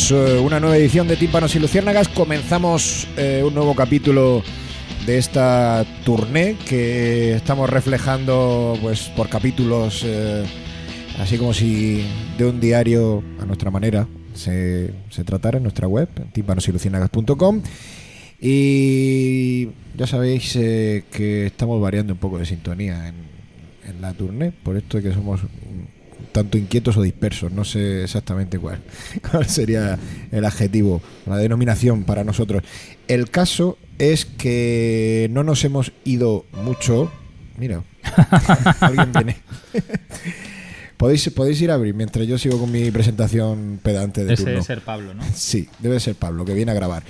comenzamos eh, una nueva edición de Tímpanos y Luciérnagas, comenzamos eh, un nuevo capítulo de esta tournée que estamos reflejando pues por capítulos, eh, así como si de un diario a nuestra manera se, se tratara en nuestra web, tímpanosyluciérnagas.com. Y ya sabéis que estamos variando un poco de sintonía en, en la tournée, por esto de que somos tanto inquietos o dispersos, no sé exactamente cuál, cuál sería el adjetivo, la denominación para nosotros. El caso es que no nos hemos ido mucho. Mira, alguien viene. podéis, podéis ir a abrir mientras yo sigo con mi presentación pedante de Ese turno. debe ser Pablo, ¿no? Sí, debe ser Pablo, que viene a grabar.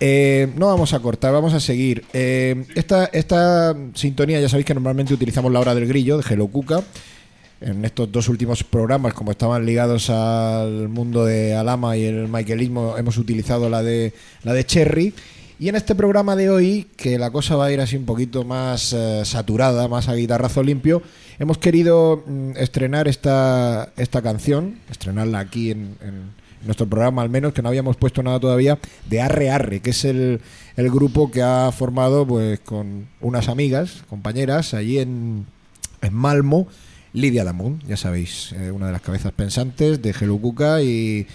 Eh, no vamos a cortar, vamos a seguir. Eh, esta, esta sintonía, ya sabéis que normalmente utilizamos la hora del grillo de Hello Cuca. En estos dos últimos programas, como estaban ligados al mundo de Alama y el Michaelismo, hemos utilizado la de, la de Cherry. Y en este programa de hoy, que la cosa va a ir así un poquito más eh, saturada, más a guitarrazo limpio, hemos querido mm, estrenar esta, esta canción, estrenarla aquí en, en nuestro programa al menos, que no habíamos puesto nada todavía, de Arre Arre, que es el, el grupo que ha formado pues con unas amigas, compañeras, allí en, en Malmo, Lidia Damun, ya sabéis, eh, una de las cabezas pensantes de Hello y,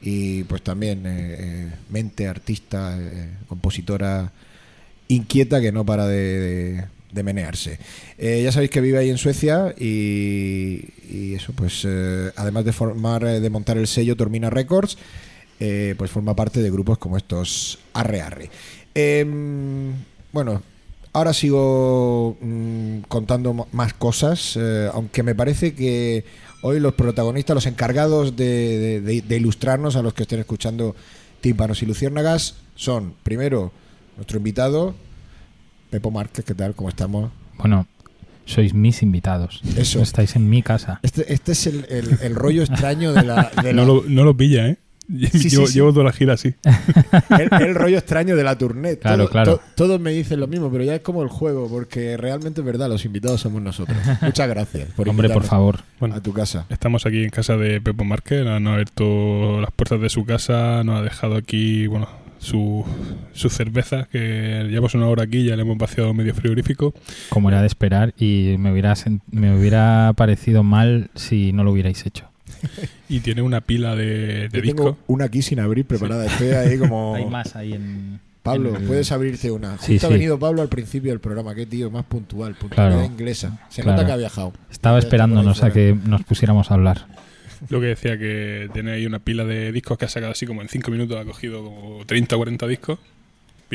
y pues también eh, eh, mente, artista, compositora inquieta que no para de, de- de menearse. Ya sabéis que vive ahí en Suecia y, y eso, pues además de formar, de montar el sello Tormina Records, pues forma parte de grupos como estos Arre Arre. Em, bueno, ahora sigo mm, contando más cosas, eh, aunque me parece que hoy los protagonistas, los encargados de, de- de- de ilustrarnos a los que estén escuchando Tímpanos y Luciérnagas son, primero, nuestro invitado, Pepo Márquez, ¿qué tal? ¿Cómo estamos? Bueno, sois mis invitados. Eso. Estáis en mi casa. Este, este es el, el- el rollo extraño de la... de la- No lo, no lo pilla, ¿eh? sí, llevo, sí. llevo toda la gira así. el, el rollo extraño de la tournée. Claro, Todo- claro. to- todos me dicen lo mismo, pero ya es como el juego, porque realmente es verdad, los invitados somos nosotros. Muchas gracias por Hombre, por favor. Bueno, a tu casa. estamos aquí en casa de Pepo Márquez. Nos ha abierto las puertas de su casa. Nos ha dejado aquí, bueno, su, sus cervezas. Que llevamos una hora aquí y ya le hemos vaciado medio frigorífico. Como era de esperar, y me hubiera, me hubiera parecido mal si no lo hubierais hecho. Y tiene una pila de, de Yo discos. tengo una aquí sin abrir preparada. Estoy ahí como... Hay más ahí en. Pablo, en el- puedes abrirte una. Sí, Justo ha sí. venido Pablo al principio del programa. Qué tío, más puntual. Puntualidad Claro. inglesa. Se Claro. nota que ha viajado. Estaba esperándonos a que nos pusiéramos a hablar. Lo que decía que tiene ahí una pila de discos que ha sacado así como en 5 minutos. Ha cogido como 30 o 40 discos.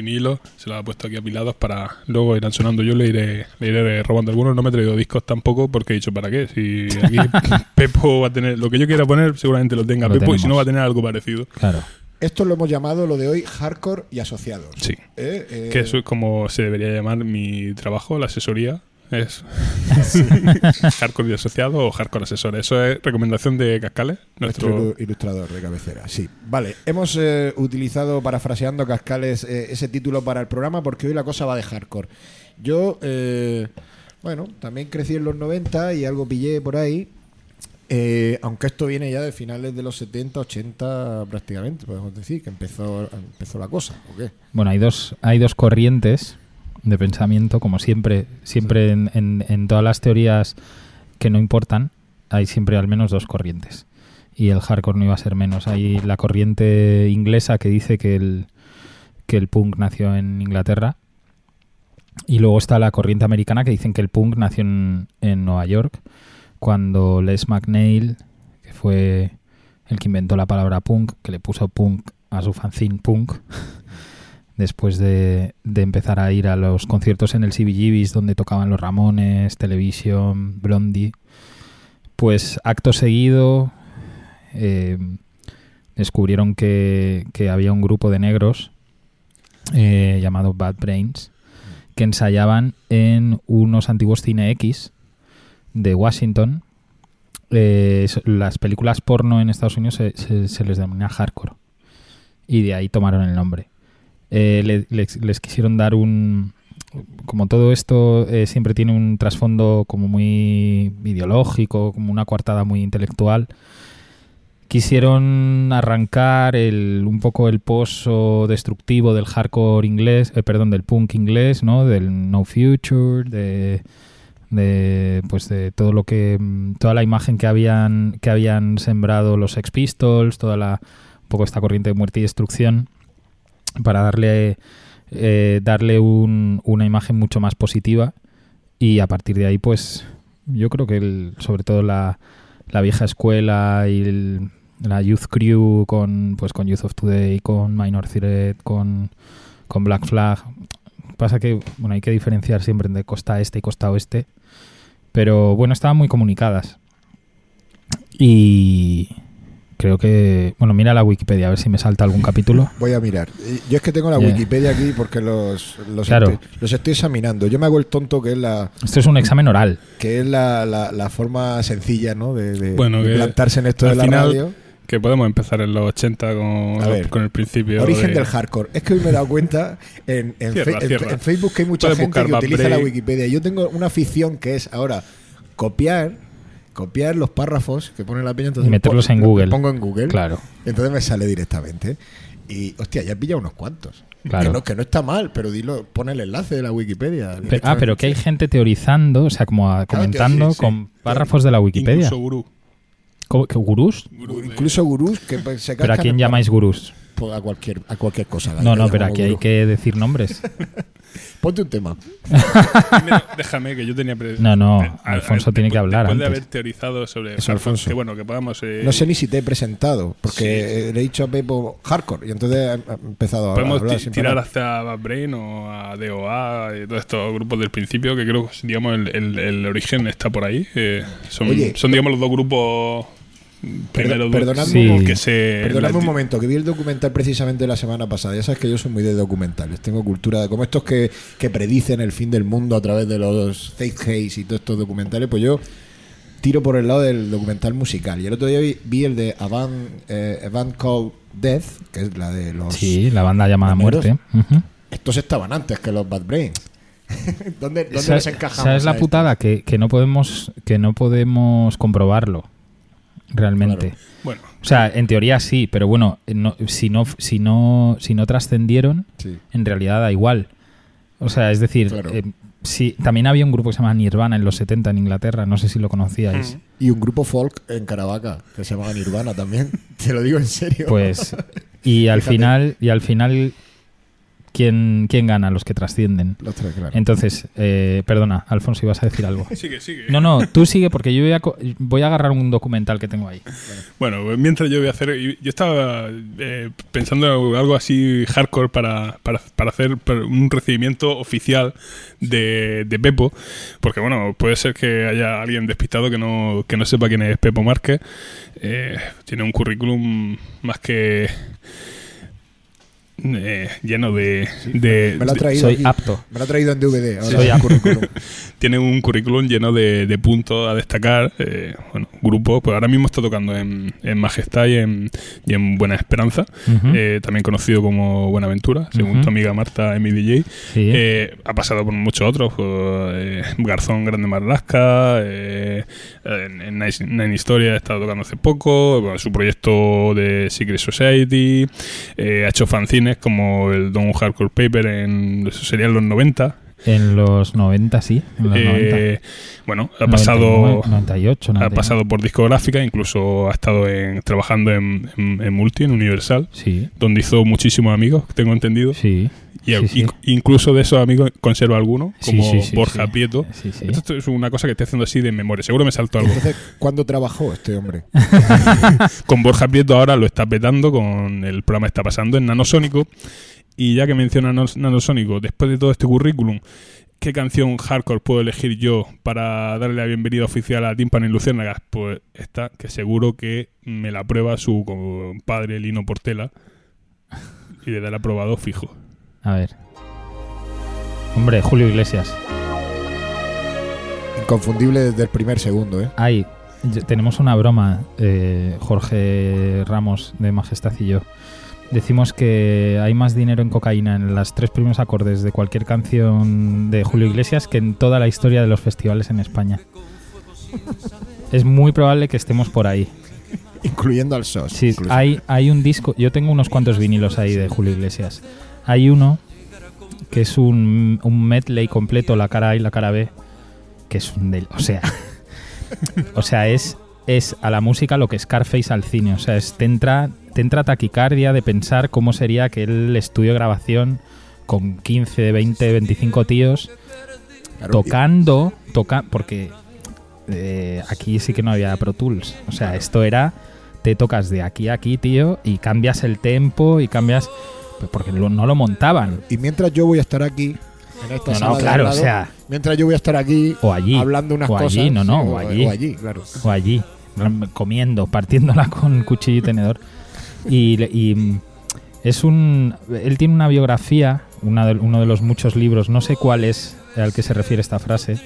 Vinilos, se los ha puesto aquí apilados para luego irán sonando. Yo le iré, le iré robando algunos. No me he traído discos tampoco porque he dicho, ¿para qué? Si aquí Pepo va a tener lo que yo quiera poner, seguramente lo tenga Lo Pepo y si no va a tener algo parecido. Claro. Esto lo hemos llamado lo de hoy hardcore y asociados. Sí. ¿Eh? Eh, Que eso es como se debería llamar mi trabajo, la asesoría. Es hardcore y asociado o hardcore asesor. Eso es recomendación de Cascales, Nuestro nuestro ilu- ilustrador de cabecera, sí. Vale, hemos eh, utilizado, parafraseando Cascales, eh, ese título para el programa porque hoy la cosa va de hardcore. Yo, eh, bueno, también crecí en los 90 y algo pillé por ahí. eh, aunque esto viene ya de finales de los 70, 80 prácticamente, podemos decir, que empezó, empezó la cosa, ¿o qué? Bueno, hay dos, hay dos corrientes de pensamiento, como siempre, siempre en, en- en todas las teorías que no importan, hay siempre al menos dos corrientes. Y el hardcore no iba a ser menos. Hay la corriente inglesa que dice que el, que el punk nació en Inglaterra. Y luego está la corriente americana que dicen que el punk nació en, en Nueva York, cuando Les McNeil, que fue el que inventó la palabra punk, que le puso punk a su fanzine punk, después de, empezar a ir a los conciertos en el CBGBs donde tocaban los Ramones, Television, Blondie, pues acto seguido eh, descubrieron que, había un grupo de negros eh, llamado Bad Brains que ensayaban en unos antiguos cine X de Washington. Eh, las películas porno en Estados Unidos se, se- se les denomina hardcore y de ahí tomaron el nombre. Eh, le- les, quisieron dar un... Como todo esto eh, siempre tiene un trasfondo como muy ideológico, como una coartada muy intelectual, quisieron arrancar el, un poco el pozo destructivo del hardcore inglés, eh, perdón, del punk inglés, ¿no? Del No Future, de, pues de todo lo que toda la imagen que habían que habían sembrado los Sex Pistols, toda la un poco esta corriente de muerte y destrucción para darle eh, darle un- una imagen mucho más positiva. Y a partir de ahí pues yo creo que el- sobre todo la, la vieja escuela y el- la Youth Crew con pues con Youth of Today, con Minor Threat, con, con Black Flag. Pasa que bueno hay que diferenciar siempre entre costa este y costa oeste, pero bueno estaban muy comunicadas. Y creo que bueno mira la Wikipedia a ver si me salta algún capítulo. Voy a mirar. Yo es que tengo la Yeah. Wikipedia aquí porque los, los, Claro. estoy, los estoy examinando. Yo me hago el tonto que es la Esto es un examen oral. que es la, la, la forma sencilla ¿no? de, de- Bueno, de que plantarse en esto de al la final, radio. Que podemos empezar en los 80 con, ver. con el principio. Origen de- del hardcore. Es que hoy me he dado cuenta en, en, Cierra, fe- en- cierra. en Facebook que hay mucha Puedes gente que utiliza la. Wikipedia. Yo tengo una afición que es ahora copiar copiar los párrafos que pone la peña entonces Y meterlos pon- en Google. pongo en Google Claro. entonces me sale directamente y hostia ya he pillado unos cuantos Claro. que, no, que no está mal pero dilo pone el enlace de la Wikipedia Pero- ah, pero que hay gente teorizando, o sea, como a- Claro, comentando sí. con párrafos de la Wikipedia. Incluso gurú. ¿Cómo- ¿Qué, ¿Gurús? Gurú incluso gurús que pues, se ¿Pero a quién llamáis gurús? A cualquier a cualquier cosa No, no, pero aquí hay gurú. que decir nombres. ponte un tema déjame que yo tenía. No, no, eh, a- Alfonso a- tiene que hablar Después de antes. haber teorizado sobre. Eso, Alfonso. Que bueno, que podamos. eh, no sé ni si te he presentado porque Sí. eh, le he dicho a Pepo hardcore y entonces he empezado a Podemos hablar tirar parar. hacia Bad Brain o a DOA y todos estos grupos del principio que creo que digamos el, el- el origen está por ahí. eh, son, Oye. son digamos los dos grupos primeros perdonadme un mo- que se Perdóname las- un momento, que vi el documental precisamente la semana pasada. Ya sabes que yo soy muy de documentales. Tengo cultura de como estos que, que predicen el fin del mundo a través de los Faith Haze y todos estos documentales. Pues yo tiro por el lado del documental musical. Y el otro día vi, vi el de Avant, eh, Avant Called Death, que es la de los. Sí, la banda llamada. Muerte. Estos estaban antes que los Bad Brains. ¿Dónde, dónde Sa- les encajamos? ¿Sabes la a esto? putada? Que, que no podemos que no podemos comprobarlo realmente. Claro. Bueno, O sea, en teoría sí, pero bueno, no- si no si no si no trascendieron, Sí. en realidad da igual. O sea, es decir, Claro. eh, sí, también había un grupo que se llama Nirvana en los 70 en Inglaterra, no sé si lo conocíais. Y un grupo folk en Caravaca, que se llama Nirvana también. Te lo digo en serio. Pues y al Fíjate. final y al final quién quién gana los que trascienden. Los tres, claro. Entonces, eh, perdona, Alfonso, ibas a decir algo. sigue, sigue. No, no, tú sigue porque yo voy a, voy a agarrar un documental que tengo ahí. Bueno, mientras yo voy a hacer. Yo estaba eh, pensando en algo así hardcore para, para, para hacer un recibimiento oficial de, de Pepo. Porque, bueno, puede ser que haya alguien despistado que no, que no sepa quién es Pepo Márquez. Eh, tiene un currículum más que. Eh, lleno de, de- Me lo ha de- traído Soy aquí. apto. Me lo ha traído en DVD. Ahora Soy currículum. tiene un currículum lleno de, de puntos a destacar. eh, bueno, grupos, pues ahora mismo está tocando en, en Majestad y en, y en Buena Esperanza, eh, también conocido como Buenaventura, según tu amiga Marta Emi DJ. Sí. Eh, ha pasado por muchos otros, pues, eh, Garzón Grande Marlasca, eh, en, en Nine, Nine Historia ha estado tocando hace poco, bueno, su proyecto de Secret Society, eh, ha hecho fanzines como el Don Hardcore Paper en, serían los 90. En los 90, sí. En los Eh, bueno, ha 90. pasado 99, 98, ha 99. pasado por discográfica, incluso ha estado en, trabajando en, en- en Multi, en Universal, Sí, donde hizo muchísimos amigos, tengo entendido. sí. y sí, sí. inc- incluso de esos amigos conservo algunos, como sí, sí, Borja sí. Prieto. Sí, sí. Esto es una cosa que estoy haciendo así de memoria. Seguro me saltó algo. Entonces, ¿cuándo trabajó este hombre? con Borja Prieto ahora lo está petando con el programa que está pasando en Nanosónico. Y ya que menciona Nanos- Nanosónico, después de todo este currículum, ¿qué canción hardcore puedo elegir yo para darle la bienvenida oficial a Timpani y Luciérnagas? Pues esta, que seguro que me la prueba su compadre Lino Portela y le da el aprobado fijo. A ver. Hombre, Julio Iglesias. Inconfundible desde el primer segundo, ¿eh? Ay, yo- tenemos una broma, eh, Jorge Ramos de Majestad y yo. Decimos que hay más dinero en cocaína en los tres primeros acordes de cualquier canción de Julio Iglesias que en toda la historia de los festivales en España. Es muy probable que estemos por ahí. Incluyendo al SOS. Sí, incluso. hay, hay un disco, yo tengo unos cuantos vinilos ahí de Julio Iglesias. Hay uno que es un, un medley completo, la cara A y la cara B, que es un del, o sea, o sea, es es a la música lo que Scarface al cine, o sea, es, te entra te entra taquicardia de pensar cómo sería aquel estudio de grabación con 15, 20, 25 tíos tocando, toca porque eh, aquí sí que no había Pro Tools. O sea, esto era, te tocas de aquí a aquí, tío, y cambias el tempo y cambias, pues porque lo- no lo montaban. Y mientras yo voy a estar aquí, en esta No, sala no, claro, o sea, mientras yo voy a estar aquí o allí, hablando unas o cosas. allí, no, no, sí, o allí. O allí, claro. o allí, comiendo, partiéndola con cuchillo y tenedor. Y, y, es un, él tiene una biografía, una de- uno de los muchos libros, no sé cuál es al que se refiere esta frase.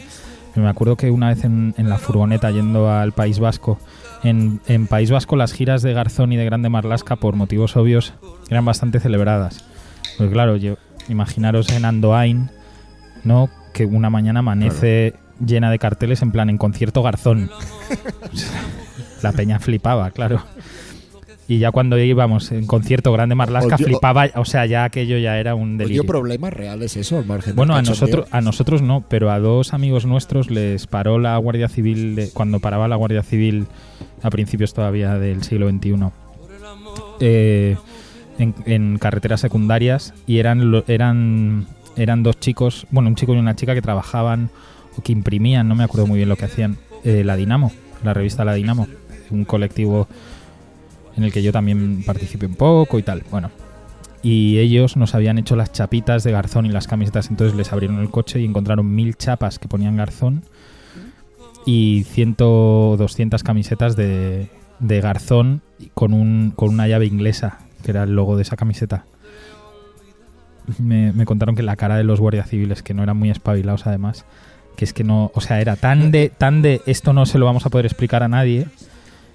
Me acuerdo que una vez en, en la furgoneta yendo al País Vasco, en, en País Vasco las giras de Garzón y de Grande Marlasca, por motivos obvios, eran bastante celebradas. Pues claro, yo, imaginaros en Andoain, ¿no? Que una mañana amanece llena de carteles en plan en concierto Garzón. La peña flipaba, claro. Y ya cuando íbamos en concierto Grande Marlasca dio- flipaba, o sea, ya aquello ya era un ¿Os dio delirio. problemas reales eso al margen Bueno, a nosotros, a nosotros no, pero a dos amigos nuestros les paró la Guardia Civil, de- cuando paraba la Guardia Civil a principios todavía del siglo XXI, eh, en, en carreteras secundarias y eran, eran, eran dos chicos, bueno, un chico y una chica que trabajaban o que imprimían, no me acuerdo muy bien lo que hacían, eh, La Dinamo, la revista La Dinamo, un colectivo en el que yo también participé un poco y tal. Bueno, y ellos nos habían hecho las chapitas de Garzón y las camisetas, entonces les abrieron el coche y encontraron mil chapas que ponían Garzón y 100 o 200 camisetas de, de Garzón con, un, con una llave inglesa, que era el logo de esa camiseta. Me, me contaron que la cara de los guardias civiles, que no eran muy espabilados además, que es que no, o sea, era tan de, tan de esto no se lo vamos a poder explicar a nadie,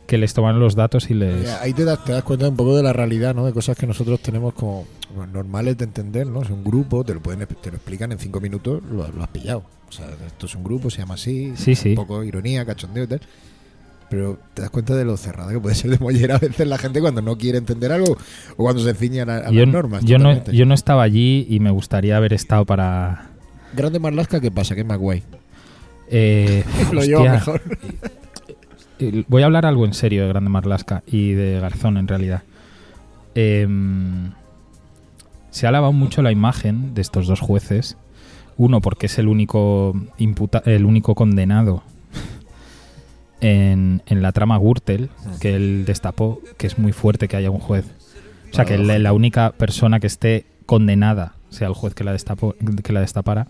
que les toman los datos y les... Ahí te das, te das cuenta un poco de la realidad, ¿no? De cosas que nosotros tenemos como bueno, normales de entender, ¿no? Es un grupo, te lo pueden te lo explican en cinco minutos, lo, lo has pillado. O sea, esto es un grupo, se llama así, Sí, sí. un poco ironía, cachondeo y tal. Pero te das cuenta de lo cerrada que puede ser de mollera a veces la gente cuando no quiere entender algo o cuando se ciña a, a yo, las normas. yo, no, yo no estaba allí y me gustaría haber estado para... Grande Marlasca, ¿qué pasa? Que es más guay. eh, Lo llevo mejor. eh, Voy a hablar algo en serio de Grande Marlasca y de Garzón en realidad. Em, se ha alabado mucho la imagen de estos dos jueces. Uno porque es el único imputa el único condenado en, en la trama Gürtel que él destapó, que es muy fuerte que haya un juez. O sea, que la, la única persona que esté condenada sea el juez que la destapó, que la destapara.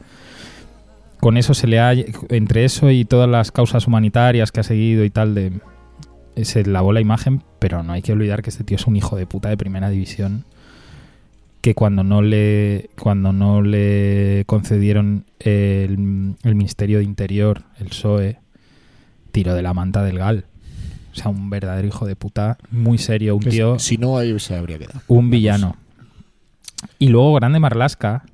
Con eso se le ha entre eso y todas las causas humanitarias que ha seguido y tal de se lavó la imagen, pero no hay que olvidar que este tío es un hijo de puta de primera división que cuando no le cuando no le concedieron el, el Ministerio de Interior, el PSOE, tiró de la manta del GAL. O sea, un verdadero hijo de puta, muy serio, un tío Si no, ahí se habría quedado. un villano. Y luego Grande Marlasca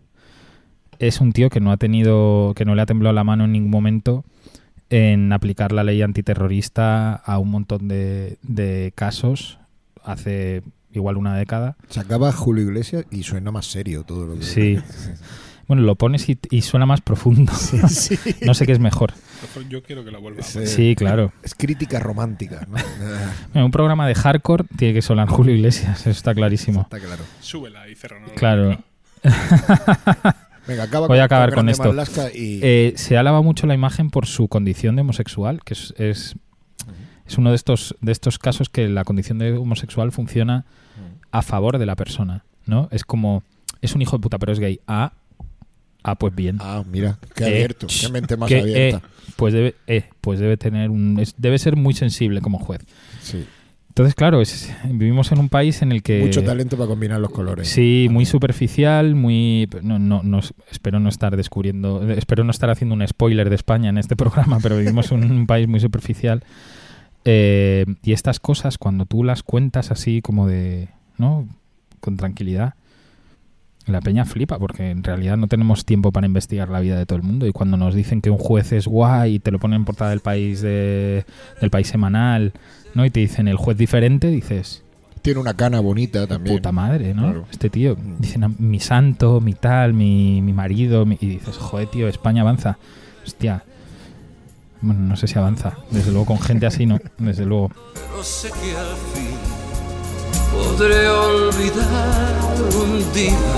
es un tío que no ha tenido, que no le ha temblado la mano en ningún momento en aplicar la ley antiterrorista a un montón de, de casos hace igual una década. Se acaba Julio Iglesias y suena más serio todo lo que Sí. Bueno, lo pones y, y suena más profundo. sí. No sé qué es mejor. Yo quiero que la vuelva. Sí. Sí, claro. Es crítica romántica, ¿no? Un programa de hardcore tiene que sonar Julio Iglesias, eso está clarísimo. Está claro. Súbela y cierra. Claro. Venga, acaba Voy a acabar con esto. Y Eh, se alaba mucho la imagen por su condición de homosexual, que es, es, es uno de estos, de estos casos que la condición de homosexual funciona a favor de la persona, ¿no? Es como, es un hijo de puta, pero es gay. Ah, ah pues bien. Ah, mira, qué Eh, abierto, ch, qué mente más que, abierta. eh, pues debe, eh, pues debe tener un, es- debe ser muy sensible como juez. Sí. Entonces, claro, es- vivimos en un país en el que Mucho talento para combinar los colores. Sí, muy superficial, muy no, no, no espero no estar descubriendo, espero no estar haciendo un spoiler de España en este programa, pero vivimos en un país muy superficial. Eh, y estas cosas, cuando tú las cuentas así como de, ¿no? Con tranquilidad, La peña flipa porque en realidad no tenemos tiempo para investigar la vida de todo el mundo y cuando nos dicen que un juez es guay y te lo ponen en portada del país de, del país semanal, ¿no? Y te dicen el juez diferente, dices, Tiene una cana bonita también. puta madre, ¿no? Claro. Este tío, dicen "Ah, mi santo, mi tal, mi, mi marido, mi-", y dices, joder, tío, España avanza. Hostia. Bueno, no sé si avanza. Desde luego con gente así, no. Desde luego. Pero sé que al fin podré olvidar un día.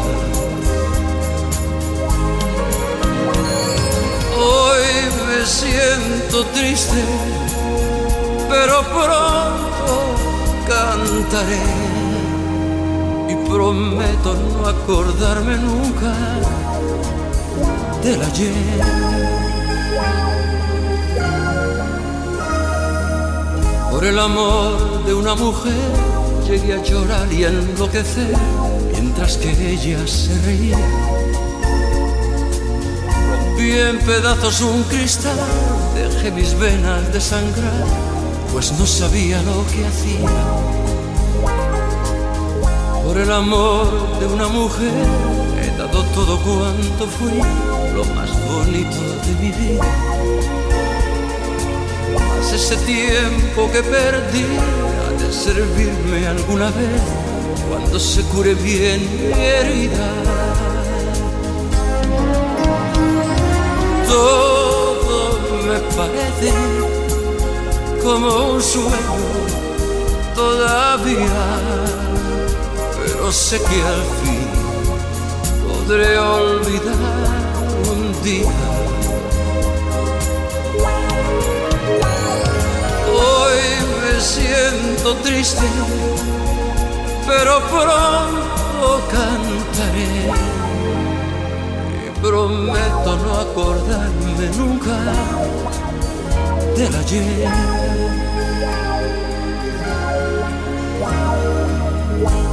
Hoy me siento triste, pero pronto cantaré y prometo no acordarme nunca del ayer. Por el amor de una mujer llegué a llorar y a enloquecer mientras que ella se reía. Rompí en pedazos un cristal, dejé mis venas de sangrar, pues no sabía lo que hacía. Por el amor de una mujer he dado todo cuanto fui, lo más bonito de mi vida. Mas ese tiempo que perdí de servirme alguna vez cuando se cure bien mi herida. Todo me parece como un sueño todavía, pero sé que al fin podré olvidar un día. Me siento triste, pero pronto cantaré. Y prometo no acordarme nunca del ayer.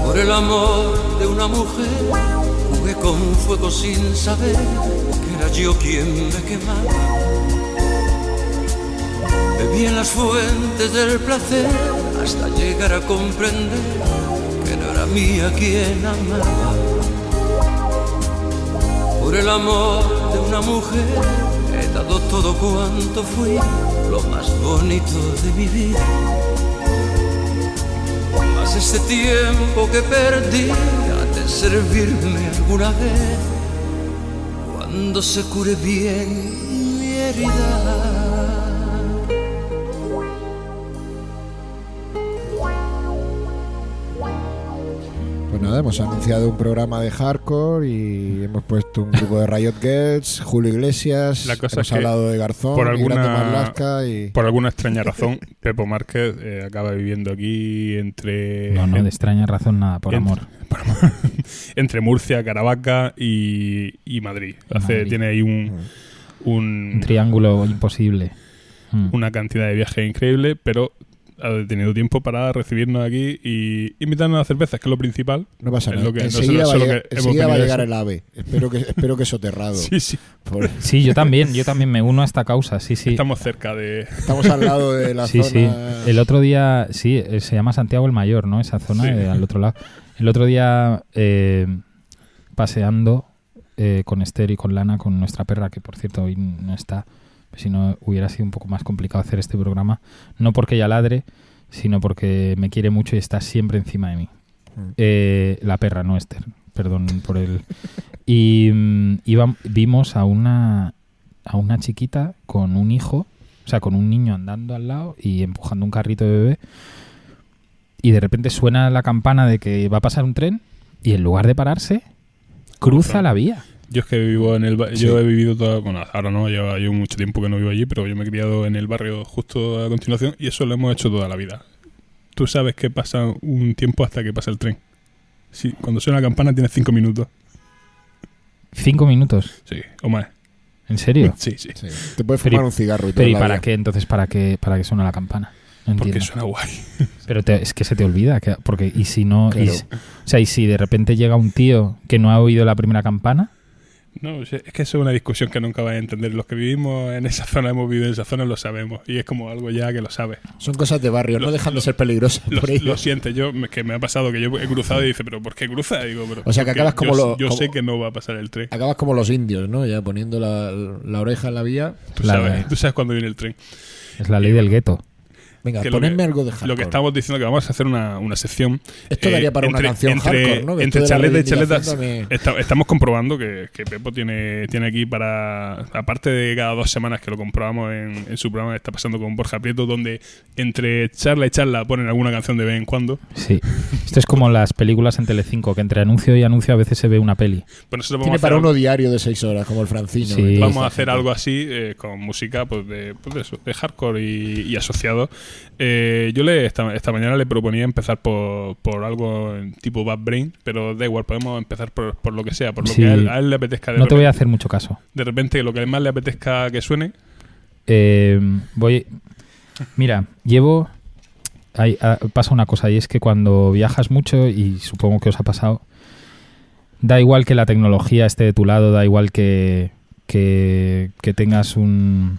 Por el amor de una mujer jugué con fuego sin saber que era yo quien me quemaba. Bebí en las fuentes del placer hasta llegar a comprender que no era mía quien amaba. Por el amor de una mujer he dado todo cuanto fui, lo más bonito de mi vida. Mas ese tiempo que perdí ha de servirme alguna vez cuando se cure bien mi herida. Nada, hemos anunciado un programa de hardcore y hemos puesto un grupo de Riot Girls, Julio Iglesias, La cosa hemos es que hablado de Garzón, por alguna- y... Por alguna extraña razón, Pepo Márquez eh, acaba viviendo aquí entre. No, no, de extraña razón nada, por amor. por amor, entre Murcia, Caravaca y, y Madrid. Hace, Madrid. Tiene ahí un, un- Un triángulo imposible. Mm. una cantidad de viajes increíble, pero ha tenido tiempo para recibirnos aquí y invitarnos a cervezas, que es lo principal. No pasa Es nada. lo que- no enseguida va, que enseguida va a llegar eso. el ave. Espero que, espero que soterrado. Sí, sí. Por- Sí, yo también, yo también me uno a esta causa, sí, sí. Estamos cerca de. estamos al lado de la Sí, sí. zona... El otro día, sí, eh, se llama Santiago el Mayor, ¿no? Esa zona Sí. eh, al otro lado. El otro día, eh, paseando eh, con Esther y con Lana, con nuestra perra, que por cierto hoy no está, si no hubiera sido un poco más complicado hacer este programa, no porque ella ladre, sino porque me quiere mucho y está siempre encima de mí. Mm. Eh, la perra, no Esther, perdón por el... Y mm, vimos a una, a una chiquita con un hijo, o sea, con un niño andando al lado y empujando un carrito de bebé. Y de repente suena la campana de que va a pasar un tren y en lugar de pararse, cruza la vía. Yo es que vivo en el ba- Sí. yo he vivido todo, bueno, ahora no, llevo, llevo mucho tiempo que no vivo allí, pero yo me he criado en el barrio justo a continuación y eso lo hemos hecho toda la vida. Tú sabes que pasa un tiempo hasta que pasa el tren. Sí, cuando suena la campana tienes cinco minutos. Cinco minutos, Sí, o más. ¿en serio? Sí, sí. Sí. Te puedes Pero fumar un cigarro y todo Pero ¿y para qué entonces? ¿Para qué, para qué suena la campana? No Porque entiendo. suena guay. Pero te- es que se te olvida. Que, porque, y si no. Claro. o sea, y si de repente llega un tío que no ha oído la primera campana. No, es que eso es una discusión que nunca vais a entender. Los que vivimos en esa zona, hemos vivido en esa zona, lo sabemos. Y es como algo ya que lo sabes. Son cosas de barrio, Lo- no dejan lo- de ser peligrosas Lo, por ello. lo sientes, yo que me ha pasado que yo he cruzado y dice, pero ¿por qué cruza? Digo, pero O sea, que acabas como yo, lo- yo como- sé que no va a pasar el tren. Acabas como los indios, ¿no? Ya poniendo la, la oreja en la vía. Tú La- sabes, tú sabes cuándo viene el tren. Es la ley del gueto. Venga, Que lo ponedme que- algo de Lo hardcore. que estamos diciendo que vamos a hacer una, una sección. Esto eh, daría para una entre- canción entre- hardcore, ¿no? Que Entre charletas y charletas. también- esta- estamos comprobando que, que Pepo tiene, tiene aquí para. Aparte de cada dos semanas que lo comprobamos en, en su programa está pasando con Borja Prieto, donde entre charla y charla ponen alguna canción de vez en cuando. Sí. Esto es como las películas en Telecinco, que entre anuncio y anuncio a veces se ve una peli. Pues Tiene para algo- uno diario de seis horas, como el Francino. Sí. Vamos a hacer gente. algo así eh, con música pues de, pues de eso, de hardcore y, y asociado. Eh, yo le esta, esta mañana le proponía empezar por, por algo tipo Bad Brain, pero da igual, podemos empezar por, por lo que sea, por lo Sí. que a él, a él le apetezca. De, No te voy a hacer mucho caso. de repente lo que más le apetezca que suene. Eh, voy. Mira, llevo. hay- pasa una cosa y es que cuando viajas mucho, y supongo que os ha pasado, da igual que la tecnología esté de tu lado, da igual que, que, que tengas un,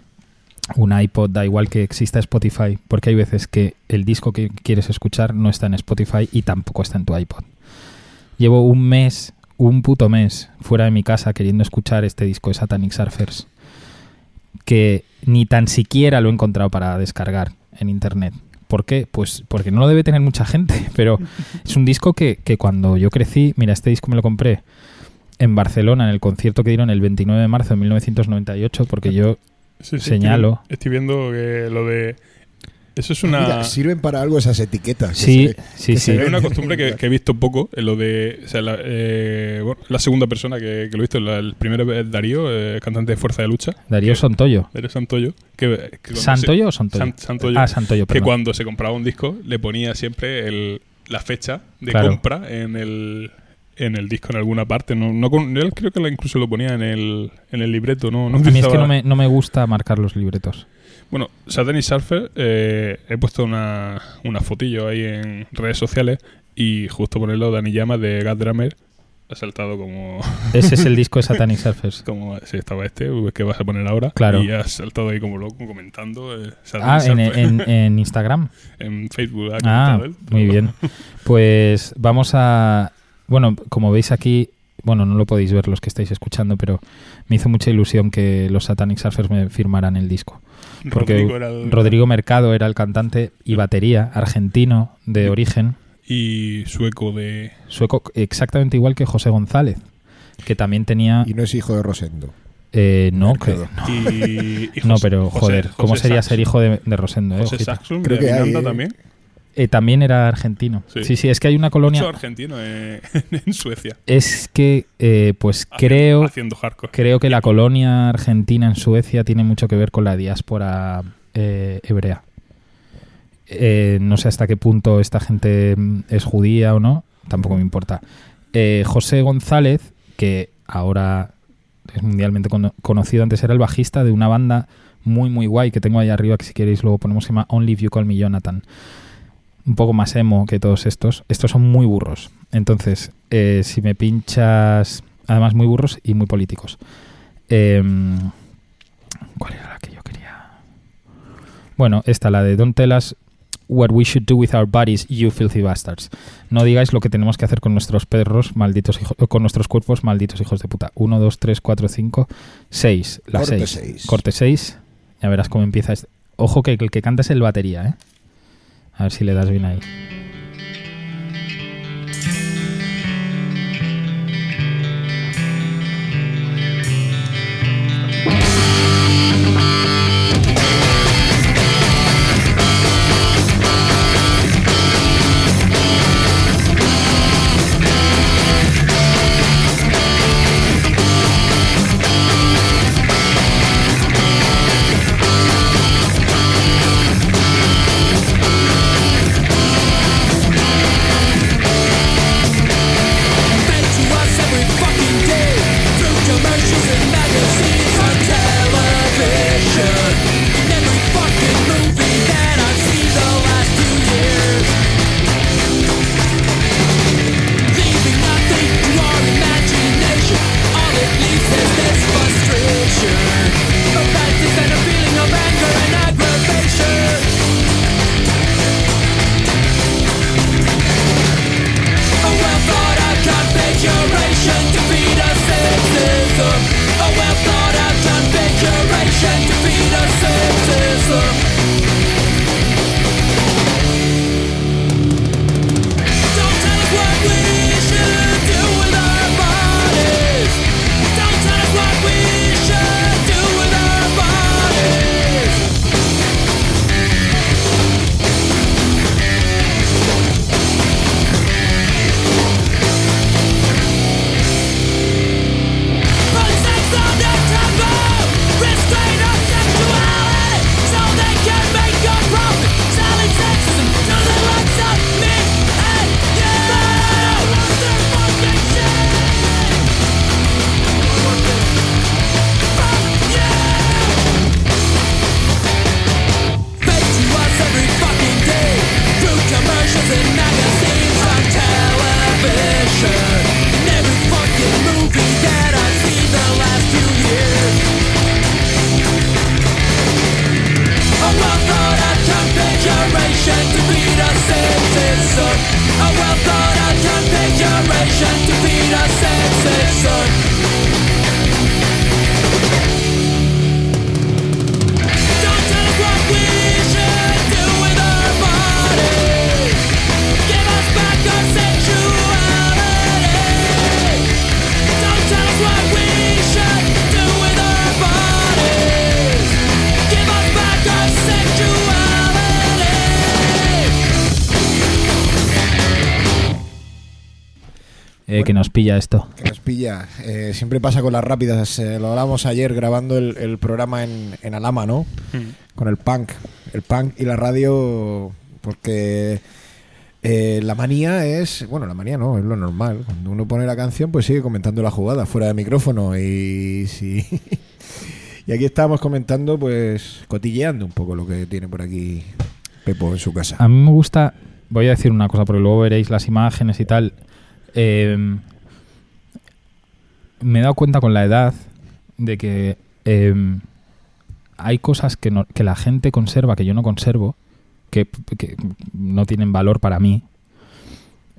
un iPod, da igual que exista Spotify, porque hay veces que el disco que quieres escuchar no está en Spotify y tampoco está en tu iPod. Llevo un mes, un puto mes, fuera de mi casa queriendo escuchar este disco de Satanic Surfers que ni tan siquiera lo he encontrado para descargar en internet. ¿Por qué? Pues porque no lo debe tener mucha gente, pero es un disco que, que cuando yo crecí, mira, este disco me lo compré en Barcelona en el concierto que dieron el 29 de marzo de 1998, porque yo Sí, sí, Señalo. Estoy viendo, estoy viendo que lo de. Eso es una. Mira, sirven para algo esas etiquetas. que sí, se- sí, que sí. Hay una costumbre que, que he visto poco, en lo de. O sea, la, eh, bueno, la segunda persona que, que lo he visto, la- el primero es Darío, eh, cantante de Fuerza de Lucha. Darío que- Santoyo. Darío Santoyo. Que, que ¿Santoyo o Santoyo? San- Santoyo. Ah, Santoyo, que perdón. cuando se compraba un disco le ponía siempre el, la fecha de Claro. compra en el, en el disco en alguna parte. No, no con- él creo que la incluso lo ponía en el, en el libreto. No, no A mí es que no me, no me gusta marcar los libretos. Bueno, Satanic Surfer, eh, he puesto una, una fotillo ahí en redes sociales y justo ponerlo Dani Llamas de God Drummer ha saltado como, Ese es el disco de Satanic Surfers. como si estaba este, que vas a poner ahora. Claro. Y ha saltado ahí como loco comentando. eh, Ah, en, Surfer. en- en Instagram. En Facebook ha Ah, él. muy bien. Pues vamos a... Bueno, como veis aquí, bueno, no lo podéis ver los que estáis escuchando, pero me hizo mucha ilusión que los Satanic Surfers me firmaran el disco. Porque Rodrigo era el- Rodrigo Mercado era el cantante y batería argentino de origen, y sueco de... sueco exactamente igual que José González, que también tenía... Y no es hijo de Rosendo. eh, no, que, no, Y, y no, José- pero José- joder, ¿cómo José sería Saxon. ser hijo de, de Rosendo? eh? José. Saxon Creo de que hay, Miranda también. Eh, también era argentino. Sí. Sí, sí, es que hay una colonia... Mucho argentino eh, en Suecia. Es que, eh, pues Haciendo- creo... Haciendo hardcore. Creo que la colonia argentina en Suecia tiene mucho que ver con la diáspora eh, hebrea. No sé hasta qué punto esta gente mm, es judía o no, tampoco me importa. José González, que ahora es mundialmente cono- conocido, antes era el bajista de una banda muy muy guay que tengo ahí arriba, que si queréis luego ponemos, se llama Only If You Call Me Jonathan. Un poco más emo que todos estos. Estos son muy burros. Entonces, eh, si me pinchas, además muy burros y muy políticos. Em, ¿Cuál era la que yo quería? Bueno, esta, la de Don't Tell Us What We Should Do With Our Bodies, You Filthy Bastards. No digáis lo que tenemos que hacer con nuestros perros, malditos hijos, con nuestros cuerpos, malditos hijos de puta. 1, 2, 3, 4, 5, 6. La Corte 6. seis. Corte 6. Ya verás cómo empieza. este. Ojo que el que canta es el batería, ¿eh? A ver si le das bien ahí. Pilla esto. Que nos pilla. Eh, siempre pasa con las rápidas. eh, lo hablamos ayer grabando el, el programa en, en Alama, ¿no? Con el punk. El punk y la radio. Porque eh, la manía es. Bueno, la manía no, es lo normal. Cuando uno pone la canción, pues sigue comentando la jugada fuera de micrófono. Y sí. y aquí estábamos comentando, pues. Cotilleando un poco lo que tiene por aquí Pepo en su casa. A mí me gusta, voy a decir una cosa, porque luego veréis las imágenes y tal. Eh, me he dado cuenta con la edad de que eh, hay cosas que, no- que la gente conserva que yo no conservo, que, no tienen valor para mí.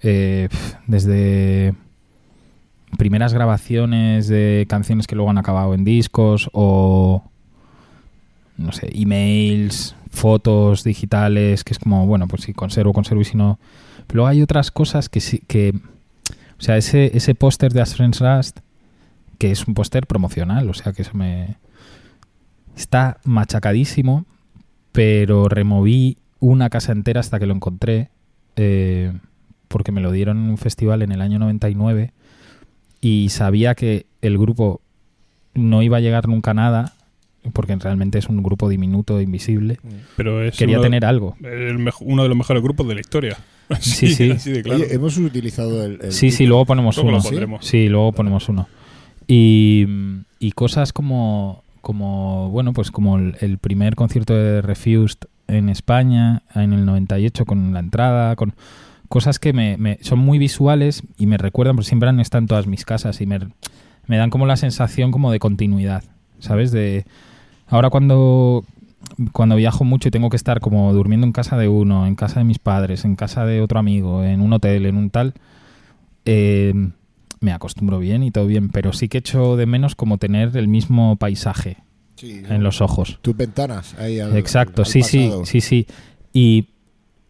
Eh, desde primeras grabaciones de canciones que luego han acabado en discos o no sé, emails, fotos digitales, que es como, bueno, pues si conservo, conservo y si no. Pero hay otras cosas que sí, que. O sea, ese, ese póster de As Friends Rust, que es un póster promocional, o sea, que eso me. Está machacadísimo, pero removí una casa entera hasta que lo encontré, eh, porque me lo dieron en un festival en el año 99 y sabía que el grupo no iba a llegar nunca a nada, porque realmente es un grupo diminuto, invisible. Pero es Quería uno, tener algo. el uno de los mejores grupos de la historia. Sí, sí. Así de claro. Oye, hemos utilizado el. el Sí, sí, luego ponemos Luego uno. Sí, luego ponemos uno. Y, cosas como, como, bueno, pues como el, primer concierto de Refused en España, en el 98, con la entrada, con cosas que me, me- son muy visuales y me recuerdan, porque siempre han estado en todas mis casas y me, me dan como la sensación como de continuidad, ¿sabes? De ahora cuando cuando viajo mucho y tengo que estar como durmiendo en casa de uno, en casa de mis padres, en casa de otro amigo, en un hotel, en un tal, eh, me acostumbro bien y todo bien, pero sí que echo de menos como tener el mismo paisaje Sí, en los ojos. Tus ventanas. Ahí al- Exacto, al sí, sí, pasado. sí, sí. Y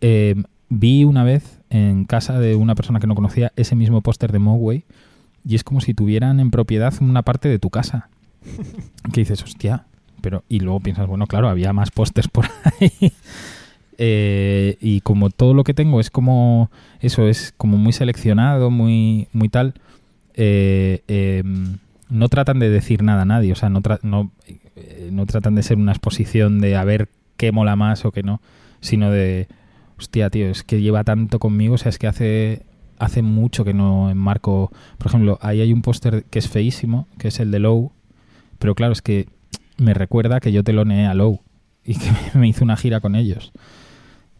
eh, vi una vez en casa de una persona que no conocía ese mismo póster de Mogwai y es como si tuvieran en propiedad una parte de tu casa. Que dices, hostia, pero y luego piensas, bueno, claro, había más pósters por ahí. Eh, y como todo lo que tengo es como eso es como muy seleccionado muy muy tal eh, eh, no tratan de decir nada a nadie o sea no, tra- no, eh, no tratan de ser una exposición de a ver qué mola más o qué no sino de hostia tío es que lleva tanto conmigo o sea es que hace hace mucho que no enmarco por ejemplo ahí hay un póster que es feísimo que es el de Low pero claro es que me recuerda que yo teloneé a Low y que me hizo una gira con ellos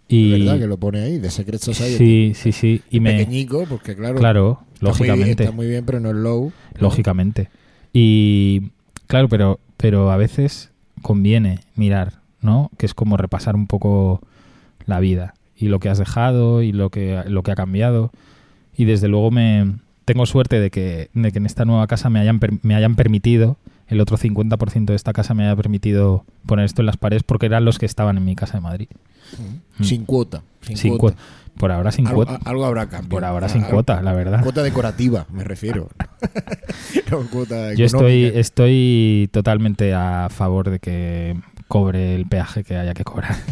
y ¿Verdad que lo pone ahí? De Secret Society. sí sí sí y me Pequeñico, porque claro. claro está muy bien- lógicamente está muy bien, pero no es low. lógicamente y claro pero pero a veces conviene mirar no que es como repasar un poco la vida y lo que has dejado y lo que lo que ha cambiado y desde luego me tengo suerte de que, de que en esta nueva casa me hayan, me hayan permitido, el otro 50% de esta casa me haya permitido poner esto en las paredes porque eran los que estaban en mi casa de Madrid. Mm. Sin cuota. Sin, Sin cuota. cuota. Por ahora sin Algo, cuota. algo habrá cambio. Por ahora Ah, sin cuota, la verdad. Cuota decorativa, me refiero. no cuota Yo estoy, estoy totalmente a favor de que cobre el peaje que haya que cobrar.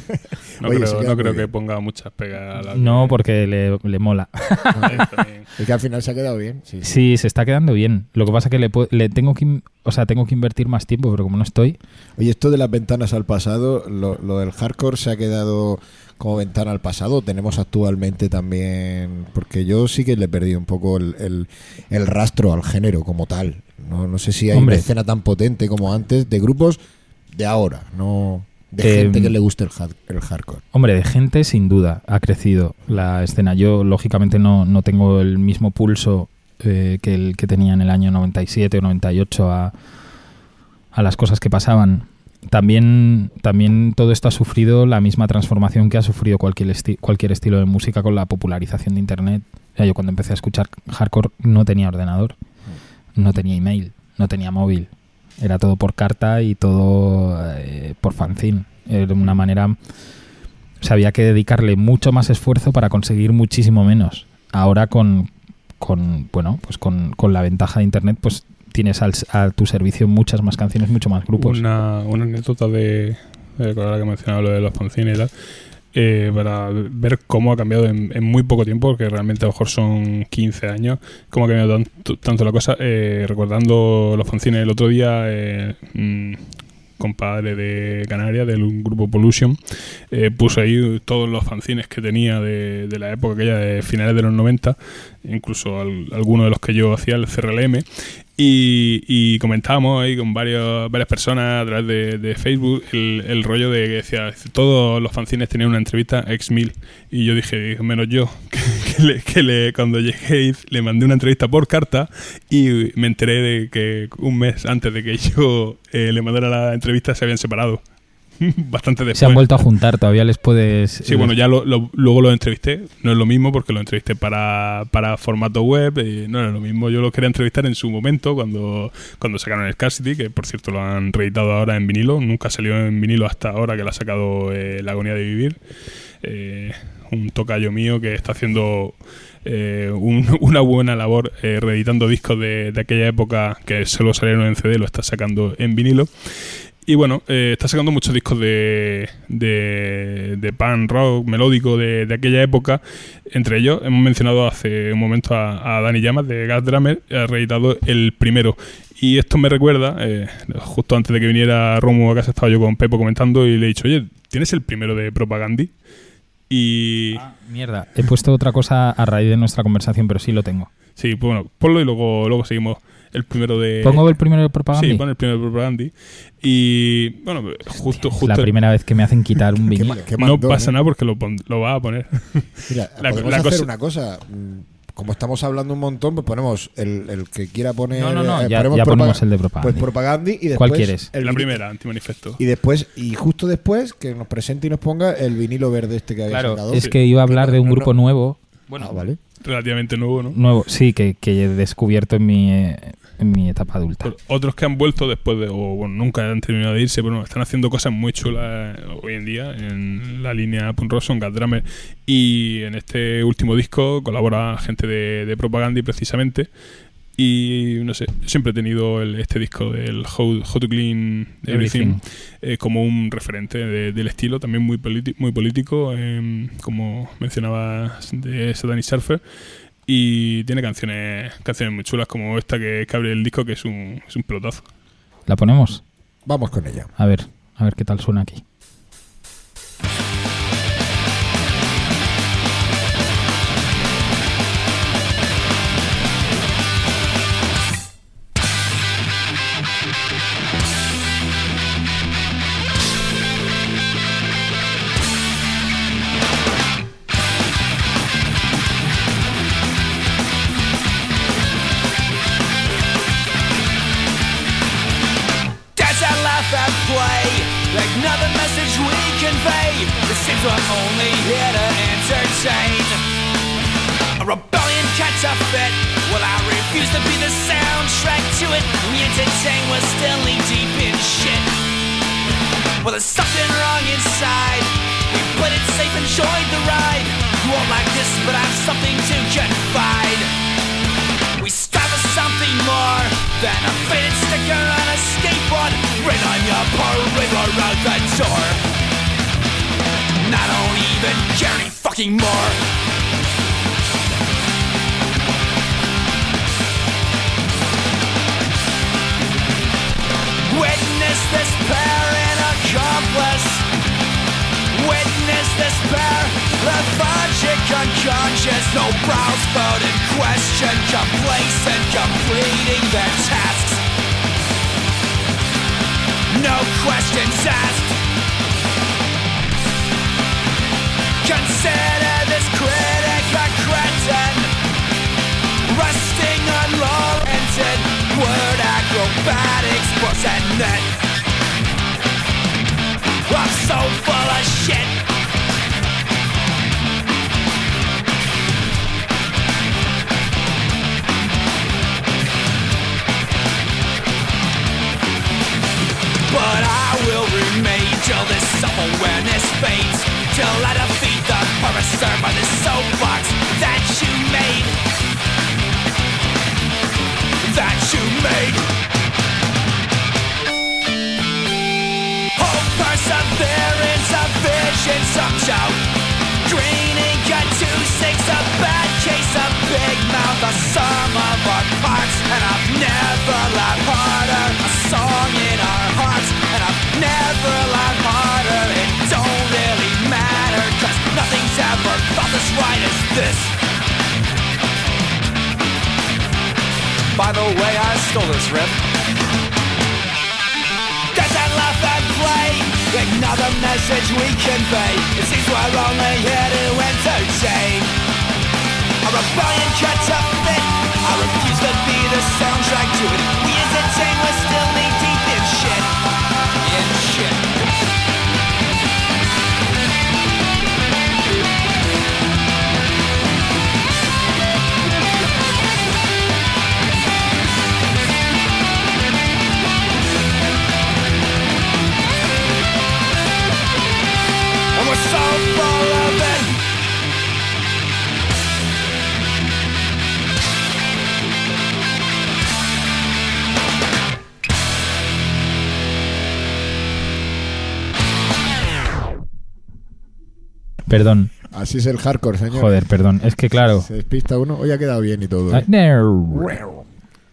No, Oye, creo, no que ponga muchas pegas a la No, porque le, le mola. También. Es que al final se ha quedado bien. Sí, sí. Sí, se está quedando bien. Lo que pasa que le, le tengo que, o sea, tengo que invertir más tiempo, pero como no estoy, Oye, esto de las ventanas al pasado, lo, lo del hardcore se ha quedado como ventana al pasado. Tenemos actualmente también, porque yo sí que le he perdido un poco el, el- el rastro al género como tal. No, no sé si hay Hombre. una escena tan potente como antes de grupos de ahora, no de Eh, gente que le guste el, hard- el hardcore. Hombre, de gente sin duda ha crecido la escena. Yo, lógicamente, no, no tengo el mismo pulso eh, que el que tenía en el año 97 o 98 a, a las cosas que pasaban. También, también todo esto ha sufrido la misma transformación que ha sufrido cualquier, cualquier estilo de música con la popularización de Internet. Yo cuando empecé a escuchar hardcore no tenía ordenador, no tenía email, no tenía móvil. Era todo por carta y todo eh, por fanzine. Era una manera... O sea, había que dedicarle mucho más esfuerzo para conseguir muchísimo menos. Ahora con, con bueno, pues con, con la ventaja de internet, pues tienes al- a tu servicio muchas más canciones, mucho más grupos. Una, anécdota de, de ahora que mencionaba lo de los fanzines y eh, para ver cómo ha cambiado en, muy poco tiempo, porque realmente a lo mejor son 15 años, cómo ha cambiado tanto, la cosa. Eh, recordando los fanzines el otro día, eh, mm, compadre de Canarias, del grupo Pollution, eh, puso ahí todos los fanzines que tenía de, de la época aquella de finales de los 90, incluso al- algunos de los que yo hacía, el CRLM, y, y comentábamos ahí con varios, varias personas a través de, de Facebook el, el rollo de que decía, todos los fanzines tenían una entrevista ex mil. Y yo dije, menos yo, que, que le, que le- cuando llegué le mandé una entrevista por carta y me enteré de que un mes antes de que yo eh, le mandara la entrevista se habían separado. Bastante después. Se han vuelto a juntar, todavía les puedes... Sí, bueno, ya lo- lo- luego lo entrevisté. No es lo mismo porque lo entrevisté para, para formato web. y no era lo mismo. Yo lo quería entrevistar en su momento cuando, cuando sacaron el Scarcity, que por cierto lo han reeditado ahora en vinilo. Nunca salió en vinilo hasta ahora que lo ha sacado eh, La Agonía de Vivir. Eh, un tocayo mío que está haciendo eh, un- una buena labor eh, reeditando discos de, de aquella época que solo salieron en CD, lo está sacando en vinilo. Y bueno, eh, está sacando muchos discos de, de, de pan rock melódico de, de aquella época. Entre ellos, hemos mencionado hace un momento a, a Dani Llamas de Gas Drummer, ha reeditado el primero. Y esto me recuerda, eh, justo antes de que viniera Romo a casa, estaba yo con Pepo comentando y le he dicho, oye, ¿tienes el primero de Propagandi? Y Ah, mierda, he puesto otra cosa a raíz de nuestra conversación, pero sí lo tengo. sí, pues bueno, ponlo y luego, luego seguimos el primero de... ¿Pongo el primero de propaganda? Sí, pon el primero de Propagandi. Y bueno, justo, Es justo... la primera vez que me hacen quitar un vinilo. qué no pasa ¿eh? nada porque lo, pon- lo va a poner. Mira, La- podemos la hacer cosa- una cosa. mm, Como estamos hablando un montón, pues ponemos el, el que quiera poner. No, no, no, eh, ya, ponemos ya ponemos el de propaganda. Pues propaganda y después. ¿Cuál quieres? el la primera, antimanifesto. Y después, y justo después, que nos presente y nos ponga el vinilo verde este que había Claro, sacado. es que iba a hablar de un grupo no. nuevo. Bueno, vale. Relativamente nuevo, ¿no? Nuevo, sí, que, que he descubierto en mi, eh, en mi etapa adulta. Pero Otros que han vuelto después de, o bueno, nunca han terminado de irse, pero bueno, están haciendo cosas muy chulas eh, hoy en día en la línea punk rock, son Drummer. Y en este último disco colabora gente de, de precisamente. Y no sé, siempre he tenido el- este disco del How, How to Clean Everything, Everything. eh, como un referente de- del estilo, también muy, muy político, em, como mencionaba de Satanic Surfer. Y tiene canciones canciones muy chulas como esta que, que abre el disco, que es un, es un pelotazo. ¿La ponemos? Vamos con ella. A ver, a ver qué tal suena aquí. We're only here to entertain. A rebellion catch a fit Well, I refuse to be the soundtrack to it. We entertain, we're still deep in shit. Well, there's something wrong inside. We played it safe, and enjoyed the ride. You won't like this, but I have something to confide. We strive for something more than a faded sticker on a skateboard. Rain on your parade, we're out the door. And I don't even care any fucking more. Witness this pair in accomplice. Witness this pair, lethargic, unconscious, no brows bowed in question, complacent, completing their tasks. No questions asked. Consider this critic a cretin. Unwarranted Word acrobatics I'm so full of shit. But I will remain till this self-awareness fades. Till I defeat the purpose served by this soapbox that you made That you made Hope oh, perseverance, a vision, some doubt Green ink, a two six, a bad case, a big mouth, a sum of our parts, and I've never laughed harder. A song in our hearts, and I've never laughed harder. Nothing's ever felt as right as this. By the way, I stole this riff. Dance and laugh and play. Ignore the message we convey. It seems we're only here to entertain. A rebellion cuts a fit. I refuse to be the soundtrack to it. We entertain, we're still knee Perdón, Así es el hardcore, señor. joder, perdón. Es que claro. Se despista uno. Hoy ha quedado bien y todo. Ah, ¿eh? no.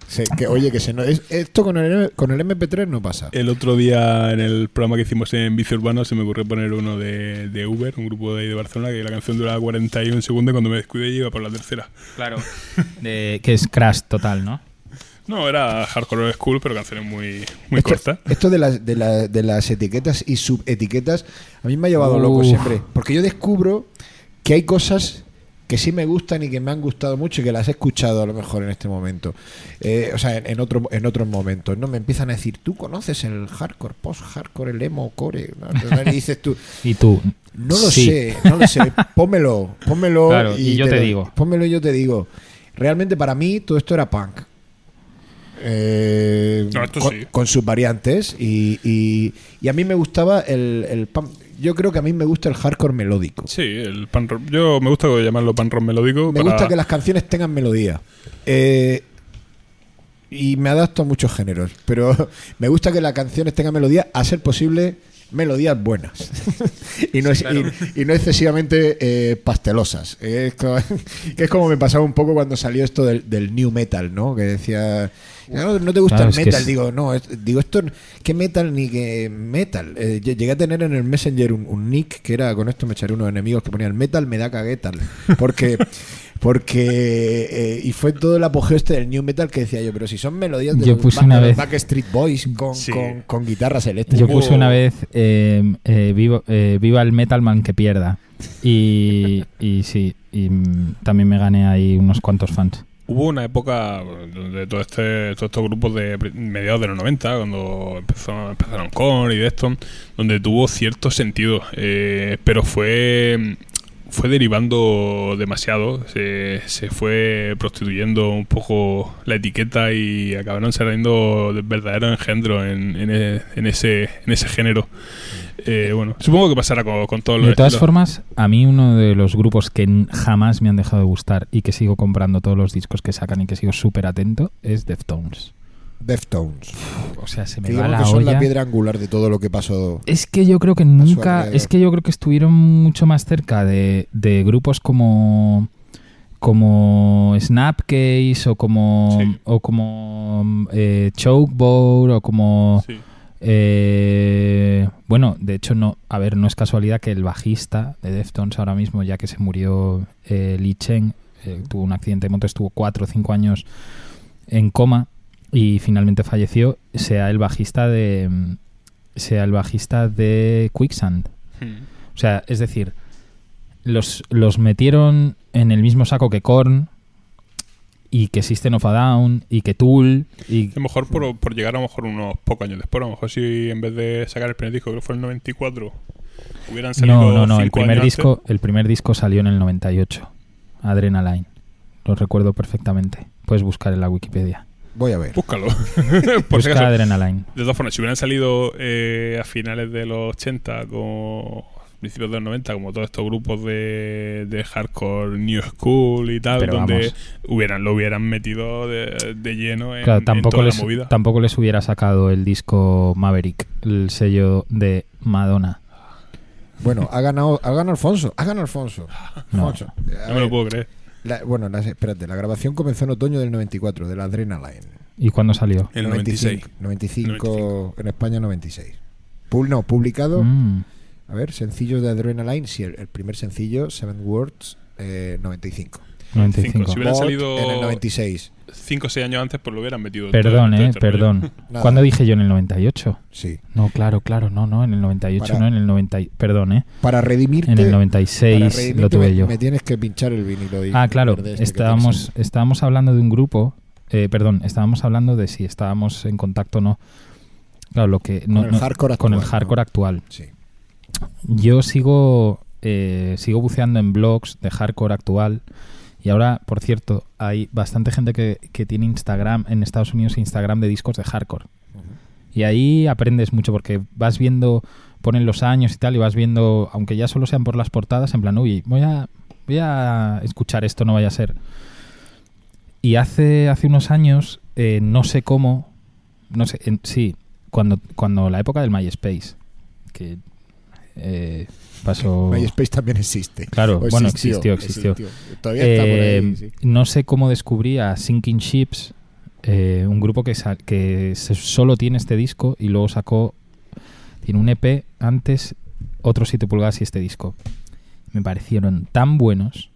Se- que, oye, que se no, es- esto con el, con el MP3 no pasa. El otro día en el programa que hicimos en Bici Urbano se me ocurrió poner uno de, de Uber, un grupo de ahí de Barcelona, que la canción duraba 41 segundos y cuando me descuidé iba por la tercera. Claro. De, que es crash total, ¿no? No, era hardcore school, pero canciones muy, muy esto, cortas. esto de, las, de, la- de las etiquetas y subetiquetas a mí me ha llevado loco siempre. Porque yo descubro que hay cosas que sí me gustan y que me han gustado mucho y que las he escuchado a lo mejor en este momento. Eh, o sea, en, en otro, en otros momentos. ¿no? Me empiezan a decir, tú conoces el hardcore, post-hardcore, el emo, core. ¿no? Y dices tú, Y tú. No lo Sí. sé, no lo sé. Pónmelo, pónmelo. Claro, y yo te lo- digo. Pónmelo y yo te digo. Realmente para mí todo esto era punk. Eh, No, esto con, sí. con sus variantes y, y- y a mí me gustaba el, el punk. Yo creo que a mí me gusta el hardcore melódico. Sí, el pan rock. Yo me gusta llamarlo pan rock melódico. Me para- gusta que las canciones tengan melodía. Eh, y me adapto a muchos géneros. Pero me gusta que las canciones tengan melodía, a ser posible, melodías buenas. y, no es, y, y no excesivamente eh, pastelosas. Es como, que es como me pasaba un poco cuando salió esto del, del new metal, ¿no? Que decía. No, no te gusta Claro, el metal, es- digo, no, es- digo, esto, ¿qué metal ni qué metal? Eh, lle- llegué a tener en el Messenger un, un nick que era, con esto me echaré unos enemigos que ponía el metal me da caguetal. Porque, porque, eh, y fue todo el apogeo este del new metal que decía yo, pero si son melodías de Yo los, puse una de los vez- Backstreet Boys con, Sí. con, con guitarras eléctricas. Yo puse una vez eh, eh, vivo- eh, Viva el Metalman que pierda. Y, y sí, y mm, también me gané ahí unos cuantos fans. Hubo una época donde todo este, todos estos grupos de mediados de los 90, cuando empezó, empezaron con y de donde tuvo cierto sentido. eh, pero fue fue derivando demasiado, se, se fue prostituyendo un poco la etiqueta y acabaron saliendo de verdaderos engendros en, en, e- en ese, en ese género. Eh, bueno, supongo que pasará con, con todos los De todas formas, a mí uno de los grupos que jamás me han dejado de gustar y que sigo comprando todos los discos que sacan y que sigo súper atento es Deftones. Deftones. O sea, se me Que va la que son la piedra angular de todo lo que pasó. Es que yo creo que nunca, es que yo creo que estuvieron mucho más cerca de, de grupos como como Snapcase o como Sí. o como eh, Chokeboard o como Sí. eh, bueno, de hecho no, a ver, no es casualidad que el bajista de Deftones ahora mismo, ya que se murió eh, Lee Chen, eh, tuvo un accidente de moto, estuvo cuatro o cinco años en coma y finalmente falleció, sea el bajista de sea el bajista de Quicksand. Hmm. O sea, es decir, los, los metieron en el mismo saco que Korn y que System of a Down y que Tool y A lo mejor por, por llegar a lo mejor unos pocos años después, a lo mejor si en vez de sacar el primer disco, que fue el 94, hubieran salido No, no, no. El primer disco, el primer disco salió en el 98. Adrenaline. Lo recuerdo perfectamente. Puedes buscar en la Wikipedia. Voy a ver. Búscalo. por si Busca acaso. Adrenaline. De todas formas, si hubieran salido eh, a finales de los 80, como principios de los 90, como todos estos grupos de, de hardcore New School y tal, Pero donde vamos. hubieran lo hubieran metido de, de lleno en, Claro, en tampoco, toda les, la movida. tampoco les hubiera sacado el disco Maverick, el sello de Madonna. Bueno, ha ganado, ha ganado Alfonso. Ha ganado Alfonso. No. Alfonso. No me lo puedo creer. La- bueno, la- espérate, la grabación comenzó en otoño del 94, de la Adrenaline. ¿Y cuándo salió? El 96. 95, 95. en España 96. Pul- no, publicado. Mm. A ver, sencillos de Adrenaline. Sí, el, el primer sencillo, Seven Words, eh, 95. 95. Si hubiera Vault salido- en el 96. 5 o 6 años antes, pues lo hubieran metido. Perdón, todo- eh, este perdón. Nada. ¿Cuándo dije yo en el 98? Sí. No, claro, claro, no, no, en el 98, Para- no, en el 90, y- perdón, eh. Para redimirte. En el para 96 redimirte lo tuve me, yo. me tienes que pinchar el vinilo. y Ah, claro, este estábamos, estábamos hablando de un grupo, eh, perdón, estábamos hablando de si estábamos en contacto o no. Claro, lo que no- Con el no- hardcore con el actual, hardcore ¿no? actual. Sí. Yo sigo eh, sigo buceando en blogs de hardcore actual y ahora, por cierto, hay bastante gente que, que tiene Instagram en Estados Unidos Instagram de discos de hardcore. Y ahí aprendes mucho porque vas viendo, ponen los años y tal, y vas viendo, aunque ya solo sean por las portadas, en plan, uy, voy a, voy a escuchar esto, no vaya a ser. Y hace, hace unos años, eh, no sé cómo, no sé, en- sí, cuando, cuando la época del MySpace, que eh, pasó... MySpace también existe. Claro, O bueno, existió, existió. Todavía está por Eh, ahí. sí. No sé cómo descubrí a Sinking Ships, eh, un grupo que, que se- solo tiene este disco y luego sacó, tiene un EP antes, otros 7 pulgadas y este disco. Me parecieron tan buenos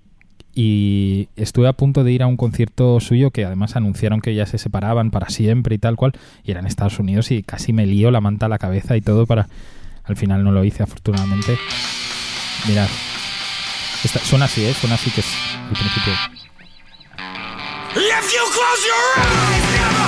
y estuve a punto de ir a un concierto suyo que además anunciaron que ya se separaban para siempre y tal cual, y era en Estados Unidos y casi me lío la manta a la cabeza y todo para... Al final no lo hice, afortunadamente. Mirad. Esta- suena así, ¿eh? Suena así que es. If you close your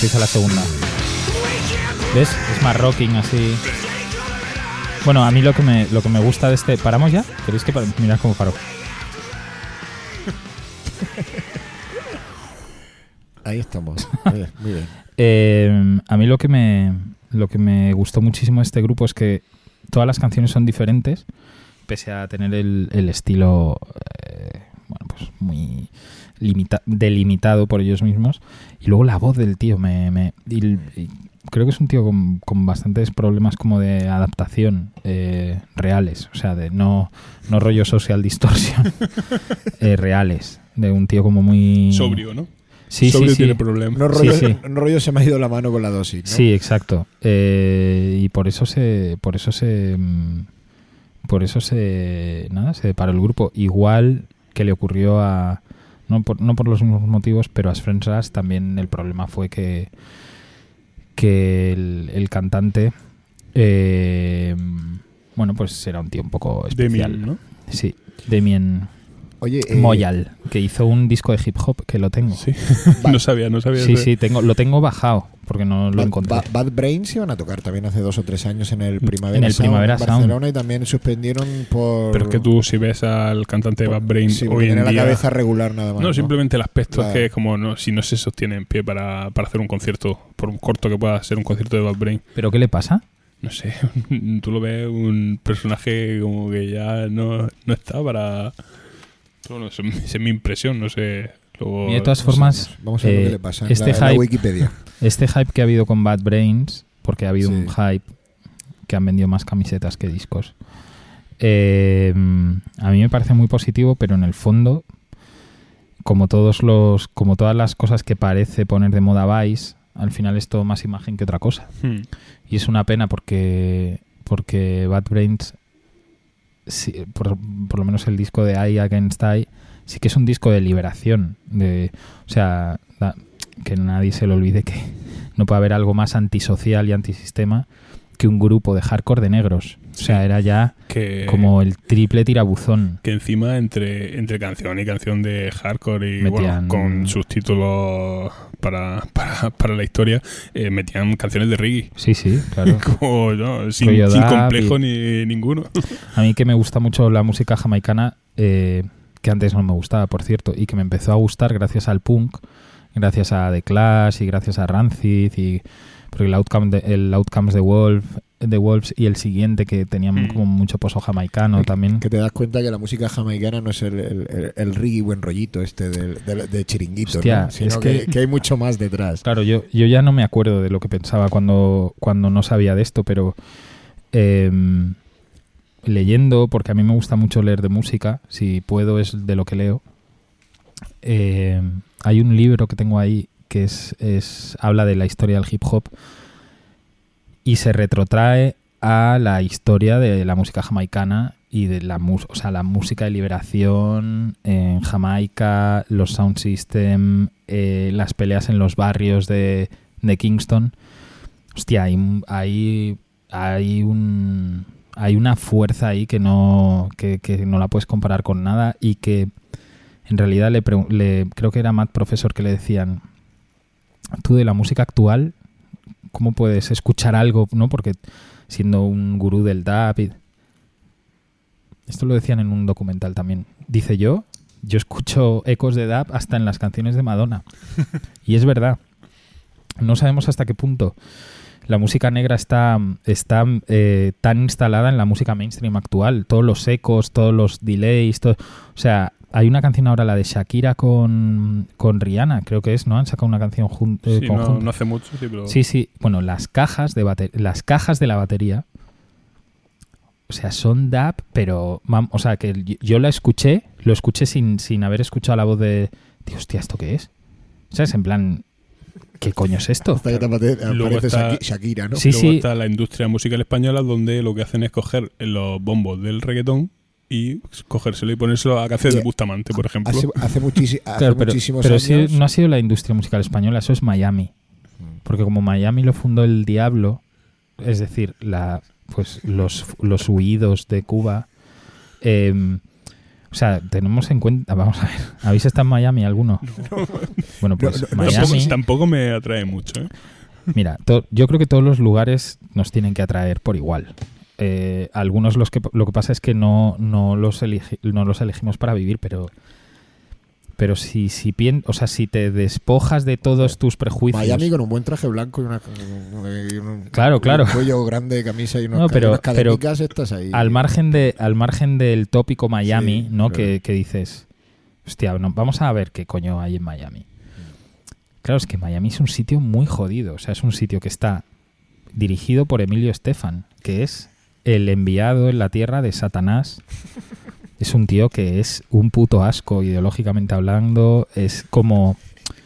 empieza la segunda. ¿Ves? Es más rocking así. Bueno, a mí lo que me, lo que me gusta de este... ¿Paramos ya? ¿Queréis que paremos? Mirad cómo paro. Ahí estamos. Muy bien, muy bien. Eh, a mí lo que me lo que me gustó muchísimo de este grupo es que todas las canciones son diferentes, pese a tener el, el estilo eh, bueno, pues muy limita- delimitado por ellos mismos. Y luego la voz del tío, me, me- y el- y creo que es un tío con, con bastantes problemas como de adaptación eh, reales, o sea, de no, no rollo social distortion, eh, reales, de un tío como muy... Sobrio, ¿no? Sí, Sobrio sí, sí. tiene problemas. No rollo, sí. no rollo se me ha ido la mano con la dosis. ¿no? Sí, exacto. Eh, y por eso se, por eso se, mm, por eso se, nada, se paró el grupo. Igual que le ocurrió a, no por, no por los mismos motivos, pero a Friends Rush también el problema fue que, que el, el cantante, eh, bueno, pues era un tío un poco especial. Demi, ¿no? Sí, Damien Oye, eh, Moyal, que hizo un disco de hip hop que lo tengo. Sí. No sabía, no sabía. Sí, sí, tengo, lo tengo bajado porque no lo Bad, encontré. Ba- Bad Brains iban a tocar también hace dos o tres años en el Primavera, En el Sound Primavera en Sound. Barcelona y también suspendieron por... Pero es que tú, si ves al cantante de Bad Brain Sí, porque hoy en tiene la día. cabeza regular nada más. no, simplemente el aspecto La- es que es como no, si no se sostiene en pie para, para hacer un concierto, por un corto que pueda ser un concierto de Bad Brain. ¿Pero qué le pasa? No sé, tú lo ves un personaje como que ya no, no está para. Bueno, esa esa es mi impresión, no sé. Luego, Y de todas formas, vamos a ver eh, lo que le pasa en este la, en la hype- Wikipedia. Este hype que ha habido con Bad Brains, porque ha habido Sí. un hype que han vendido más camisetas que discos, eh, a mí me parece muy positivo, pero en el fondo, como todos los, como todas las cosas que parece poner de moda Vice, al final es todo más imagen que otra cosa. Hmm. Y es una pena porque, porque Bad Brains, sí, por, por lo menos el disco de I Against I, sí que es un disco de liberación. De, o sea, que nadie se le olvide que no puede haber algo más antisocial y antisistema que un grupo de hardcore de negros. O sea, era ya Que, como el triple tirabuzón. que encima entre, entre canción y canción de hardcore y Metían- bueno, con sus títulos para, para, para la historia, eh, metían canciones de reggae. Sí, sí, claro. Como, ¿no? sin, complejo y- ni ninguno. A mí que me gusta mucho la música jamaicana, eh, que antes no me gustaba, por cierto, y que me empezó a gustar gracias al punk, gracias a The Clash y gracias a Rancid y porque el Outcome de, el Outcomes de Wolf, de Wolves y el siguiente que tenían Mm. como mucho pozo jamaicano también. Que te das cuenta que la música jamaicana no es el, el, el, el reggae buen rollito este del, del- de chiringuito, Hostia, ¿no? sino es que, que- que hay mucho más detrás. Claro, yo, yo ya no me acuerdo de lo que pensaba cuando, cuando no sabía de esto, pero eh, leyendo, porque a mí me gusta mucho leer de música, si puedo es de lo que leo, eh, hay un libro que tengo ahí que es, habla de la historia del hip hop y se retrotrae a la historia de la música jamaicana y de la, o sea, la música de liberación en Jamaica, los sound system, eh, las peleas en los barrios de, de Kingston. Hostia, hay, hay, hay, un, hay una fuerza ahí que no, que, no la puedes comparar con nada y que en realidad le, le- creo que era Matt Professor que le decían, tú de la música actual, ¿cómo puedes escuchar algo? ¿no? Porque siendo un gurú del y- Esto lo decían en un documental también. Dice yo, yo escucho ecos de dub hasta en las canciones de Madonna. y es verdad. No sabemos hasta qué punto la música negra está, está eh, tan instalada en la música mainstream actual. Todos los ecos, todos los delays, todo, o sea, hay una canción ahora, la de Shakira con, con Rihanna, creo que es, ¿no? Han sacado una canción jun- eh, Sí, no, conjunta. no hace mucho, sí, pero. Sí, sí. Bueno, las cajas de bate- las cajas de la batería, o sea, son DAP, pero, mam- o sea, que yo- yo la escuché, lo escuché sin, sin haber escuchado la voz de, tío, hostia, ¿esto qué es? ¿Sabes? En plan, ¿qué coño es esto? Hasta que te apate- Luego aparece está- Shaki- Shakira, ¿no? Sí, Luego sí. está la industria musical española donde lo que hacen es coger los bombos del reggaetón y cogérselo y ponérselo a canciones de. Bustamante, por ejemplo. Hace, hace, muchisi- hace Claro, pero, muchísimos pero años. sí, no ha sido la industria musical española, eso es Miami. Porque como Miami lo fundó el diablo, es decir, la, pues los, los huidos de Cuba, eh, O sea, tenemos en cuenta. Vamos a ver. ¿Habéis estado en Miami alguno? Bueno, pues No, no, Miami. Tampoco, tampoco me atrae mucho, ¿eh? Mira, to- yo creo que todos los lugares nos tienen que atraer por igual. Eh, algunos los que lo que pasa es que no, no los elegi- no los elegimos para vivir, pero pero si si pien- o sea, si te despojas de todos tus prejuicios. Miami con un buen traje blanco y una. y un- Claro, claro. Un cuello grande, camisa y unos, No, pero- unas estas ahí. al margen de al margen del tópico Miami, Sí, ¿no? claro. Que, que dices, hostia, no, vamos a ver qué coño hay en Miami. Claro, es que Miami es un sitio muy jodido. O sea, es un sitio que está dirigido por Emilio Estefan, que es el enviado en la tierra de Satanás. Es un tío que es un puto asco ideológicamente hablando. Es como.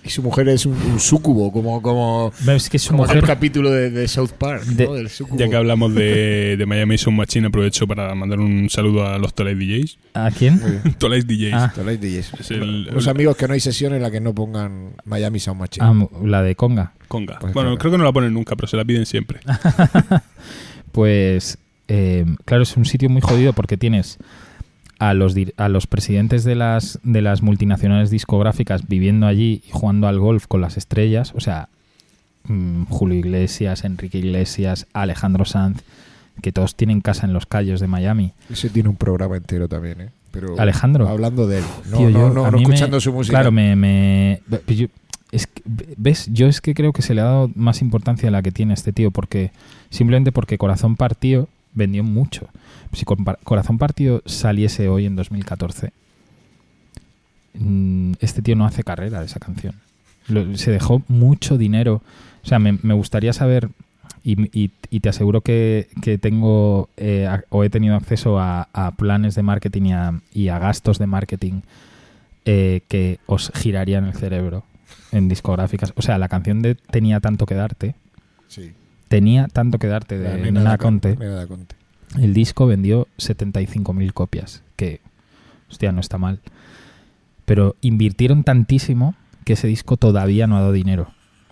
Y su mujer es un, un súcubo, como, como, Es que su como mujer. aquel capítulo de, de South Park, De- ¿no? Del. Ya que hablamos de, de Miami Sound Machine, aprovecho para mandar un saludo a los Tolais DJs. ¿A quién? Tolais DJs. Ah. DJs. Es el- Unos amigos que no hay sesión en la que no pongan Miami Sound Machine. Ah, la de Conga. Conga. Pues bueno, claro. creo que no la ponen nunca, pero se la piden siempre. Pues, eh, claro, es un sitio muy jodido porque tienes a los, a los presidentes de las, de las multinacionales discográficas viviendo allí y jugando al golf con las estrellas. O sea, mm, Julio Iglesias, Enrique Iglesias, Alejandro Sanz, que todos tienen casa en los callos de Miami. Ese tiene un programa entero también, ¿eh? Pero Alejandro. Hablando de él. No, Tío, no, yo- no, a no mí me- escuchando su música. Claro, me... me- yo- es que- ¿Ves? Yo es que creo que se le ha dado más importancia a la que tiene este tío, porque simplemente porque Corazón Partido vendió mucho. Si Corazón Partido saliese hoy en 2014, mm, este tío no hace carrera de esa canción. Se dejó mucho dinero. O sea, me, me gustaría saber, y, y- te aseguro que, que tengo eh, o he tenido acceso a, planes de marketing y a, y a gastos de marketing eh, que os girarían el cerebro en discográficas. O sea, la canción de Tenía tanto que darte, Sí. Tenía tanto que darte de nena Nena da Con- Conte. nena da Conte. El disco vendió 75.000 copias, que, hostia, no está mal. Pero invirtieron tantísimo que ese disco todavía no ha dado dinero.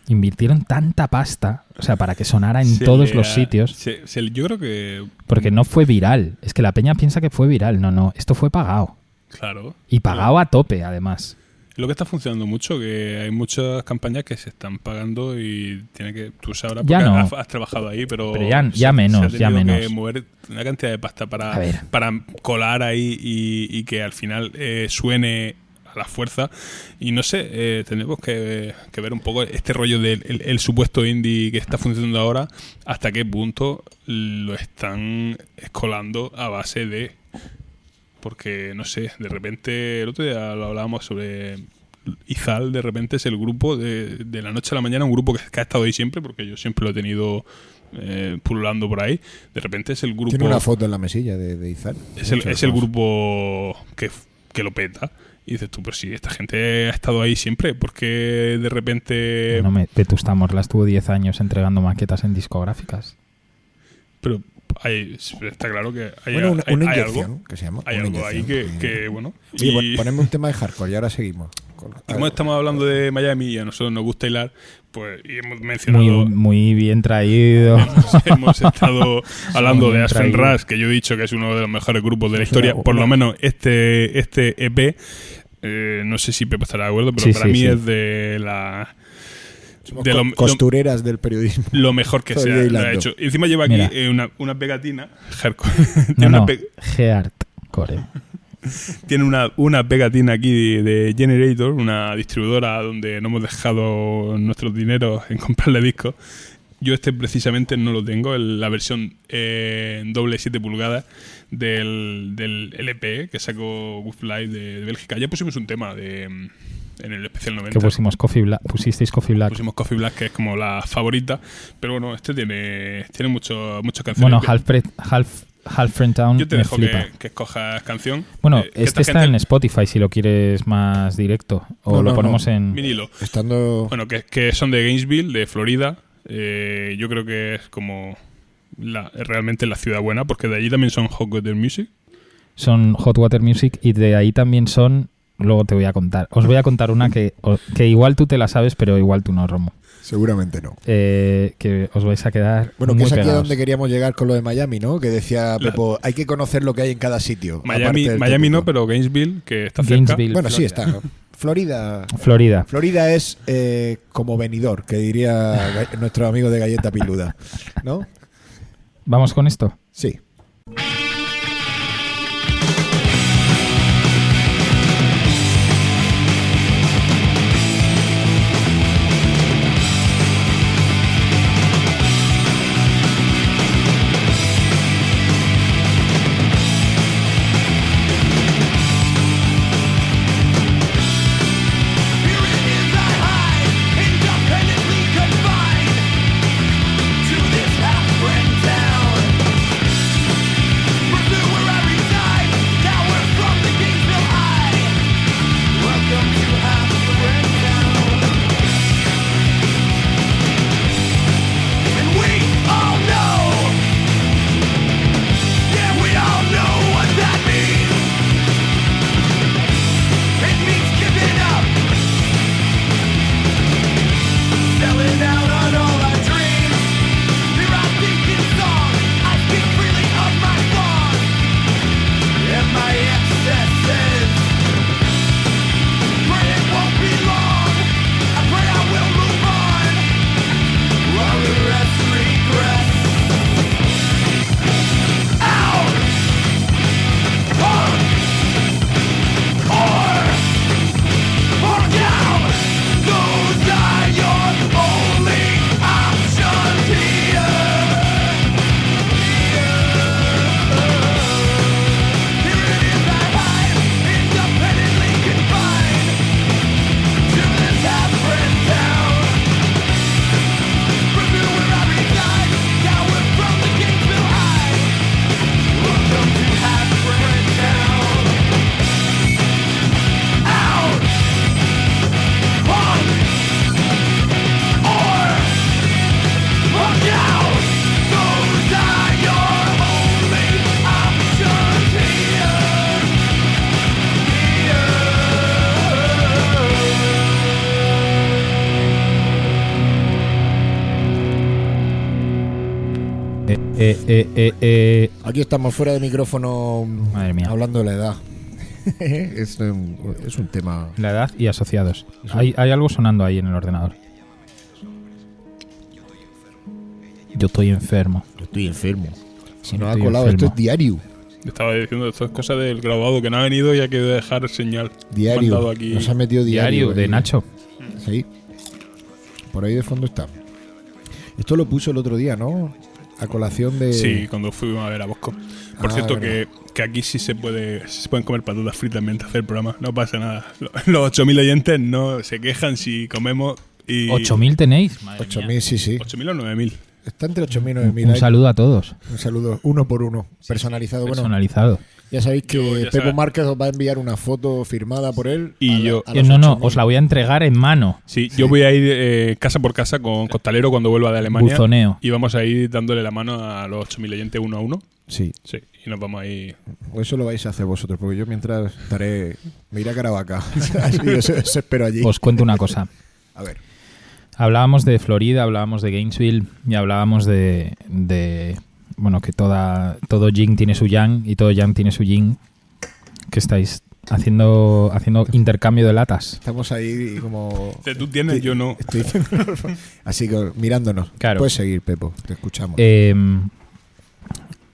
Invirtieron tanta pasta, o sea, para que sonara en Se todos le los sitios, se- se- yo creo que. porque no fue viral. Es que la peña piensa que fue viral. No, no, esto fue pagado. Claro. Y pagado a tope, además. Lo que está funcionando mucho, que hay muchas campañas que se están pagando y tiene que. Tú sabrás Ya porque no. has, has trabajado ahí, pero. Pero ya- se- ya se menos, ha ya tenido que menos. mover una cantidad de pasta para, para colar ahí y, y que al final eh, suene a la fuerza. Y no sé, eh, tenemos que, que ver un poco este rollo del el, el supuesto indie que está funcionando ahora, hasta qué punto lo están escolando a base de porque no sé, de repente el otro día lo hablábamos sobre Izal, de repente es el grupo de, de la noche a la mañana, un grupo que, que ha estado ahí siempre, porque yo siempre lo he tenido eh, pululando por ahí. De repente es el grupo Tiene una foto en la mesilla de, de Izal. es el, es el grupo que, que lo peta. Y dices tú, pero si esta gente ha estado ahí siempre, porque de repente No me, Vetusta Morla estuvo 10 años entregando maquetas en discográficas. pero hay, está claro que hay, Bueno, una, hay- una hay inyección, algo, que se llama. hay una algo ahí que, que, bueno. Oye, y- pon- poneme un tema de hardcore y ahora seguimos. Con- Y como estamos hablando de Miami y a nosotros nos gusta hilar, pues y hemos mencionado. Muy, muy bien traído. hemos, hemos estado hablando de Aspen. Rush, que yo he dicho que es uno de los mejores grupos de la historia. Por lo menos este, este EP, eh, no sé si Pepe estará de acuerdo, pero Sí, para sí, mí sí. es de la. Somos de co- lo- lo- costureras del periodismo. Lo mejor que se Todavía ha, lo ha hilando. hecho. Y encima lleva aquí eh, una, una pegatina. hardcore. No, tiene, una pe- Hardcore. tiene una, una pegatina aquí de Generator, una distribuidora donde no hemos dejado nuestros dineros en comprarle discos. Yo este precisamente no lo tengo, el- la versión eh, doble 7 pulgadas del, del LP que sacó Wolf Live de, de Bélgica. Ya pusimos un tema de, en el especial 90. Que pusimos Coffee Black. Pusisteis Coffee Black. Pusimos Coffee Black, que es como la favorita. Pero bueno, este tiene, tiene mucho, muchas canciones. Bueno, Half, Half, Half Friend Town Yo te me dejo flipa. que, que escojas canción. Bueno, Eh, este esta está gente- en Spotify si lo quieres más directo. O No, lo no, ponemos no. en. Vinilo. Estando. Bueno, que, que son de Gainesville, de Florida. Eh, yo creo que es como la, realmente la ciudad buena, porque de allí también son Hot Water Music. Son Hot Water Music y de ahí también son. Luego te voy a contar. Os voy a contar una que, que igual tú te la sabes, pero igual tú no, Romo. Seguramente no. eh, que os vais a quedar Bueno, que muy es aquí a donde queríamos llegar con lo de Miami, ¿no? Que decía Pepo, hay que conocer lo que hay en cada sitio. Miami, Miami no, pero Gainesville, que está cerca. Gainesville, Bueno, sí está. Florida. Florida. Florida es eh, como venidor, que diría nuestro amigo de Galleta Piluda. ¿No? Vamos con esto. Sí. Aquí estamos fuera de micrófono Madre mía. hablando de la edad. es, un, es un tema. La edad y asociados. Hay, hay algo sonando ahí en el ordenador. Yo estoy enfermo. Yo estoy enfermo. Si no ha colado, enfermo. esto es diario. Estaba diciendo, esto es cosa del graduado que no ha venido y ha querido dejar señal. Diario. Aquí. Nos ha metido diario. Diario de ahí. Nacho. Sí. Por ahí de fondo está. Esto lo puso el otro día, ¿no? A colación de. Sí, cuando fuimos a ver a Bosco. Por Ah, cierto, que, que aquí sí se puede se pueden comer patatas fritas mientras hace el programa. No pasa nada. Lo- Los 8.000 oyentes no se quejan si comemos. Y ¿8.000 tenéis? Madre mía. 8.000, sí, sí. 8.000 o 9.000. Está entre 8.000 y Un, 9.000. un Hay- saludo a todos. Un saludo, uno por uno, personalizado. Bueno, Personalizado. Ya sabéis que Yo, ya Pepo. Márquez os va a enviar una foto firmada por él. Y a la- yo- a Eh, no, no, 8.000. os la voy a entregar en mano. Sí, yo voy a ir eh, casa por casa con Costalero cuando vuelva de Alemania. Buzoneo. Y vamos a ir dándole la mano a los 8.000 oyentes uno a uno. Sí, Sí, y nos vamos a ir. eso lo vais a hacer vosotros, porque yo mientras estaré. Me iré a Caravaca. Os espero allí. Os cuento una cosa. A ver. Hablábamos de Florida, hablábamos de Gainesville y hablábamos de, de, bueno, que toda, todo yin tiene su yang y todo yang tiene su yin. Que estáis haciendo, haciendo intercambio de latas. Estamos ahí como. Tú tienes, yo no. Estoy Así que mirándonos. Claro. Puedes seguir, Pepo. Te escuchamos. Eh,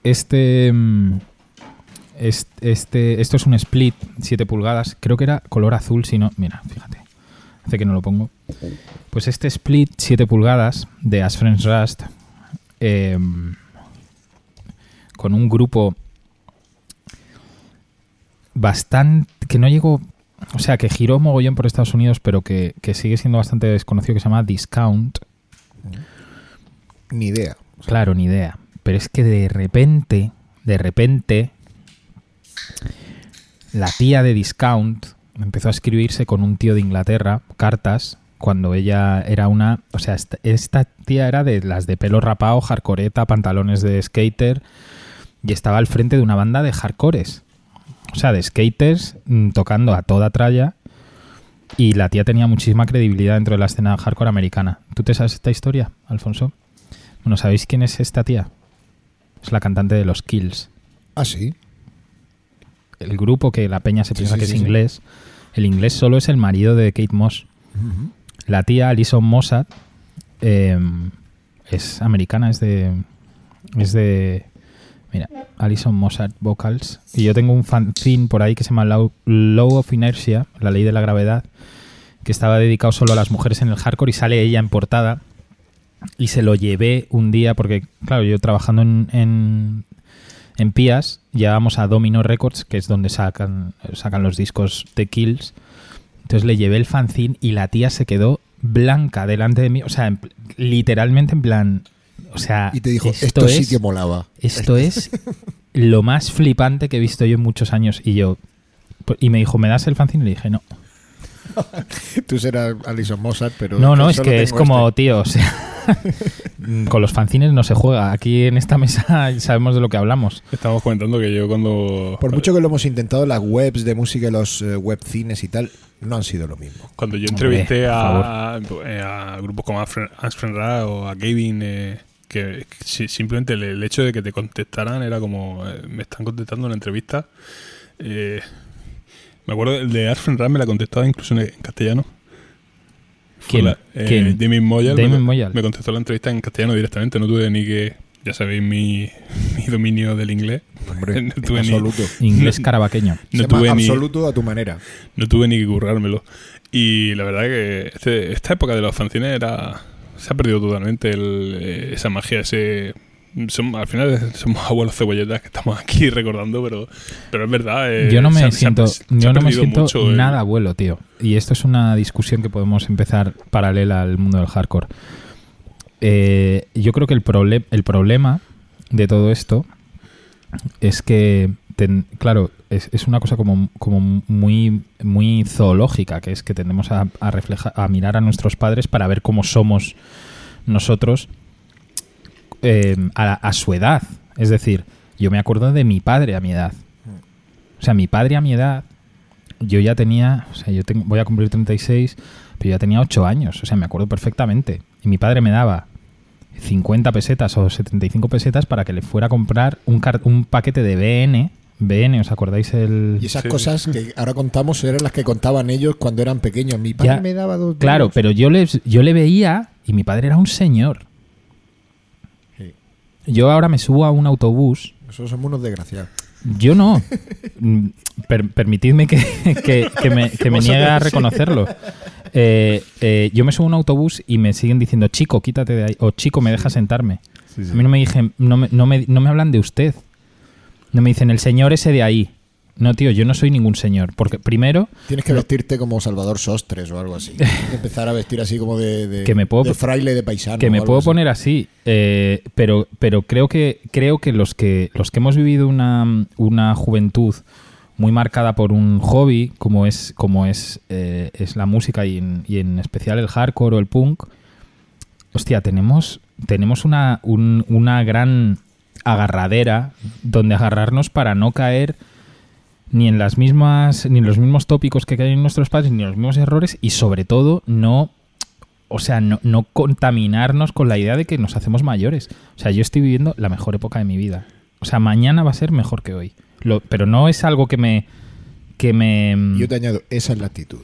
este, est- este, esto es un split 7 pulgadas. Creo que era color azul, si no. Mira, fíjate. Hace que no lo pongo. Pues este split 7 pulgadas de As Friends Rust eh, con un grupo bastante. que no llegó. O sea, que giró mogollón por Estados Unidos, pero que, que sigue siendo bastante desconocido, que se llama Discount. Ni idea. Claro, ni idea. Pero es que de repente, de repente, la tía de Discount empezó a escribirse con un tío de Inglaterra cartas cuando ella era una... O sea, esta, esta tía era de las de pelo rapado, hardcoreta, pantalones de skater y estaba al frente de una banda de hardcores. O sea, de skaters mm, tocando a toda tralla Y la tía tenía muchísima credibilidad dentro de la escena hardcore americana. ¿Tú te sabes esta historia, Alfonso? Bueno, ¿sabéis quién es esta tía? Es la cantante de los Kills. Ah, sí. El grupo que la peña se piensa sí, que sí, es inglés. El inglés solo es el marido de Kate Moss. La tía Alison Mossad eh, es americana, es de. Es de. Mira, Alison Mossad Vocals. Y yo tengo un fanzine por ahí que se llama Law, of Inertia, la ley de la gravedad, que estaba dedicado solo a las mujeres en el hardcore y sale ella en portada. Y se lo llevé un día porque, claro, yo trabajando en, en, en Pías, llevábamos a Domino Records, que es donde sacan, sacan los discos de Kills. Entonces le llevé el fanzine y la tía se quedó blanca delante de mí. O sea, literalmente en plan. O sea, Y te dijo, esto, esto, sí es, que molaba. esto es lo más flipante que he visto yo en muchos años. Y yo. Y me dijo, ¿me das el fanzine? Y le dije, no. Tú serás Alison Mossad, pero... No, no, es que es como, este. tío, o sea. con los fanzines no se juega. Aquí en esta mesa sabemos de lo que hablamos. Estamos comentando que yo cuando. Por mucho que lo hemos intentado, las webs de música y los eh, webcines y tal, no han sido lo mismo. Cuando yo entrevisté a, eh, a grupos como Asfrenra o a Gavin, eh, que, que si- simplemente el, el hecho de que te contestaran era como, eh, me están contestando una entrevista. Eh, me acuerdo, el de Asfrenra me la contestaba incluso en, en castellano. ¿Quién? la- eh, ¿Quién? Damien Moyal. Damien me, Moyal. me contestó la entrevista en castellano directamente, no tuve ni que, ya sabéis, mi, mi dominio del inglés. Hombre, No en tuve ni- absoluto. Inglés carabaqueño. No tuve ni, absoluto a tu manera. no tuve ni que currármelo. Y la verdad que este- esta época de los fanzines era. Se ha perdido totalmente el, eh, esa magia, ese. Son, al final somos abuelos cebolletas que estamos aquí recordando, pero, pero es verdad. eh, yo no me se siento, se yo no me siento mucho nada abuelo, tío. Y esto es una discusión que podemos empezar paralela al mundo del hardcore. Eh, yo creo que el, proble- el problema de todo esto es que, ten- claro, es, es una cosa como, como muy, muy zoológica, que es que tendemos a, a reflejar, a mirar a nuestros padres para ver cómo somos nosotros eh, a, su edad. Es decir, yo me acuerdo de mi padre a mi edad. O sea, mi padre a mi edad, yo ya tenía, o sea, yo tengo- voy a cumplir 36, pero ya tenía 8 años, o sea, me acuerdo perfectamente. Y mi padre me daba 50 pesetas o 75 pesetas para que le fuera a comprar un, un paquete de BN. BN, ¿os acordáis el...? Y esas Sí. cosas que ahora contamos eran las que contaban ellos cuando eran pequeños. Mi padre Ya, me daba dos Claro, pero yo, les, yo le veía y mi padre era un señor. Sí. Yo ahora me subo a un autobús Nosotros somos unos desgraciados. Yo no. Mm, per- permitidme que, que- que me, que me niegue a reconocerlo. Eh, eh, yo me subo a un autobús y me siguen diciendo, chico, quítate de ahí. O chico, me deja sentarme. A mí no me, dije, no, me, no, me, no me hablan de usted. No me dicen, el señor ese de ahí. No, tío, yo no soy ningún señor. Porque primero, Tienes que vestirte como Salvador Sostres o algo así. Tienes que empezar a vestir así como de, de, Que me puedo- de fraile de paisano. que me puedo así. poner así, eh, pero, pero creo que creo que los que los que hemos vivido una, una juventud muy marcada por un hobby como es como es eh, es la música y en, y en especial el hardcore o el punk, hostia, tenemos tenemos una un- una gran agarradera donde agarrarnos para no caer ni en las mismas ni en los mismos tópicos que caen nuestros padres ni en los mismos errores y sobre todo no o sea, no, no contaminarnos con la idea de que nos hacemos mayores. O sea, yo estoy viviendo la mejor época de mi vida. O sea, mañana va a ser mejor que hoy. Lo- pero no es algo que me. que me. Yo te añado, esa es la actitud.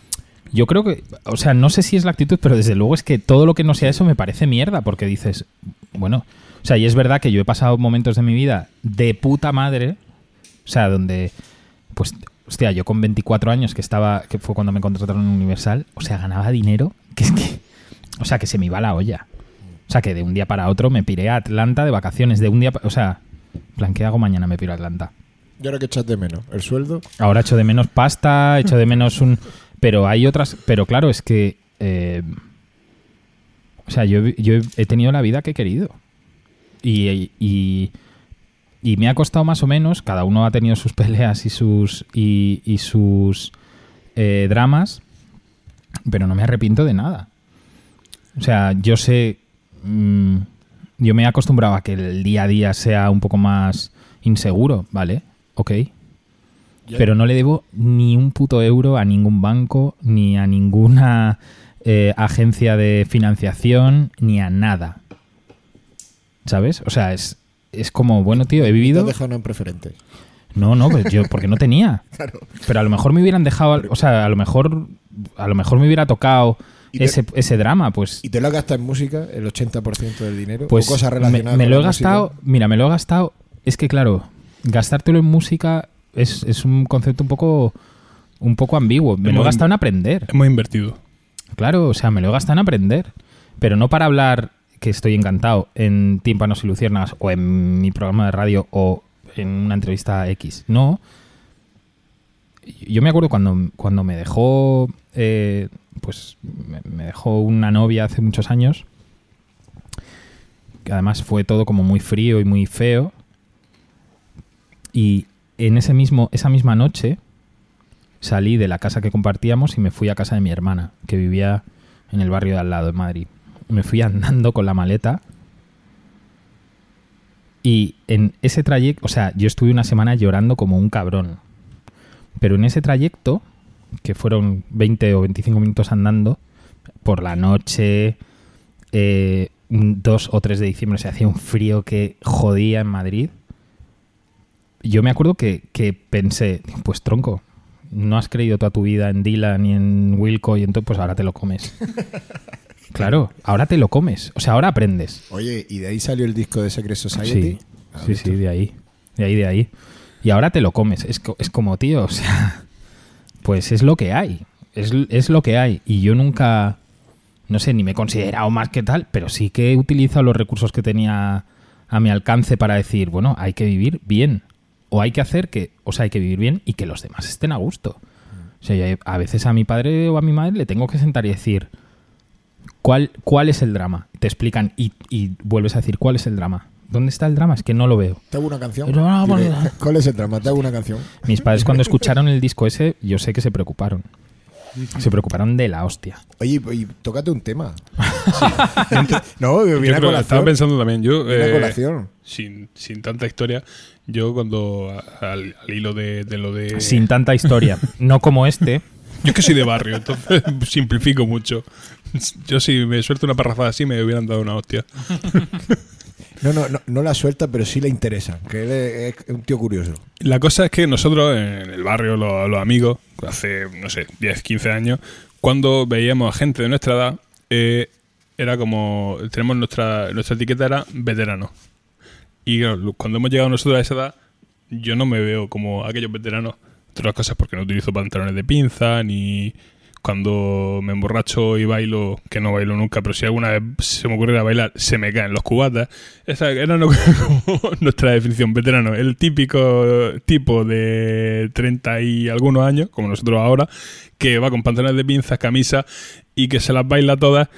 Yo creo que. O sea, no sé si es la actitud, pero desde luego es que todo lo que no sea eso me parece mierda. Porque dices. Bueno. O sea, y es verdad que yo he pasado momentos de mi vida de puta madre. O sea, donde. Pues. Hostia, yo con 24 años, que estaba. que fue cuando me contrataron en Universal. O sea, ganaba dinero. Que es que. O sea, que se me iba la olla. O sea, que de un día para otro me piré a Atlanta de vacaciones. De un día. O sea, plan, ¿qué hago mañana? Me piro a Atlanta. ¿Y ahora qué echas de menos? ¿El sueldo? Ahora echo de menos pasta, echo de menos un... Pero hay otras... Pero claro, es que... eh, o sea, yo, he- tenido la vida que he querido. Y, y, y me ha costado más o menos, cada uno ha tenido sus peleas y sus, y, y sus eh, dramas, pero no me arrepiento de nada. O sea, yo sé... mm, yo me he acostumbrado a que el día a día sea un poco más inseguro, ¿vale? Ok. Pero no le debo ni un puto euro a ningún banco, ni a ninguna eh, agencia de financiación, ni a nada. ¿Sabes? O sea, es, es como, bueno, tío, he Te vivido... has dejado en preferentes. No, no, pues yo, porque no tenía. Claro. Pero a lo mejor me hubieran dejado, o sea, a lo mejor, a lo mejor me hubiera tocado te- ese, ese drama, pues, ¿Y te lo has gastado en música, el 80% del dinero? pues ¿O cosas me, relacionadas me lo he música? gastado, mira, me lo he gastado, es que claro, gastártelo en música es, es un concepto un poco, un poco ambiguo. Me lo he gastado en aprender, Hemos invertido. claro, o sea, me lo he gastado en aprender, pero no para hablar que estoy encantado en Tímpanos y Luciérnagas o en mi programa de radio o en una entrevista X, no. Yo me acuerdo cuando, cuando me dejó, eh, pues me dejó una novia hace muchos años, que además fue todo como muy frío y muy feo. Y en ese mismo, esa misma noche salí de la casa que compartíamos y me fui a casa de mi hermana, que vivía en el barrio de al lado, en Madrid. Me fui andando con la maleta y en ese trayecto, o sea, yo estuve una semana llorando como un cabrón. Pero en ese trayecto, que fueron 20 o 25 minutos andando, por la noche, eh, un 2 o 3 de diciembre, se hacía un frío que jodía en Madrid. Yo me acuerdo que, que pensé, pues tronco, no has creído toda tu vida en Dylan y en Wilco y entonces pues ahora te lo comes. Claro, ahora te lo comes. O sea, ahora aprendes. Oye, ¿y de ahí salió el disco de Secret Society? Sí, Ah, sí, sí, de ahí. De ahí, de ahí. Y ahora te lo comes. Es, es como, tío, o sea, pues es lo que hay. Es, es lo que hay. Y yo nunca, no sé, ni me he considerado más que tal, pero sí que he utilizado los recursos que tenía a mi alcance para decir, bueno, hay que vivir bien. O hay que hacer que, o sea, hay que vivir bien y que los demás estén a gusto. O sea, yo a veces a mi padre o a mi madre le tengo que sentar y decir, ¿cuál, cuál es el drama? Te explican y, y vuelves a decir, ¿cuál es el drama? ¿Dónde está el drama? Es que no lo veo. ¿Te hago una canción? Pero no, Dile, porque- ¿Cuál es el drama? ¿Te hago una canción? Mis padres cuando escucharon el disco ese, yo sé que se preocuparon. Se preocuparon de la hostia. Oye, y tócate un tema. no, viene Yo a colación. estaba pensando también, yo, Viene a eh, colación. sin, sin tanta historia, yo cuando al, al hilo de, de lo de... Sin tanta historia. No como este. Yo es que soy de barrio, entonces simplifico mucho. Yo si me suelto una parrafada así me hubieran dado una hostia. No, no, no, no la suelta, pero sí le interesa. Que él es, es un tío curioso. La cosa es que nosotros en el barrio, los, los amigos, hace, no sé, 10, 15 años, cuando veíamos a gente de nuestra edad, eh, era como, tenemos nuestra, nuestra etiqueta era veterano. Y cuando hemos llegado nosotros a esa edad, yo no me veo como aquellos veteranos. Entre otras cosas porque no utilizo pantalones de pinza, ni cuando me emborracho y bailo, que no bailo nunca, pero si alguna vez se me ocurriera bailar, se me caen los cubatas. Esa era no- como nuestra definición, veterano. El típico tipo de 30 y algunos años, como nosotros ahora, que va con pantalones de pinzas, camisa y que se las baila todas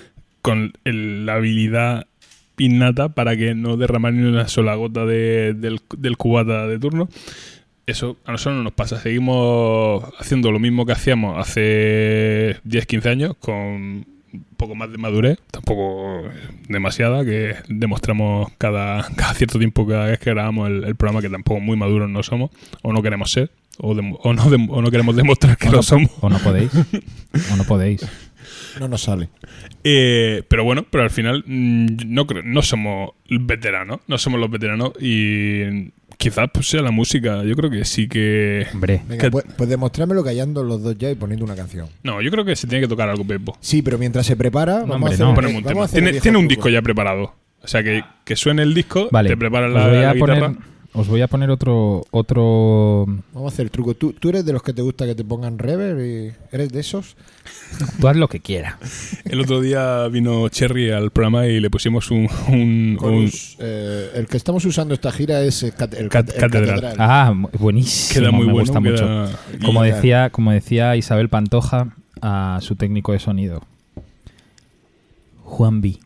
con el- la habilidad innata para que no derramar ni una sola gota de- del, del cubata de turno. Eso a nosotros no nos pasa. Seguimos haciendo lo mismo que hacíamos hace 10, 15 años con un poco más de madurez, tampoco demasiada, que demostramos cada, cada cierto tiempo, cada vez que grabamos el, el programa, que tampoco muy maduros no somos, o no queremos ser, o, o, no, o no queremos demostrar que lo no, somos. o no podéis. O no podéis. No nos sale. Eh, pero bueno, pero al final mm, no creo, no somos veteranos, no somos los veteranos y quizás pues sea la música. Yo creo que sí que Hombre. Venga, Que- pues, pues demostrármelo callando los dos ya y poniendo una canción. no, yo creo que se tiene que tocar algo, Pepo. Sí, pero mientras se prepara, No, vamos hombre, a hacer, no. un vamos a hacer Tiene, tiene un disco ya preparado. O sea que, que suene el disco, Vale. te preparas la, voy la a guitarra. poner, os voy a poner otro otro Vamos a hacer el truco. ¿Tú, tú eres de los que te gusta que te pongan reverb y eres de esos. tú haz lo que quieras. El otro día vino Cherry al programa y le pusimos un, un- Con un- los, eh, el que estamos usando esta gira es el, cat- el Cat- cat- el Catedral. catedral. Ah, buenísimo. queda muy me bueno. gusta queda- mucho. Como Y- decía, como decía Isabel Pantoja a su técnico de sonido. Juan B,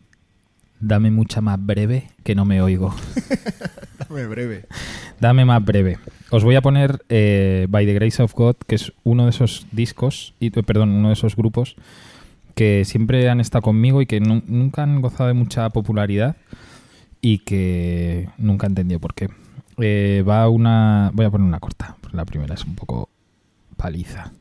dame mucha más breve que no me oigo. Dame breve. Dame más breve. Os voy a poner eh, By the Grace of God, que es uno de esos discos, y, eh, perdón, uno de esos grupos que siempre han estado conmigo y que nu- nunca han gozado de mucha popularidad y que nunca he entendido por qué. Eh, va una. Voy a poner una corta, porque la primera es un poco paliza.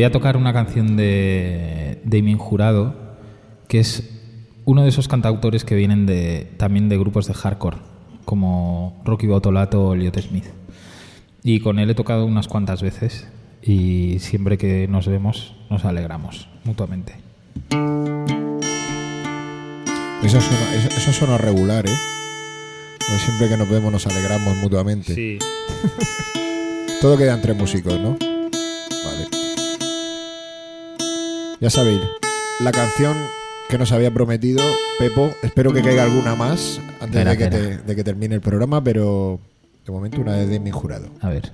Voy a tocar una canción de Damien Jurado, que es uno de esos cantautores que vienen de, también de grupos de hardcore, como Rocky Botolato o Elliot Smith. Y con él he tocado unas cuantas veces y siempre que nos vemos nos alegramos mutuamente. Eso suena, eso, eso suena regular, ¿eh? Pues siempre que nos vemos nos alegramos mutuamente. Todo queda entre músicos, ¿no? Vale. Ya sabéis, la canción que nos había prometido Pepo, espero que caiga alguna más antes de, que te- de que termine el programa, pero de momento una de Demi Jurado. A ver.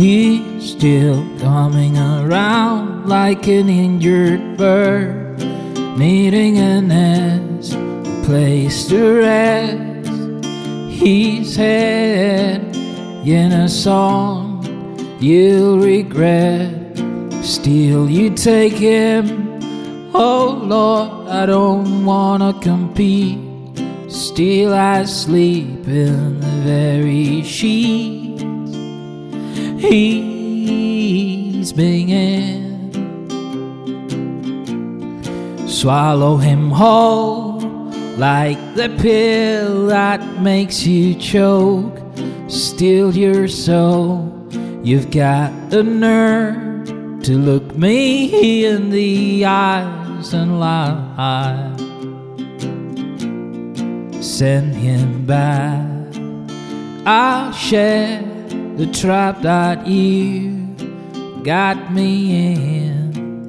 Is he still coming around like an injured bird, needing a nest, a place to rest? His head in a song you'll regret. Still, you take him. Oh Lord, I don't wanna compete. Still, I sleep in the very sheets he's being in. Swallow him whole like the pill that makes you choke. Steal your soul. You've got the nerve to look me in the eyes and lie. Send him back. I'll share the trap that you got me in.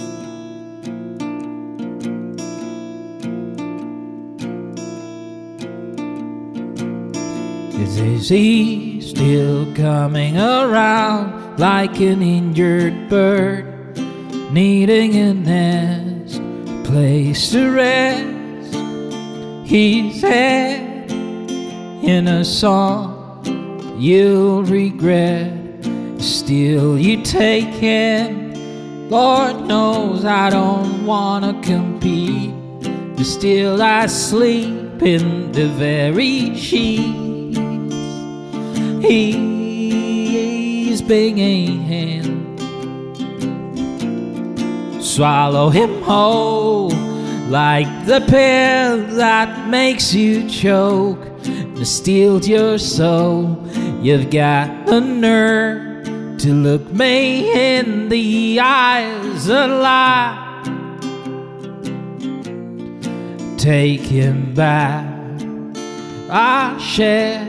Is he still coming around like an injured bird, needing a nest, place to rest. He's had in a song you'll regret. Still, you take him. Lord knows I don't wanna compete, but still I sleep in the very sheets. He's begging swallow him whole like the pill that makes you choke and steals your soul. You've got the nerve to look me in the eyes a lie. Take him back. I share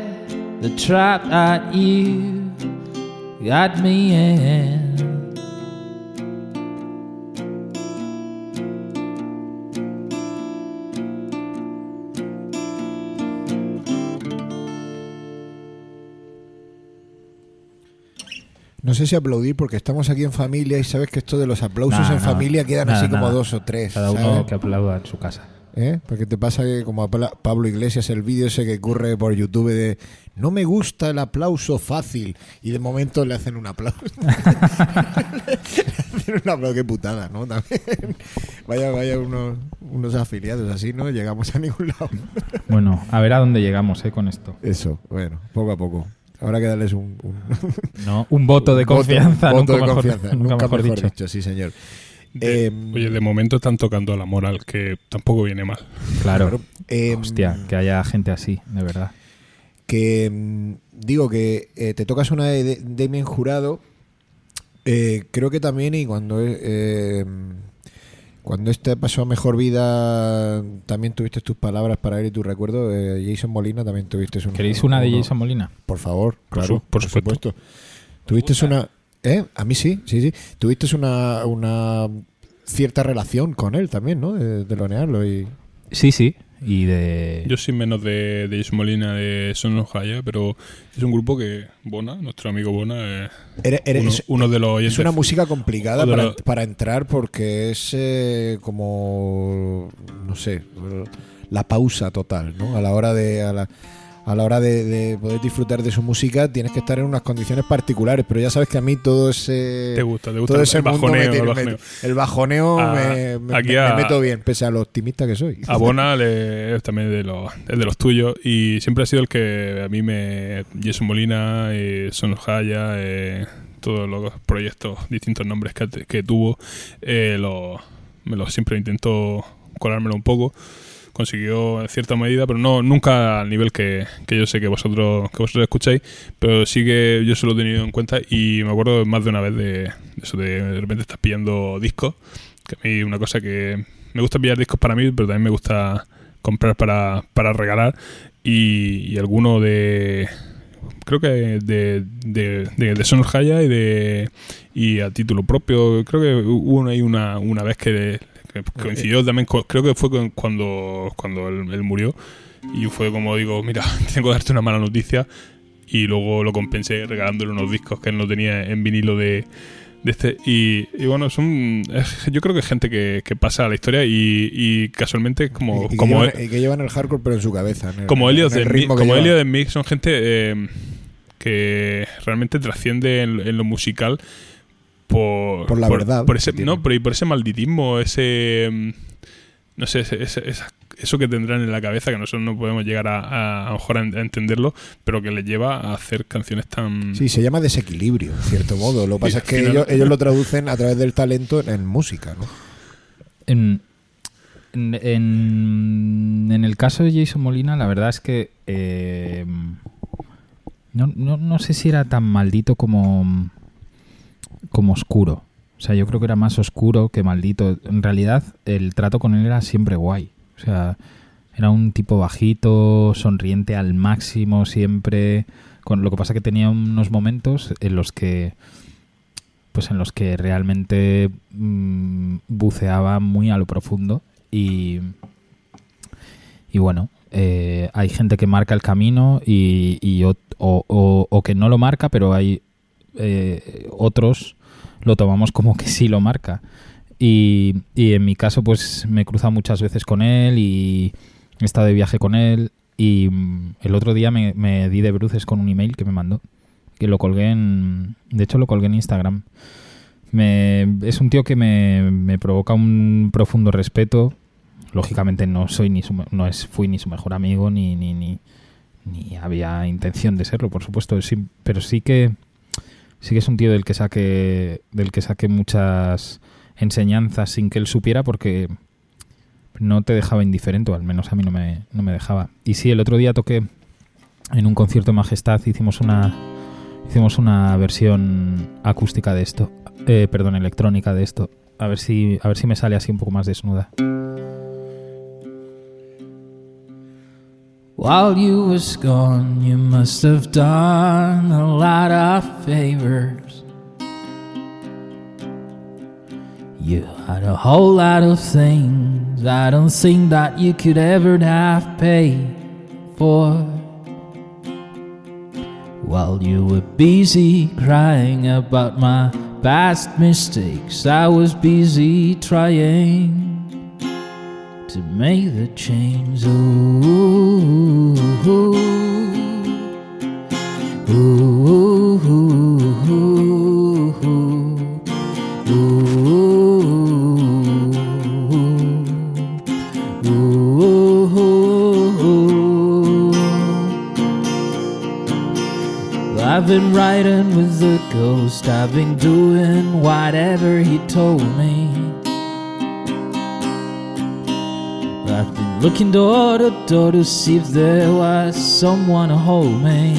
the trap that you got me in. No sé si aplaudir porque estamos aquí en familia y sabes que esto de los aplausos Nah, en no, familia quedan nada, así como nada. dos o tres. Cada uno ¿sabes? que aplauda en su casa. ¿Eh? Porque te pasa que como a Pablo Iglesias el vídeo ese que ocurre por YouTube de no me gusta el aplauso fácil y de momento le hacen un aplauso. le hacen un aplauso, qué putada, ¿no? También. Vaya, vaya unos, unos afiliados así, ¿no? Llegamos a ningún lado. Bueno, a ver a dónde llegamos eh, con esto. Eso, bueno, poco a poco. Habrá que darles un, un- No, un voto de confianza. un voto nunca de mejor- confianza, nunca mejor dicho. sí, señor. De- Em, oye, de momento están tocando la moral, que tampoco viene mal. Claro. Claro. Em, Hostia, que haya gente así, de verdad. que mm, digo que eh, te tocas una de de- Damien Jurado eh, creo que también y cuando eh, cuando este pasó a mejor vida también tuviste tus palabras para él y tu recuerdo eh, Jason Molina también tuviste un, ¿Queréis una de uno- Jason Molina? por favor Por claro su- por supuesto. tuviste una ¿eh? a mí sí sí sí tuviste una una cierta relación con él también no de, de lonearlo y Sí, sí. Y de. Yo soy menos de, de Jason Molina de Son of Haya, pero es un grupo que Bona, nuestro amigo Bona, es Eres- eres- uno, es- uno de los Es una música complicada para, los- para entrar porque es eh, como, no sé, la pausa total, ¿no? A la hora de... A la, a la hora de, de poder disfrutar de su música tienes que estar en unas condiciones particulares, pero ya sabes que a mí todo ese... Te gusta, te gusta todo el- ese el mundo bajoneo, me el bajoneo. me- el bajoneo A- me, me- aquí me- a- me meto bien, pese a lo optimista que soy. A Bona le- es también de los, es de los tuyos y siempre ha sido el que a mí me... Jason Molina, eh, Son Haya, eh, todos los proyectos, distintos nombres que, que tuvo, eh, lo- me lo siempre intentó colármelo un poco. Consiguió en cierta medida, pero no nunca al nivel que, que yo sé que vosotros que vosotros escucháis, pero sí que yo se lo he tenido en cuenta y me acuerdo más de una vez de, de eso de de repente estás pillando discos, que a mí una cosa que me gusta pillar discos para mí, pero también me gusta comprar para, para regalar y, y alguno de creo que de, de, de, de Sonor Haya y de y a título propio creo que hubo ahí una, una vez que, coincidió también con- creo que fue con- cuando cuando él, él murió y fue como digo mira tengo que darte una mala noticia y luego lo compensé regalándole unos discos que él no tenía en vinilo de, de este y, y bueno son es- yo creo que es gente que, que pasa a la historia y, y casualmente como Y- como llevan, y que llevan el hardcore pero en su cabeza. en el- como Elliot el de ritmo Mi- que como. Elliot de Mix son gente eh, que realmente trasciende en, en lo musical por, Por la verdad por ese, que no tienen. por, por ese malditismo ese mm, no sé ese- ese- esa- eso que tendrán en la cabeza que nosotros no podemos llegar a, a, a lo mejor a en- a entenderlo pero que les lleva a hacer canciones tan Sí, se llama desequilibrio, en cierto modo. Lo que pasa es que ellos, ellos lo traducen a través del talento en música, ¿no? En, en, en- en el caso de Jason Molina, la verdad es que eh, no, no, no sé si era tan maldito como, como oscuro. O sea, yo creo que era más oscuro que maldito. En realidad, el trato con él era siempre guay. O sea, era un tipo bajito, sonriente al máximo siempre. Con, lo que pasa que tenía unos momentos en los que pues en los que realmente mm, buceaba muy a lo profundo y y bueno eh, hay gente que marca el camino y, y o, o- o que no lo marca pero hay eh, otros lo tomamos como que sí lo marca Y, y en mi caso, pues me he cruzado muchas veces con él y he estado de viaje con él. Y mm, el otro día me, me di de bruces con un email que me mandó. Que lo colgué en. De hecho, lo colgué en Instagram. Me, es un tío que me, me provoca un profundo respeto. Lógicamente no soy ni su, no es, fui ni su mejor amigo ni, ni, ni, ni había intención de serlo, por supuesto. Sí, pero sí que sí que es un tío del que saque del que saque muchas enseñanzas sin que él supiera porque no te dejaba indiferente, o al menos a mí no me, no me dejaba. Y sí, el otro día toqué en un concierto de Majestad, hicimos una hicimos una versión acústica de esto, eh, perdón, electrónica de esto. A ver si a ver si me sale así un poco más desnuda. While you was gone, you must have done a lot of favors. You had a whole lot of things I don't think that you could ever have paid for. While you were busy crying about my past mistakes, I was busy trying to make the change. Ooh, ooh, ooh, ooh. I've been riding with the ghost. I've been doing whatever he told me. Looking door to door to see if there was someone to hold me.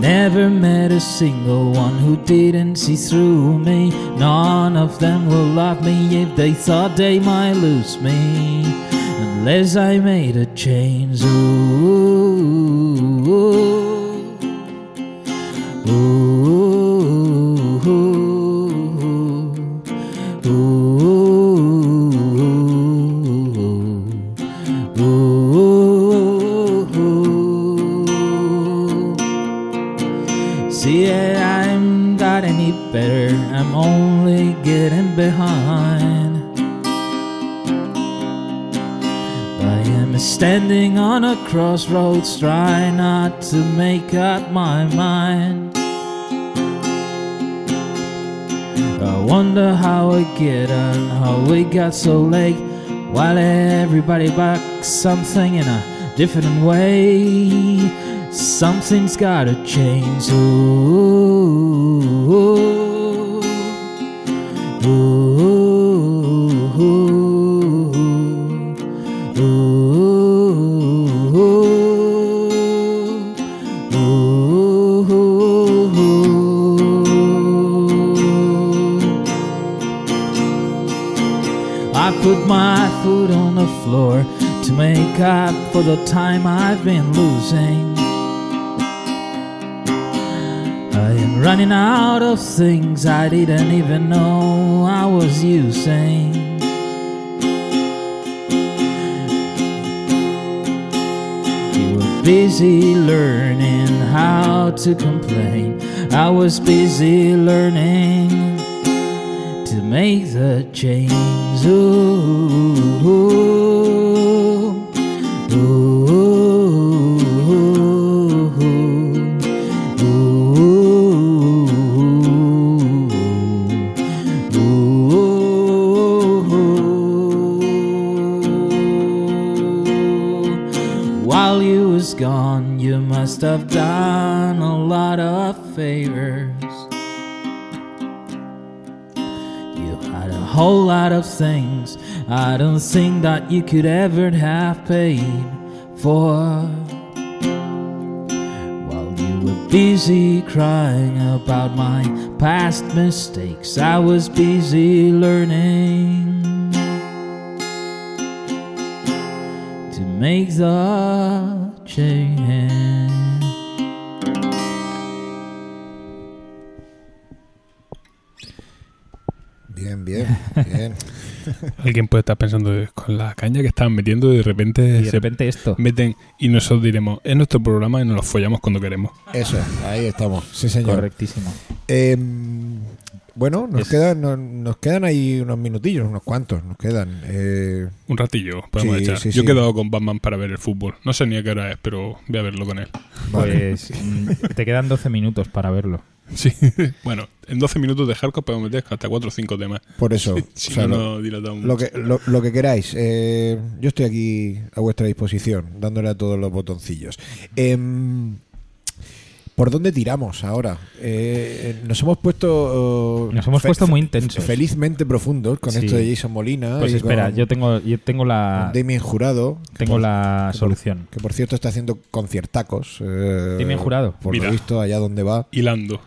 Never met a single one who didn't see through me. None of them will love me if they thought they might lose me. Unless I made a change. Ooh, crossroads, trying not to make up my mind. I wonder how I get on, how we got so late. While everybody backs something in a different way. Something's gotta change. Ooh, the time I've been losing. I am running out of things I didn't even know I was using. You were busy learning how to complain. I was busy learning to make the change. Ooh, I that you could ever have paid for. While you were busy crying about my past mistakes, I was busy learning to make the change. Bien, bien, bien. Alguien puede estar pensando "Eh, con la caña que estaban metiendo y de repente Y de se repente esto. meten y nosotros diremos, es nuestro programa y nos lo follamos cuando queremos. Eso, ahí estamos. Sí, señor. Correctísimo. Eh, Bueno, nos Es- quedan nos, nos quedan ahí unos minutillos, unos cuantos, nos quedan. Eh, Un ratillo podemos Sí, echar. sí, Yo he quedado con Batman para ver el fútbol. No sé ni a qué hora es, pero voy a verlo con él. vale. Pues mm, te quedan 12 minutos para verlo. Sí. bueno, en 12 minutos de hardcore podemos meter hasta 4 o 5 temas. Por eso, Si o sea, no, lo, lo que, lo, lo que queráis. Eh, yo estoy aquí a vuestra disposición, dándole a todos los botoncillos. Em, ¿Por dónde tiramos ahora? Eh, nos hemos puesto... Nos hemos puesto muy intensos. Felizmente profundos con Sí. esto de Jason Molina. Pues y espera, con- yo tengo, yo tengo la, Damien Jurado. tengo por- la que por- solución. Que por cierto está haciendo conciertacos. Eh, Damien Jurado. Por Mira. lo visto, allá donde va. Hilando.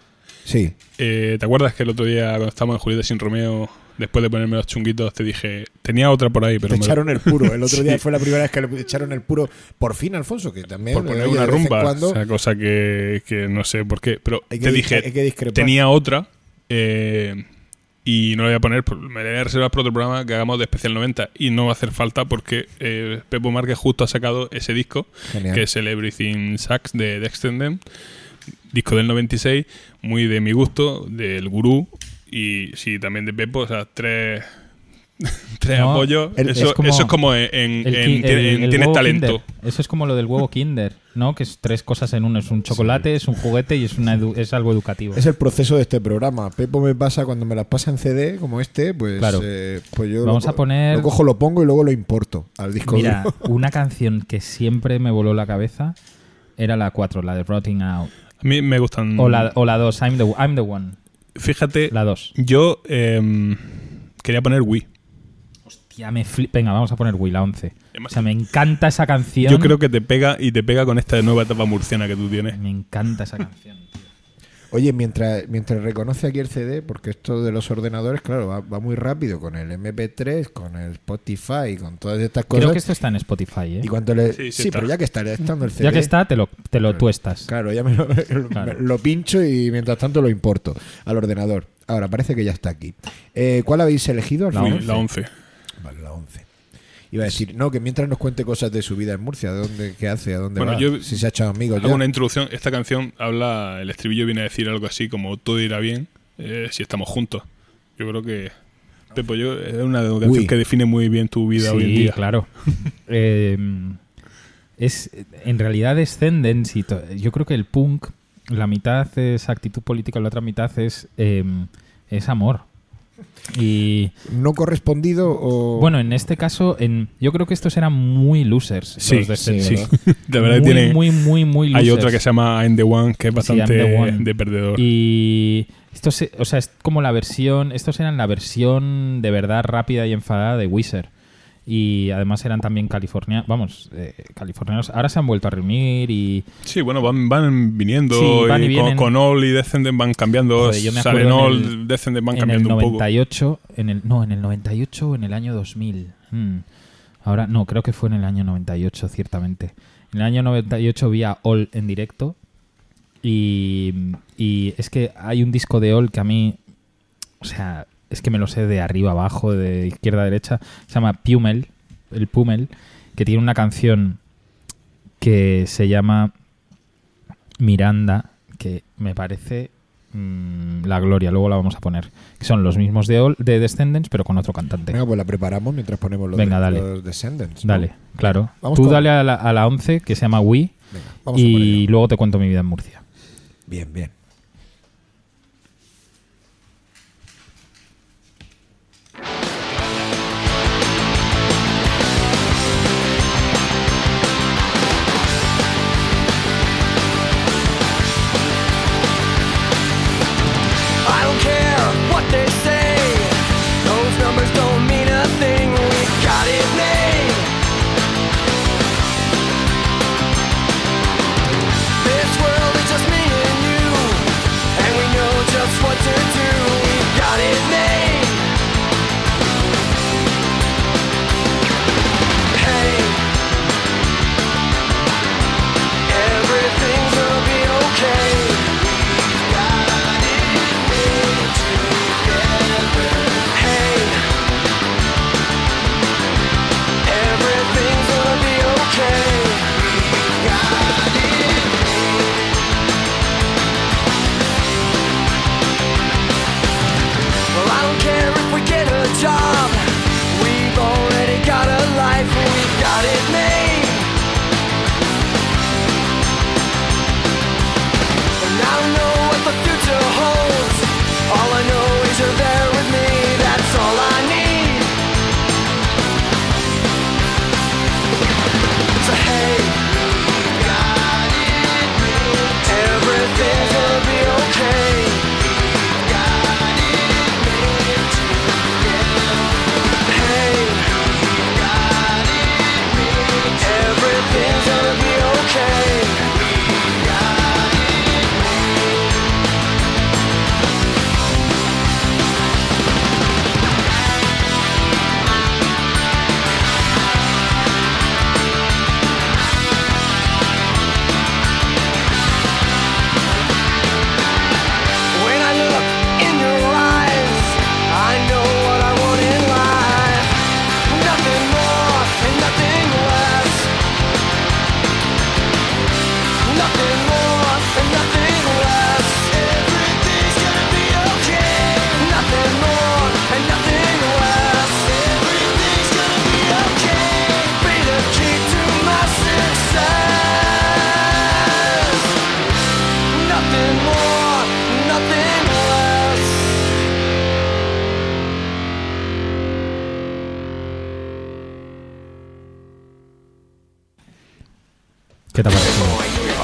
Sí, Eh, ¿Te acuerdas que el otro día cuando estábamos en Julieta sin Romeo, después de ponerme los chunguitos, te dije, tenía otra por ahí, pero te me- echaron el puro. El otro día fue la primera vez que le echaron el puro. Por fin, Alfonso, que también. por poner una rumba, cuando esa cosa que, que no sé por qué, pero hay que, te di- dije, hay que discrepar. tenía otra eh, y no la voy a poner, me la voy a reservar para otro programa que hagamos de especial 90 y no va a hacer falta porque eh, Pepo Márquez justo ha sacado ese disco Genial. que es el Everything Sucks de, de Extended, disco del 96, muy de mi gusto, del gurú y sí, también de Pepo, o sea, tres, tres No, apoyos. el- eso, es como eso es como en, en- El en- ki- el- en el Tienes talento. Kinder. Eso es como lo del huevo Kinder, ¿no? Que es tres cosas en uno. Es un chocolate, es un juguete y es, una edu- es algo educativo. Es el proceso de este programa. Pepo me pasa cuando me las pasa en CD, como este, pues, Claro. eh, pues yo Vamos lo, a poner- lo cojo, lo pongo y luego lo importo al disco Mira, duro. una canción que siempre me voló la cabeza era la 4, la de Rotting Out. A mí me gustan. O la, o la 2, I'm the, I'm the One. Fíjate, La 2. yo em, quería poner Wii. Tía, me flip- Venga, vamos a poner Will, la 11. Además- O sea, me encanta esa canción. Yo creo que te pega y te pega con esta nueva etapa murciana que tú tienes. Me encanta esa canción. tío. Oye, mientras, mientras reconoce aquí el CD, porque esto de los ordenadores, claro, va, va muy rápido con el MP3, con el Spotify, con todas estas cosas. Creo que esto está en Spotify, ¿eh? Y cuando le... Sí, Sí, sí está. pero ya que está estando el CD... Ya que está, te lo, te lo tuestas. Claro, ya me lo, Claro. me lo pincho y mientras tanto lo importo al ordenador. Ahora, parece que ya está aquí. Eh, ¿Cuál habéis elegido? La final? Wii, la 11. Vale, la 11. Iba a decir, no, que mientras nos cuente cosas de su vida en Murcia, de dónde, qué hace, a dónde Bueno, va, yo- si se ha echado amigos Hago ya. una introducción. Esta canción habla, el estribillo viene a decir algo así como todo irá bien eh, si estamos juntos. Yo creo que Pepo, yo es una canción Uy. que define muy bien tu vida sí, hoy en día. claro. Eh, es, en realidad to- yo creo que el punk, la mitad es actitud política, la otra mitad es, eh, es amor. Y ¿No correspondido o...? bueno, en este caso, en, yo creo que estos eran muy losers. Sí, los sí. De verdad muy, tiene. muy, muy, muy losers. hay otra que se llama I'm the One, que es bastante de perdedor. Y esto se- o sea, es como la versión, estos eran la versión de verdad rápida y enfadada de Wizard. Y además eran también californianos, vamos, eh, californianos. Ahora se han vuelto a reunir y Sí, bueno, van, van viniendo Sí, van y y con, con All y Descendent van cambiando. Joder, yo me Salen en All, el- Descendent van en el cambiando un poco. 98, en el, no, en el 98 o en el año 2000. Hmm. Ahora, no, creo que fue en el año 98, ciertamente. En el año 98 vi a All en directo y, y es que hay un disco de All que a mí, o sea, es que me lo sé de arriba abajo, de izquierda a derecha, se llama Pumel, el Pumel, que tiene una canción que se llama Miranda, que me parece mm, la gloria, luego la vamos a poner. Que son los mismos de, All- de Descendants, pero con otro cantante. Venga, pues la preparamos mientras ponemos los, Venga, de- dale. los Descendants. ¿no? Dale, claro. Vamos Tú con- dale a la, a la 11, que se llama Wii, Venga, vamos y luego te cuento mi vida en Murcia. Bien, bien.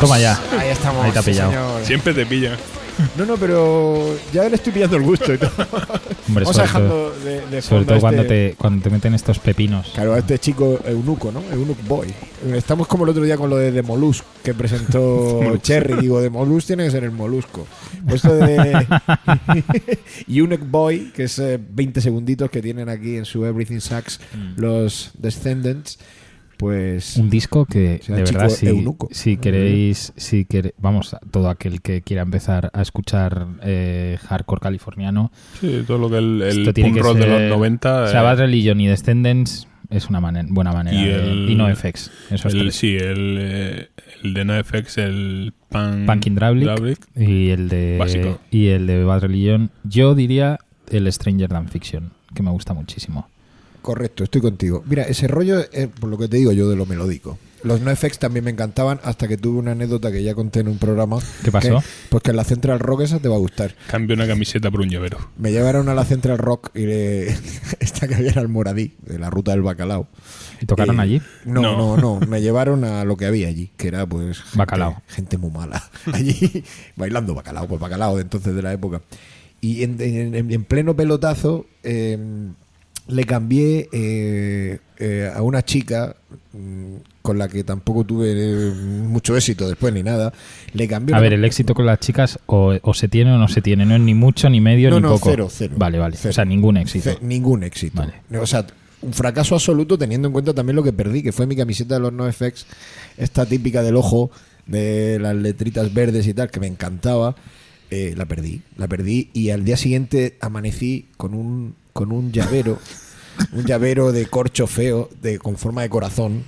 Toma ya. Ahí estamos. Ahí te ha sí, pillado. señor. Siempre te pillan. No, no, pero ya le estoy pillando el gusto y todo. Hombre, Vamos dejando todo, de, de sobre todo a cuando, este- te, cuando te meten estos pepinos. Claro, a este chico eunuco, ¿no? Eunuc Boy. Estamos como el otro día con lo de The Mollusk que presentó Cherry. Digo, The Mollusk tiene que ser el molusco. Pues esto de Eunuch Boy, que es eh, 20 segunditos que tienen aquí en su Everything Sucks los Descendants, pues... Un disco que, de verdad, si, si queréis, si quere- vamos, todo aquel que quiera empezar a escuchar eh, hardcore californiano, Sí, todo lo que el, el esto tiene punk que rock de los 90. O sea, eh, Bad Religion y Descendants es una mane- buena manera. Y de- el- y no FX. Esos el, tres. sí, el, eh, el de NoFX, el Punkin Drablick. Drablick. Y el de Básico. y el de Bad Religion. Yo diría el Stranger Than Fiction, que me gusta muchísimo. Correcto, estoy contigo. Mira, ese rollo es por lo que te digo yo de lo melódico. Los NoFX también me encantaban hasta que tuve una anécdota que ya conté en un programa. ¿Qué pasó? que- pues que en la Central Rock esa te va a gustar. Cambio una camiseta por un llavero. Me llevaron a la Central Rock y le- esta que había en Almoradí, de la ruta del bacalao. ¿Y tocaron Eh, allí? No, no, No. no, Me llevaron a lo que había allí, que era pues gente, Bacalao. gente muy mala. Allí bailando bacalao, pues bacalao de entonces de la época. Y en, en- en pleno pelotazo eh, le cambié eh, eh, a una chica mm, con la que tampoco tuve eh, mucho éxito después ni nada. Le cambié A una- ver, el éxito con las chicas o, o se tiene o no se tiene, no es ni mucho, ni medio, No, ni no, poco. cero, cero. Vale, vale. Cero. O sea, ningún éxito. Ningún éxito. Vale. O sea, un fracaso absoluto teniendo en cuenta también lo que perdí, que fue mi camiseta de los NoFX, esta típica del ojo, de las letritas verdes y tal, que me encantaba. eh, la perdí, la perdí y al día siguiente amanecí con un, con un llavero, un llavero de corcho feo, de, con forma de corazón,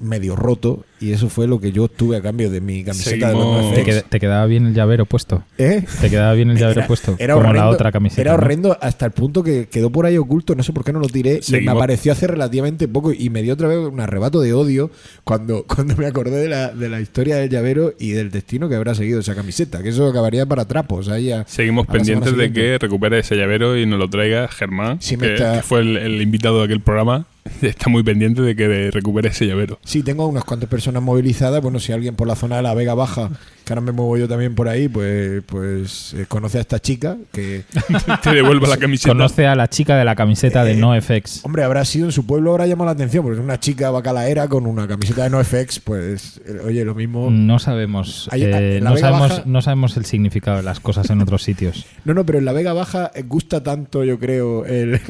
medio roto, y eso fue lo que yo obtuve a cambio de mi camiseta de ¿Te, quedaba bien el llavero puesto? ¿Eh? ¿Te quedaba bien el llavero puesto? Como la horrendo, otra camiseta. Era ¿no? horrendo hasta el punto que quedó por ahí oculto, no sé por qué no lo tiré. y me apareció hace relativamente poco y me dio otra vez un arrebato de odio cuando, cuando me acordé de la, de la historia del llavero y del destino que habrá seguido esa camiseta, que eso acabaría para trapos. ahí a- Seguimos a la pendientes de que recupere ese llavero y nos lo traiga Germán, Sí, que, está- que fue el, el invitado de aquel programa. Está muy pendiente de que recupere ese llavero. Sí, tengo unas cuantas personas movilizadas. Bueno, si alguien por la zona de la Vega Baja, que ahora me muevo yo también por ahí, pues, pues eh, conoce a esta chica que, Te devuelvo la camiseta. Conoce a la chica de la camiseta de Eh, NoFX. Hombre, habrá sido en su pueblo, habrá llamado la atención, porque es una chica bacalaera con una camiseta de NoFX, pues, eh, oye, lo mismo. No sabemos, eh, no, sabemos Baja- no sabemos el significado de las cosas en otros sitios. No, no, pero en la Vega Baja gusta tanto, yo creo, el, el,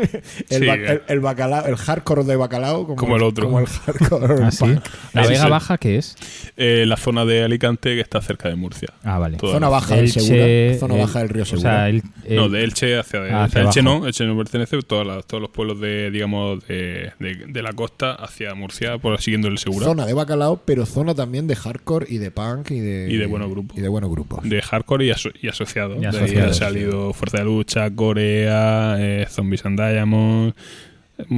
Sí, ba- el- el bacalao, el hardcore de bacalao como, Como el otro. Como el hardcore. ¿Ah, sí? ¿La Vega Baja qué es? Eh, la zona de Alicante que está cerca de Murcia. Ah, vale. Zona baja del Elche, Segura. Zona el- baja del río O Segura. sea, el- no, de Elche hacia, de, Ah, hacia Elche abajo. no, Elche no pertenece, todas las- todos los pueblos de, digamos, de, de- de la costa hacia Murcia, por siguiendo el Segura. Zona de bacalao, pero zona también de hardcore y de punk y de, Y de buenos grupos. Y de buenos grupos. De hardcore y, aso- y asociados. Y De ahí asociados, ha salido Fuerza de Lucha, Corea, eh, Zombies and Diamonds.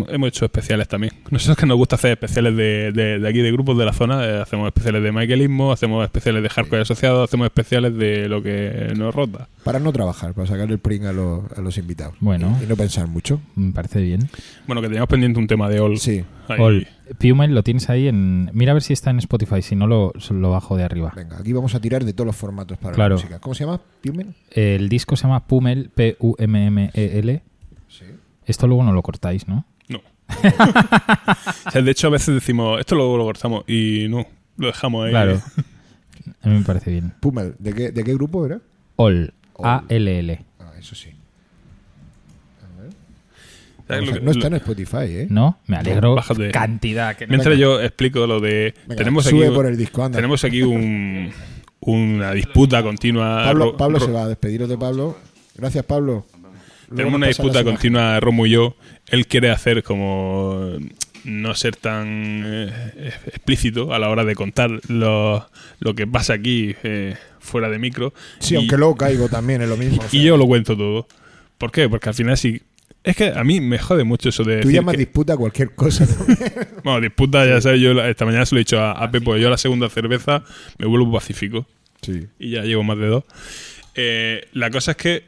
Hemos hecho especiales también. Nosotros que nos gusta hacer especiales de, de- de aquí, de grupos de la zona. eh, hacemos especiales de Michaelismo, hacemos especiales de hardcore asociados, hacemos especiales de lo que nos rota. Para no trabajar, para sacar el pring a, los- a los invitados. Bueno. Y, y no pensar mucho. me parece bien. Bueno, que teníamos pendiente un tema de All. Sí. Ahí. Pumel lo tienes ahí en... Mira a ver si está en Spotify, si no lo, lo bajo de arriba. Venga, aquí vamos a tirar de todos los formatos para Claro. la música. ¿Cómo se llama? ¿Pumen? El disco se llama Pumel, P-U-M-M-E-L. Esto luego no lo cortáis, ¿no? No. O sea, de hecho, a veces decimos, esto luego lo cortamos y no, lo dejamos ahí. Claro. A mí me parece bien. Pumel, ¿de qué, ¿de qué grupo era? All. All. Ah, eso sí. ¿Sabes Vamos lo a- que- no está en Spotify, ¿eh? ¿No? Me alegro. Bájate. Cantidad. Que no- Mientras Venga. yo explico lo de... Venga, tenemos sube aquí, por el disco, anda. tenemos aquí un, una disputa continua. Pablo, Pablo se va a despediros de Pablo. Gracias, Pablo. Tenemos una disputa continua, Romo y yo. Él quiere hacer como no ser tan eh, explícito a la hora de contar lo, lo que pasa aquí eh, fuera de micro. Sí, Y- aunque luego caigo también en lo mismo. o sea, Y yo lo cuento todo. ¿Por qué? Porque al final sí. Es que a mí me jode mucho eso de. Tú decir llamas que- disputa cualquier cosa. bueno, disputa, ya sabes, yo esta mañana se lo he dicho a, a Pepo. Yo a la segunda cerveza me vuelvo pacífico. sí. y ya llevo más de dos. Eh, la cosa es que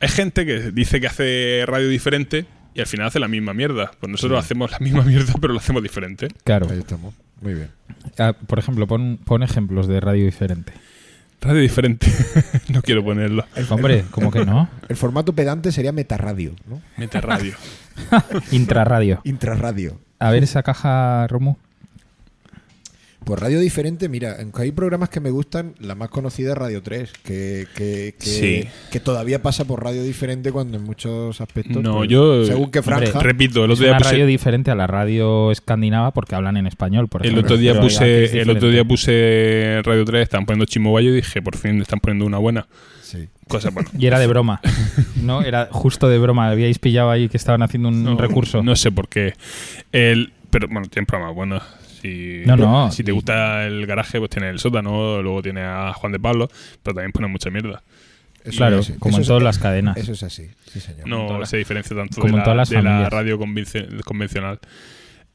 hay gente que dice que hace radio diferente y al final hace la misma mierda. Pues nosotros hacemos la misma mierda, pero lo hacemos diferente. Claro. Ahí estamos. Muy bien. Ah, por ejemplo, pon, pon ejemplos de radio diferente. Radio diferente. no quiero ponerlo. Hombre, ¿cómo que no? El formato pedante sería metarradio, ¿no? Mete radio. Intrarradio. Intrarradio. A ver esa caja, Romu. Pues radio diferente, mira, aunque hay programas que me gustan, la más conocida es Radio 3, que, que, que, Sí. que todavía pasa por radio diferente cuando en muchos aspectos. No, pues, yo- Según qué Hombre, franja. Repito, el Es otro día una puse, radio diferente a la radio escandinava porque hablan en español, por el ejemplo. otro día Pero puse, es el otro día puse Radio 3, estaban poniendo Chimobayo y dije, por fin están poniendo una buena. Sí. Cosa, bueno. Y era de broma. No, era justo de broma. Habíais pillado ahí que estaban haciendo un No, recurso. No sé por qué. El, pero bueno, tienen programas buenos. Si, No, no. si te gusta el garaje, pues tiene el sótano, luego tiene a Juan de Pablo, pero también ponen mucha mierda. Eso claro, es como en es- todas las cadenas. Eso es así, sí, señor. No se diferencia tanto como de en la, todas las de la radio convenci- convencional.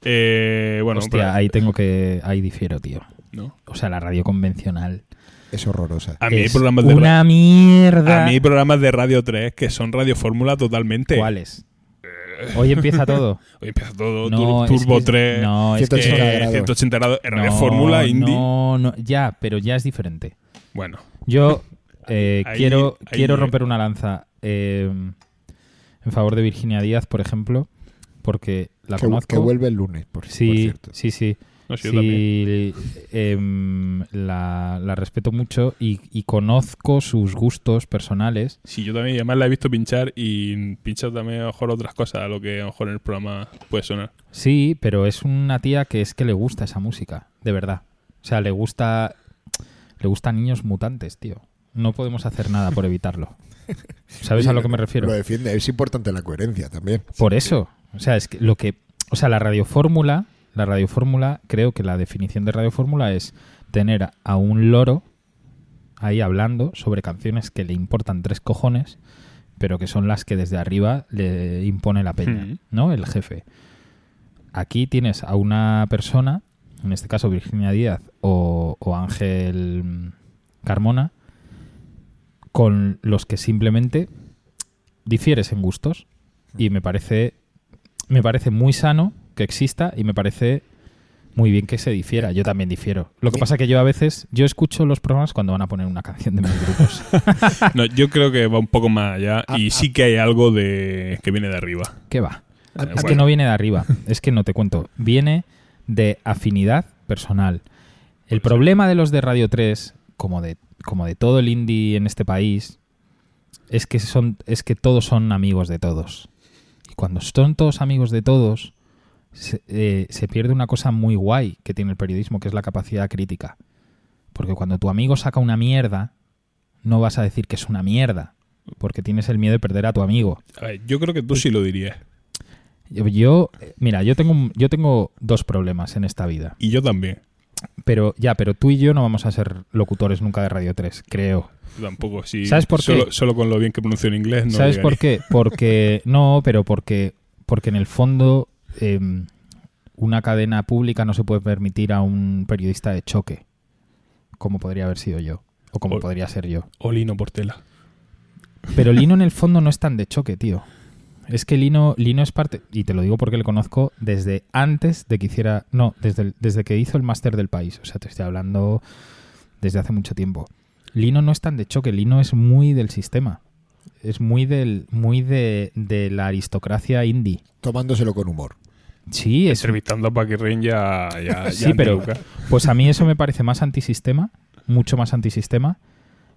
Eh, bueno, Hostia, pero- ahí tengo que. Ahí difiero, tío. ¿no? O sea, la radio convencional. Es horrorosa. A mí hay programas de una mierda. A mí hay programas de Radio 3 que son Radio Fórmula totalmente. ¿Cuáles? Hoy empieza todo. Hoy empieza todo, No, es Turbo que- 3, No, es que- 180 eh, grados. 180 grados, Radio no, Fórmula, Indie. No, no, ya, pero ya es diferente. Bueno, Yo eh, Ahí- quiero, ahí- quiero romper una lanza eh, en favor de Virginia Díaz, por ejemplo, porque la que, conozco. que vuelve el lunes, por, por sí, cierto. sí, sí. No yo. Sí, em, la, la respeto mucho y, y conozco sus gustos personales. Sí, yo también, además la he visto pinchar y pincha también a lo mejor otras cosas a lo que a lo mejor en el programa puede sonar. Sí, pero es una tía que es que le gusta esa música, de verdad. O sea, le gusta le gustan niños mutantes, tío. No podemos hacer nada por evitarlo. ¿Sabes a lo que me refiero? Lo defiende. Es importante la coherencia también. Por eso, o sea, es que lo que, o sea, la radiofórmula, la radiofórmula, creo que la definición de radiofórmula es tener a un loro ahí hablando sobre canciones que le importan tres cojones, pero que son las que desde arriba le impone la peña. ¿no? El jefe. Aquí tienes a una persona, en este caso Virginia Díaz o, o Ángel Carmona, con los que simplemente difieres en gustos y me parece me parece muy sano que exista y me parece muy bien que se difiera. Yo también difiero. Lo que pasa que yo a veces yo escucho los programas cuando van a poner una canción de mis grupos. No, yo creo que va un poco más allá Ah, y ah. sí que hay algo de que viene de arriba. ¿Qué va? Eh, Es que no viene de arriba. Es que no te cuento. Viene de afinidad personal. El problema de los de Radio 3, como de, como de todo el indie en este país, es que son, es que todos son amigos de todos. Y cuando son todos amigos de todos, se, eh, se pierde una cosa muy guay que tiene el periodismo, que es la capacidad crítica. Porque cuando tu amigo saca una mierda, no vas a decir que es una mierda. Porque tienes el miedo de perder a tu amigo. A ver, yo creo que tú sí lo dirías. Yo, yo, mira, yo tengo, yo tengo dos problemas en esta vida. Y yo también. Pero ya, pero tú y yo no vamos a ser locutores nunca de Radio 3, creo. Tampoco. Sí, ¿Sabes por qué? solo, Solo con lo bien que pronuncio en inglés. No ¿Sabes llegaría. por qué? Porque no, pero porque porque en el fondo em, una cadena pública no se puede permitir a un periodista de choque, como podría haber sido yo o como O- podría ser yo. O Lino Portela. Pero Lino en el fondo no es tan de choque, tío. Es que Lino, Lino es parte, y te lo digo porque le conozco desde antes de que hiciera, no, desde, el- desde que hizo el máster del país. O sea, te estoy hablando desde hace mucho tiempo. Lino no es tan de choque, Lino es muy del sistema. Es muy del, muy de, de la aristocracia indie. Tomándoselo con humor. Sí, es, Entrevistando a Paquirrin ya, ya, ya Sí, pero- pues a mí eso me parece más antisistema, mucho más antisistema,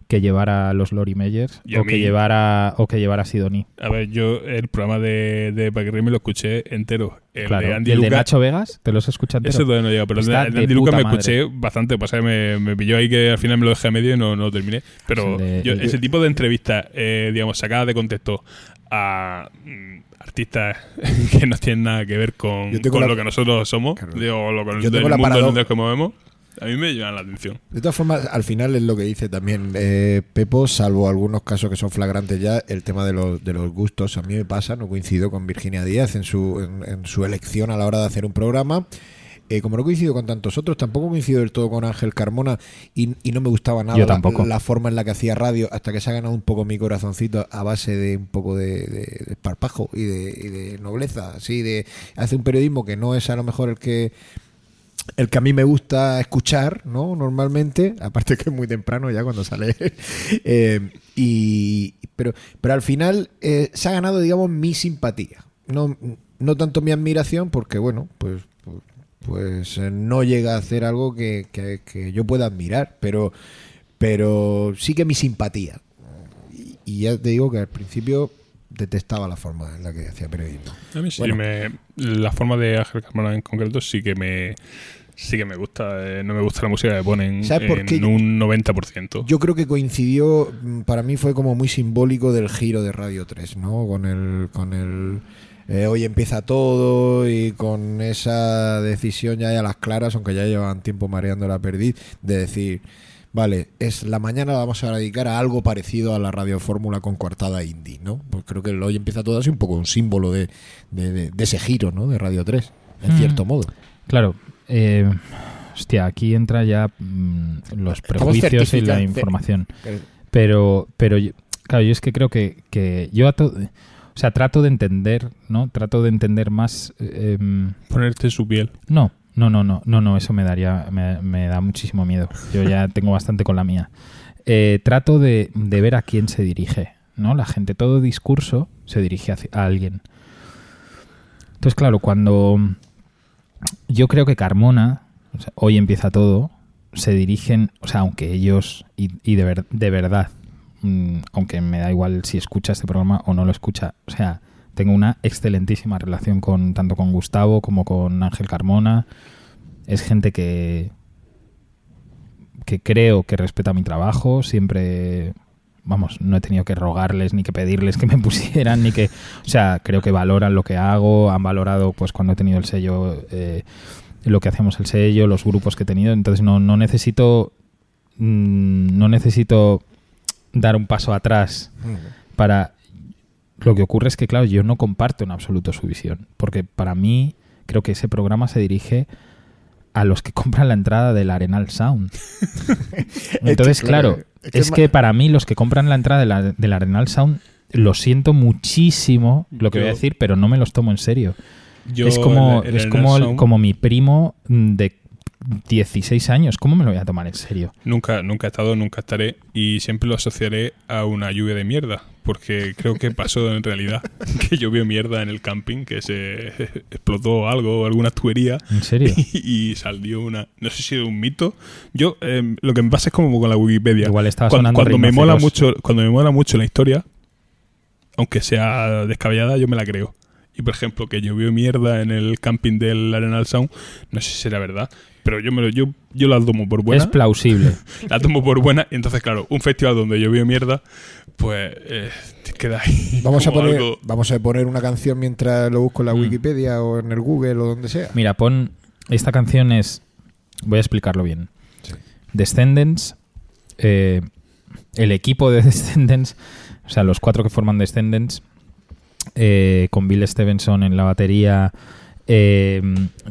que llevar a los Lori Meyers o que mí- llevar a, o que llevar a Sidoní. A ver, yo el programa de, de me lo escuché entero. El Claro. de Andy ¿Y el de Luca- Nacho Vegas, ¿te los escuchas entero? Ese todavía no llega, pero el de, el Andy Luca puta me madre. escuché bastante. Pasa que me, me pilló ahí que al final me lo dejé a medio y no, no lo terminé. Pero Es el de- yo- el ese tipo de entrevistas, eh, digamos, sacadas de contexto a mm, artistas que no tienen nada que ver con, con la- lo que nosotros somos, Claro. digo, lo, con Yo el tengo la mundo parado- en el que movemos, a mí me llaman la atención. De todas formas, al final es lo que dice también eh, Pepo, salvo algunos casos que son flagrantes ya, el tema de los, de los gustos. A mí me pasa, no coincido con Virginia Díaz en su, en, en su elección a la hora de hacer un programa. Eh, como no coincido con tantos otros, tampoco coincido del todo con Ángel Carmona y, y no me gustaba nada Yo la- tampoco. La, forma en la que hacía radio hasta que se ha ganado un poco mi corazoncito a base de un poco de, de- de esparpajo y de, y de nobleza. Así de hace un periodismo que no es a lo mejor el que el que a mí me gusta escuchar, ¿no? Normalmente, aparte que es muy temprano ya cuando sale. Eh, y, pero, pero al final eh, se ha ganado, digamos, mi simpatía. No, no tanto mi admiración, porque bueno, pues, pues, eh, no llega a hacer algo que, que- que yo pueda admirar, pero, pero sí que mi simpatía. Y, y ya te digo que al principio detestaba la forma en la que hacía periodismo. A mí sí Bueno. me, la forma de Ángel Carmona en concreto sí que me sí que me gusta. eh, no me gusta la música que ponen ¿Sabes por en qué? un 90%. Yo creo que coincidió, mm, para mí fue como muy simbólico del giro de Radio 3, ¿no? Con el, con el eh, hoy empieza todo y con esa decisión ya a las claras, aunque ya llevaban tiempo mareando la perdiz, de decir, vale, es la mañana la vamos a dedicar a algo parecido a la radio fórmula con coartada indie, ¿no? Pues creo que el hoy empieza todo así un poco un símbolo de, de- de- de ese giro, ¿no? De Radio 3, en Mm. cierto modo. Claro. eh, hostia, aquí entra ya mm, los prejuicios y la información. Pero, pero yo- claro, yo es que creo que, que yo a to- o sea, trato de entender, ¿no? Trato de entender más. eh, em, Ponerte su piel. no, no, no, no, no, no, eso me daría, me, me da muchísimo miedo. Yo ya tengo bastante con la mía. Eh, trato de, de ver a quién se dirige, ¿no? La gente, todo discurso se dirige a alguien. Entonces, claro, cuando yo creo que Carmona, o sea, hoy empieza todo, se dirigen, o sea, aunque ellos, y, y de, ver- de verdad, mm, aunque me da igual si escucha este programa o no lo escucha, o sea, tengo una excelentísima relación con tanto con Gustavo como con Ángel Carmona. Es gente que que creo que respeta mi trabajo, siempre vamos, no he tenido que rogarles ni que pedirles que me pusieran ni que, o sea, creo que valoran lo que hago, han valorado pues cuando he tenido el sello eh, lo que hacemos el sello, los grupos que he tenido, entonces no, no necesito mm, no necesito dar un paso atrás para lo que ocurre es que claro yo no comparto en absoluto su visión porque para mí creo que ese programa se dirige a los que compran la entrada del Arenal Sound. Entonces claro, claro, es que para mí los que compran la entrada de la- del Arenal Sound lo siento muchísimo lo que voy a decir pero no me los tomo en serio. Yo es como, el- es como, el- como mi primo de 16 años. ¿Cómo me lo voy a tomar en serio? Nunca, nunca he estado, nunca estaré y siempre lo asociaré a una lluvia de mierda, porque creo que pasó en realidad que llovió mierda en el camping, que se explotó algo, alguna tubería ¿En serio? y salió una, no sé si era un mito. Yo eh, lo que me pasa es como con la Wikipedia. Igual estaba cuando, sonando cuando me mola mucho, cuando me mola mucho la historia, aunque sea descabellada, yo me la creo. Y por ejemplo, que llovió mierda en el camping del Arenal Sound, no sé si será verdad, pero yo me lo, yo, yo la tomo por buena. Es plausible. la tomo por buena y entonces claro un festival donde llovió mierda pues eh, te queda ahí Vamos a, poner, algo- vamos a poner una canción mientras lo busco en la Mm. Wikipedia o en el Google o donde sea. Mira, pon. Esta canción es. Voy a explicarlo bien. Sí. Descendants. eh, el equipo de Descendants. O sea, los cuatro que forman Descendants. eh, con Bill Stevenson en la batería. Eh,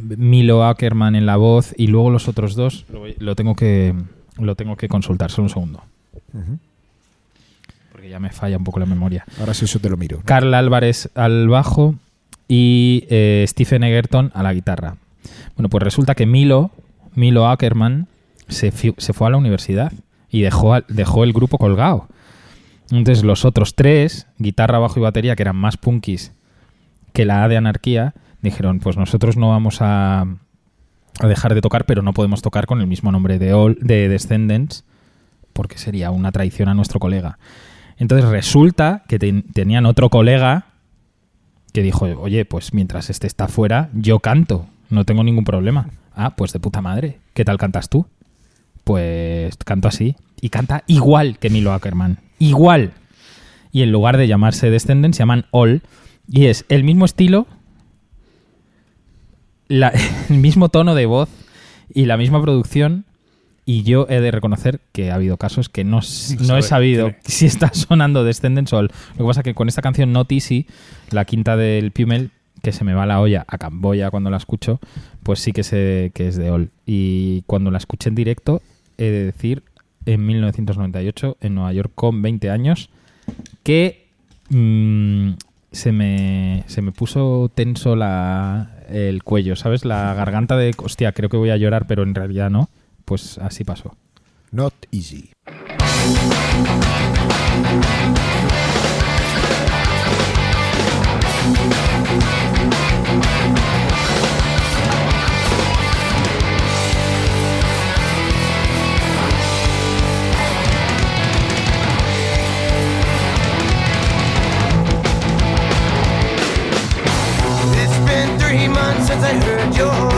Milo Ackerman en la voz. Y luego los otros dos. Lo, voy- lo tengo que. Lo tengo que consultar. Solo un segundo. Porque ya me falla un poco la memoria. Ahora sí eso te lo miro. ¿no? Carl Álvarez al bajo y eh, Stephen Egerton a la guitarra. Bueno, pues resulta que Milo, Milo Ackerman, se, se fue a la universidad y dejó, dejó el grupo colgado. Entonces los otros tres, guitarra, bajo y batería, que eran más punkis que la A de Anarquía, dijeron, pues nosotros no vamos a, a dejar de tocar, pero no podemos tocar con el mismo nombre de, All, de Descendants, porque sería una traición a nuestro colega. Entonces resulta que ten- tenían otro colega que dijo, oye, pues mientras este está fuera, yo canto, no tengo ningún problema. Ah, pues de puta madre. ¿Qué tal cantas tú? Pues canto así. Y canta igual que Milo Ackerman. Igual. Y en lugar de llamarse Descendants, se llaman All. Y es el mismo estilo, la- el mismo tono de voz y la misma producción. Y yo he de reconocer que ha habido casos que no, No no he sabido si está sonando Descendants o All. Lo que pasa es que con esta canción Not Easy, la quinta del Pumel, que se me va la olla a Camboya cuando la escucho, pues sí que sé que es de All. Y cuando la escuché en directo, he de decir, en 1998, en Nueva York con 20 años, que mm, se, me, se me puso tenso la, el cuello, ¿sabes? La garganta de, hostia, creo que voy a llorar, pero en realidad no. Pues así pasó. Not easy. Since I heard your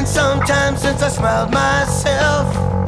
been some time since I smiled myself.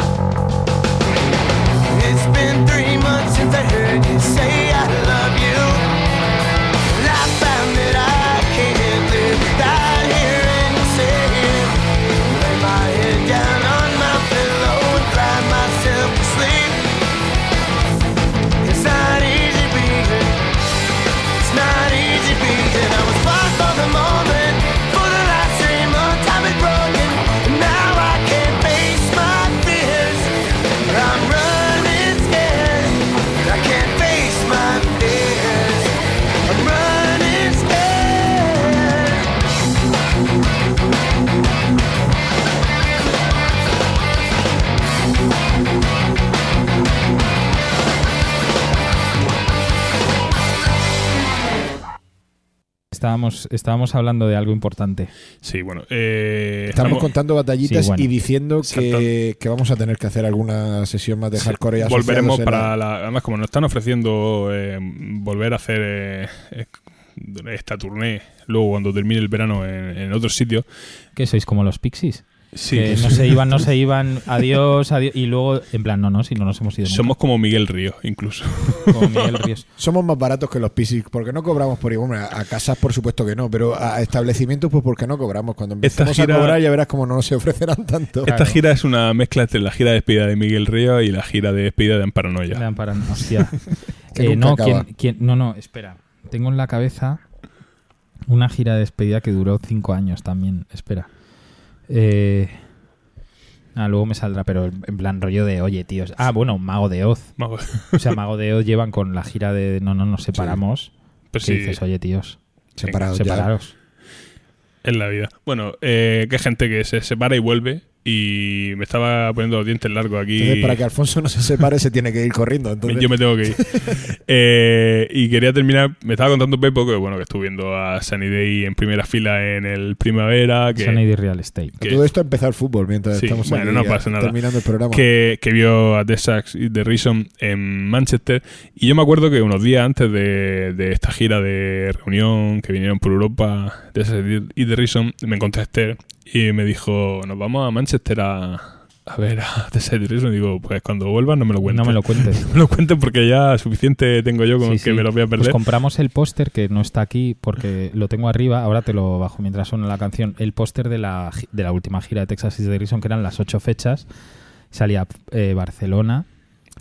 Estábamos, estábamos hablando de algo importante. Sí, bueno. Eh, Estamos contando batallitas Sí, bueno. y diciendo que, que vamos a tener que hacer alguna sesión más de hardcore. y Volveremos para la- la. Además, como nos están ofreciendo eh, volver a hacer eh, eh, esta tournée luego cuando termine el verano en, en otros sitios. ¿Qué sois como los Pixies? Sí, que no se iban, no se iban, adiós, adiós. Y luego, en plan, no, no, si no nos hemos ido. nunca. somos como Miguel Río, incluso. como Miguel Ríos. Somos más baratos que los PCs porque no cobramos por igual. A a casas, por supuesto que no, pero a establecimientos, pues porque no cobramos. Cuando empecemos gira- a cobrar, ya verás cómo no nos ofrecerán tanto. Esta gira es una mezcla entre la gira de despedida de Miguel Río y la gira de despedida de Amparanoia. hostia. Que Eh, no, acaba. ¿quién- quién- no, no, espera. Tengo en la cabeza una gira de despedida que duró cinco años también. Espera. Eh, ah, luego me saldrá, pero en plan rollo de, oye, tíos. Ah, bueno, Mago de Oz. O sea, Mago de Oz llevan con la gira de no, no, nos separamos. pues que sí, dices, oye, tíos, Separados en la vida. Bueno, eh, que hay gente que se separa y vuelve y me estaba poniendo los dientes largos aquí. Entonces, para que Alfonso no se separe, se tiene que ir corriendo. Entonces, Yo me tengo que ir. Eh, y quería terminar. Me estaba contando Pepo que, bueno, que estuve viendo a Sunny Day en primera fila en el Primavera. Que, Sunny de Real Estate. Que- todo esto ha empezado el fútbol mientras Sí, estamos bueno, aquí no pasa nada. terminando el programa. que, que vio a The Sax y The Reason en Manchester. Y yo me acuerdo que unos días antes de, de esta gira de reunión que vinieron por Europa, The Sax y The Reason, me encontré a Esther y me dijo: Nos vamos a Manchester a, a ver a The Sax y The Reason. Y digo: Pues cuando vuelvas no me lo cuentes. No me lo cuentes. No me lo cuentes porque ya suficiente tengo yo con Sí, que sí. me lo voy a Pues perder. compramos el póster que no está aquí porque lo tengo arriba. Ahora te lo bajo mientras suena la canción. El póster de la, de la última gira de Texas is the Reason, que eran las ocho fechas. Salía eh, Barcelona,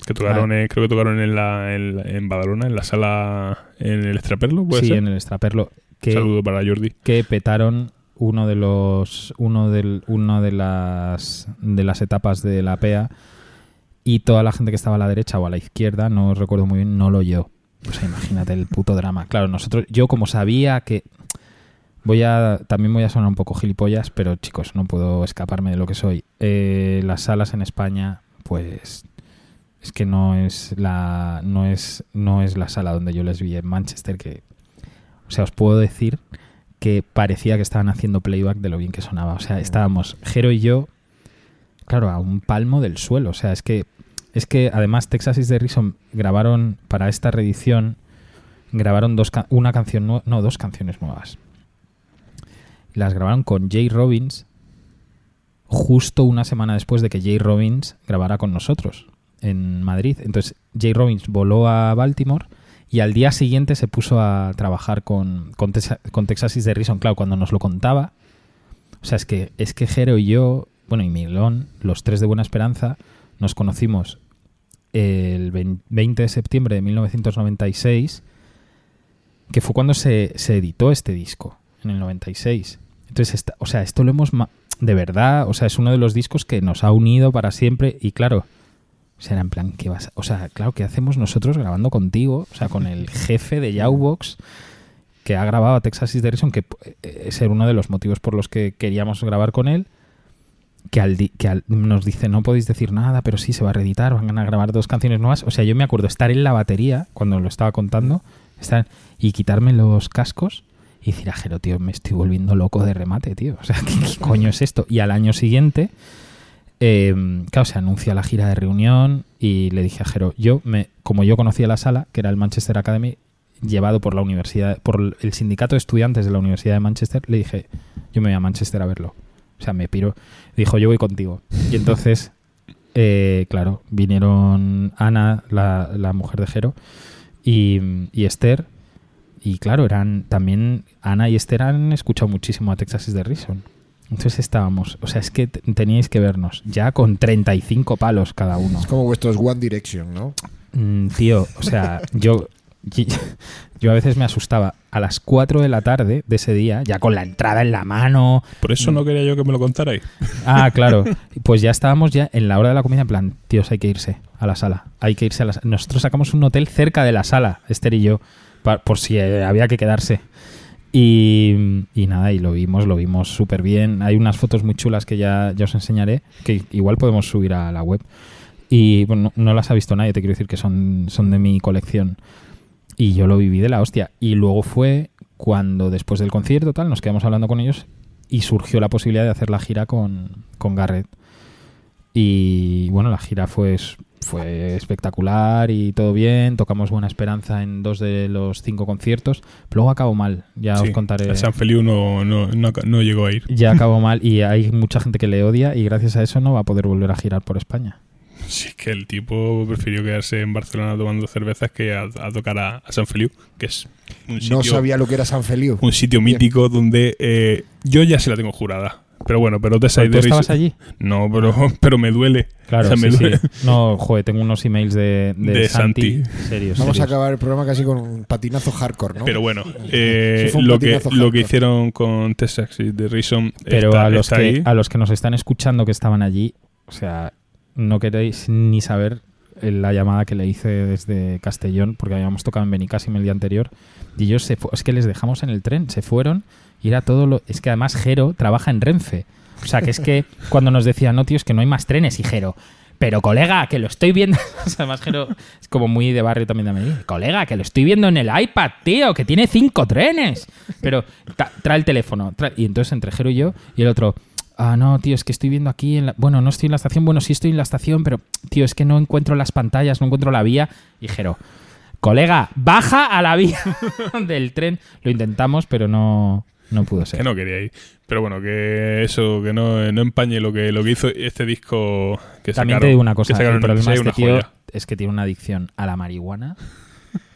Que tocaron, en- creo que tocaron en, la, en, Badalona, en la sala, en el Extraperlo, ¿puede Sí, ser? en el extraperlo. Que, Saludo para Jordi. que petaron uno de los uno del uno de las de las etapas de la PEA y toda la gente que estaba a la derecha o a la izquierda no recuerdo muy bien no lo oyó. O sea imagínate el puto drama. Claro nosotros yo como sabía que voy a también voy a sonar un poco gilipollas pero chicos no puedo escaparme de lo que soy. Eh, las salas en España pues es que no es la no es no es la sala donde yo les vi en Manchester que o sea os puedo decir que parecía que estaban haciendo playback de lo bien que sonaba. O sea, estábamos Jero y yo, claro, a un palmo del suelo. O sea, es que, es que además Texas is the Reason grabaron para esta reedición, grabaron dos ca- una canción, no, dos canciones nuevas. Las grabaron con Jay Robbins justo una semana después de que Jay Robbins grabara con nosotros en Madrid. Entonces, Jay Robbins voló a Baltimore y al día siguiente se puso a trabajar con, con, Texa- con Texas is the Reason. Claro, cuando nos lo contaba, o sea, es que, es que Jero y yo, bueno, y Miguelón, los tres de Buena Esperanza, nos conocimos el 20 20 de septiembre de 1996, que fue cuando se, se editó este disco, en el 96. Entonces, o sea, esto lo hemos... De verdad, o sea, es uno de los discos que nos ha unido para siempre y claro, o sea, era en plan, ¿qué vas? a- O sea, claro, ¿qué hacemos nosotros grabando contigo? O sea, con el jefe de Yaubox que ha grabado a Texas is Reason, que eh, es uno de los motivos por los que queríamos grabar con él, que, al di- que al- nos dice, no podéis decir nada, pero sí, se va a reeditar, van a grabar dos canciones nuevas. O sea, yo me acuerdo estar en la batería, cuando lo estaba contando, estar, y quitarme los cascos y decir, ajero, tío, me estoy volviendo loco de remate, tío. O sea, ¿qué, qué coño es esto? Y al año siguiente, eh, claro, se anuncia la gira de reunión y le dije a Jero, yo, me, como yo conocía la sala, que era el Manchester Academy, llevado por la universidad, por el sindicato de estudiantes de la Universidad de Manchester, le dije, yo me voy a Manchester a verlo. O sea, me piro. Dijo, yo voy contigo. Y entonces, eh, claro, vinieron Ana, la, mujer de Jero, y, y Esther. Y claro, eran también Ana y Esther han escuchado muchísimo a Texas is the Reason. Entonces estábamos, o sea, es que teníais que vernos ya con 35 palos cada uno. Es como vuestros One Direction, ¿no? Mm, tío, o sea, yo, yo a veces me asustaba a las 4 de la tarde de ese día, ya con la entrada en la mano. Por eso no quería yo que me lo contarais. Ah, claro. Pues ya estábamos ya en la hora de la comida, en plan, tíos, hay que irse a la sala. Hay que irse a la sala. Nosotros sacamos un hotel cerca de la sala, Esther y yo, por si eh, había que quedarse. Y, nada, y lo vimos, lo vimos súper bien. Hay unas fotos muy chulas que ya, os enseñaré, que igual podemos subir a la web. Y bueno, no, no las ha visto nadie, te quiero decir que son, son de mi colección. Y yo lo viví de la hostia. Y luego fue cuando después del concierto tal, nos quedamos hablando con ellos y surgió la posibilidad de hacer la gira con, con Garrett. Y bueno, la gira fue, fue espectacular y todo bien. Tocamos Buena Esperanza en dos de los cinco conciertos. Pero luego acabó mal, ya os contaré. el San Feliu no, no, no, no llegó a ir. Ya acabó mal y hay mucha gente que le odia y gracias a eso no va a poder volver a girar por España. Sí, es que el tipo prefirió quedarse en Barcelona tomando cervezas que a, a tocar a, a San Feliu, que es un sitio, No sabía lo que era San Feliu. un sitio mítico donde eh, yo ya se la tengo jurada. Pero bueno, pero y ¿Tú estabas allí? No, pero, pero me duele. Claro, O sea, me sí, sí. duele. No, joder, tengo unos emails de, de, De Santi. Santi. Serios, Vamos a acabar el programa casi con un patinazo hardcore, ¿no? Pero bueno, eh, Sí, lo, que, lo que hicieron con Texas y The Reason Pero está, a, los está que, ahí. a los que nos están escuchando que estaban allí, o sea, no queréis ni saber la llamada que le hice desde Castellón, porque habíamos tocado en Benicassim el día anterior, y ellos se es que les dejamos en el tren, se fueron, y era todo lo... Es que además Jero trabaja en Renfe. O sea, que es que cuando nos decía, no, tío, es que no hay más trenes, y Jero... Pero colega, que lo estoy viendo. O sea, además Jero es como muy de barrio también de Medellín. Colega, que lo estoy viendo en el iPad, tío, que tiene cinco trenes. Pero trae el teléfono. Y entonces entre Jero y yo, y el otro, ah, no, tío, es que estoy viendo aquí. En la- bueno, no estoy en la estación. Bueno, sí estoy en la estación, pero, tío, es que no encuentro las pantallas, no encuentro la vía. Y Jero, colega, baja a la vía del tren. Lo intentamos, pero no, no pudo ser. Que no quería ir. Pero bueno, que eso, que no, no empañe lo que, lo que hizo este disco que También sacaron. te digo una que cosa, sacaron el en problema de 96, este tío joya. es que tiene una adicción a la marihuana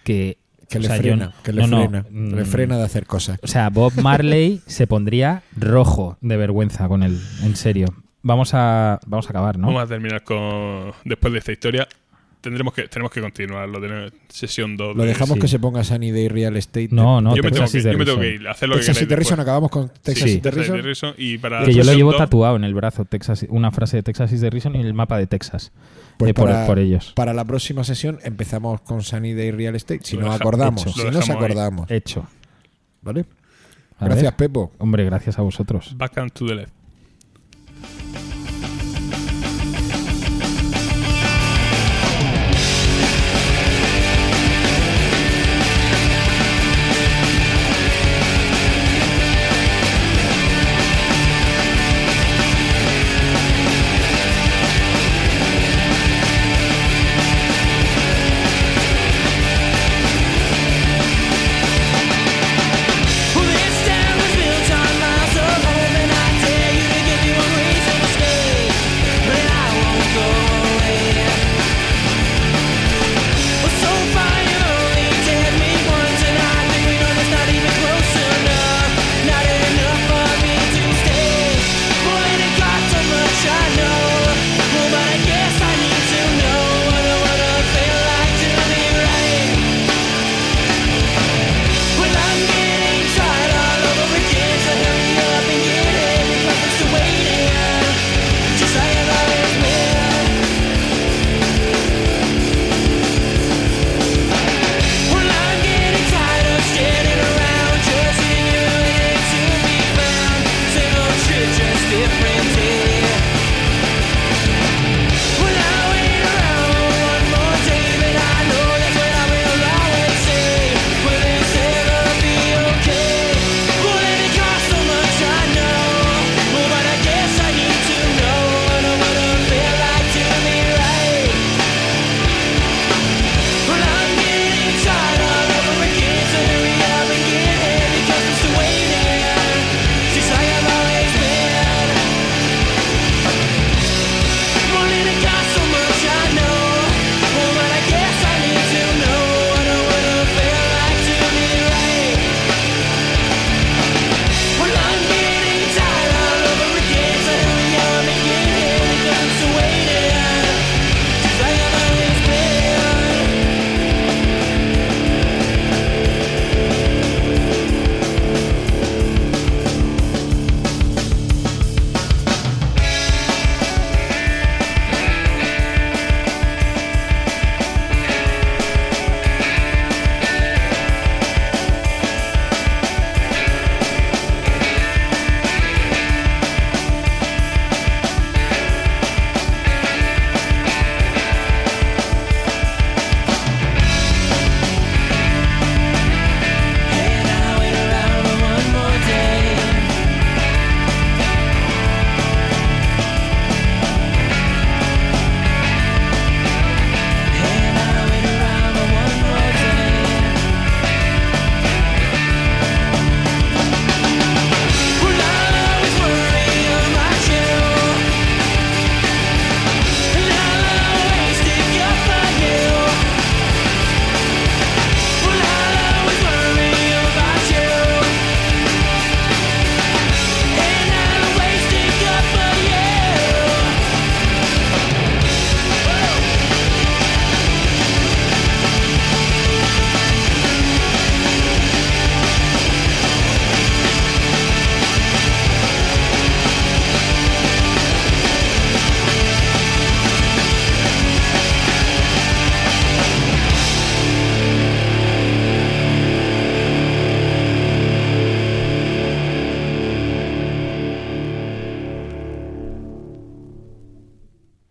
que... que le sea, frena, no- que le no, no, frena, que le frena de hacer cosas. O sea, Bob Marley se pondría rojo de vergüenza con él, en serio. Vamos a, vamos a acabar, ¿no? Vamos a terminar con. Después de esta historia, tendremos que tenemos que continuarlo. Tenemos sesión 2. Lo dejamos Sí. que se ponga Sunny Day Real Estate. No, no, yo, me tengo Texas que, is the yo me tengo que reason. ir. Hacer lo Texas que Reason, después. acabamos con Texas Sí, Reason. Reason, Y para Que yo lo llevo tatuado en el brazo, Texas, una frase de Texas is the reason y el mapa de Texas. Pues eh, por, para- por ellos. Para la próxima sesión empezamos con Sunny Day Real Estate. Si Lo nos deja- acordamos, hecho. si nos ahí. acordamos. Hecho. ¿Vale? A Gracias, ver. Pepo. Hombre, gracias a vosotros. Back and to the left.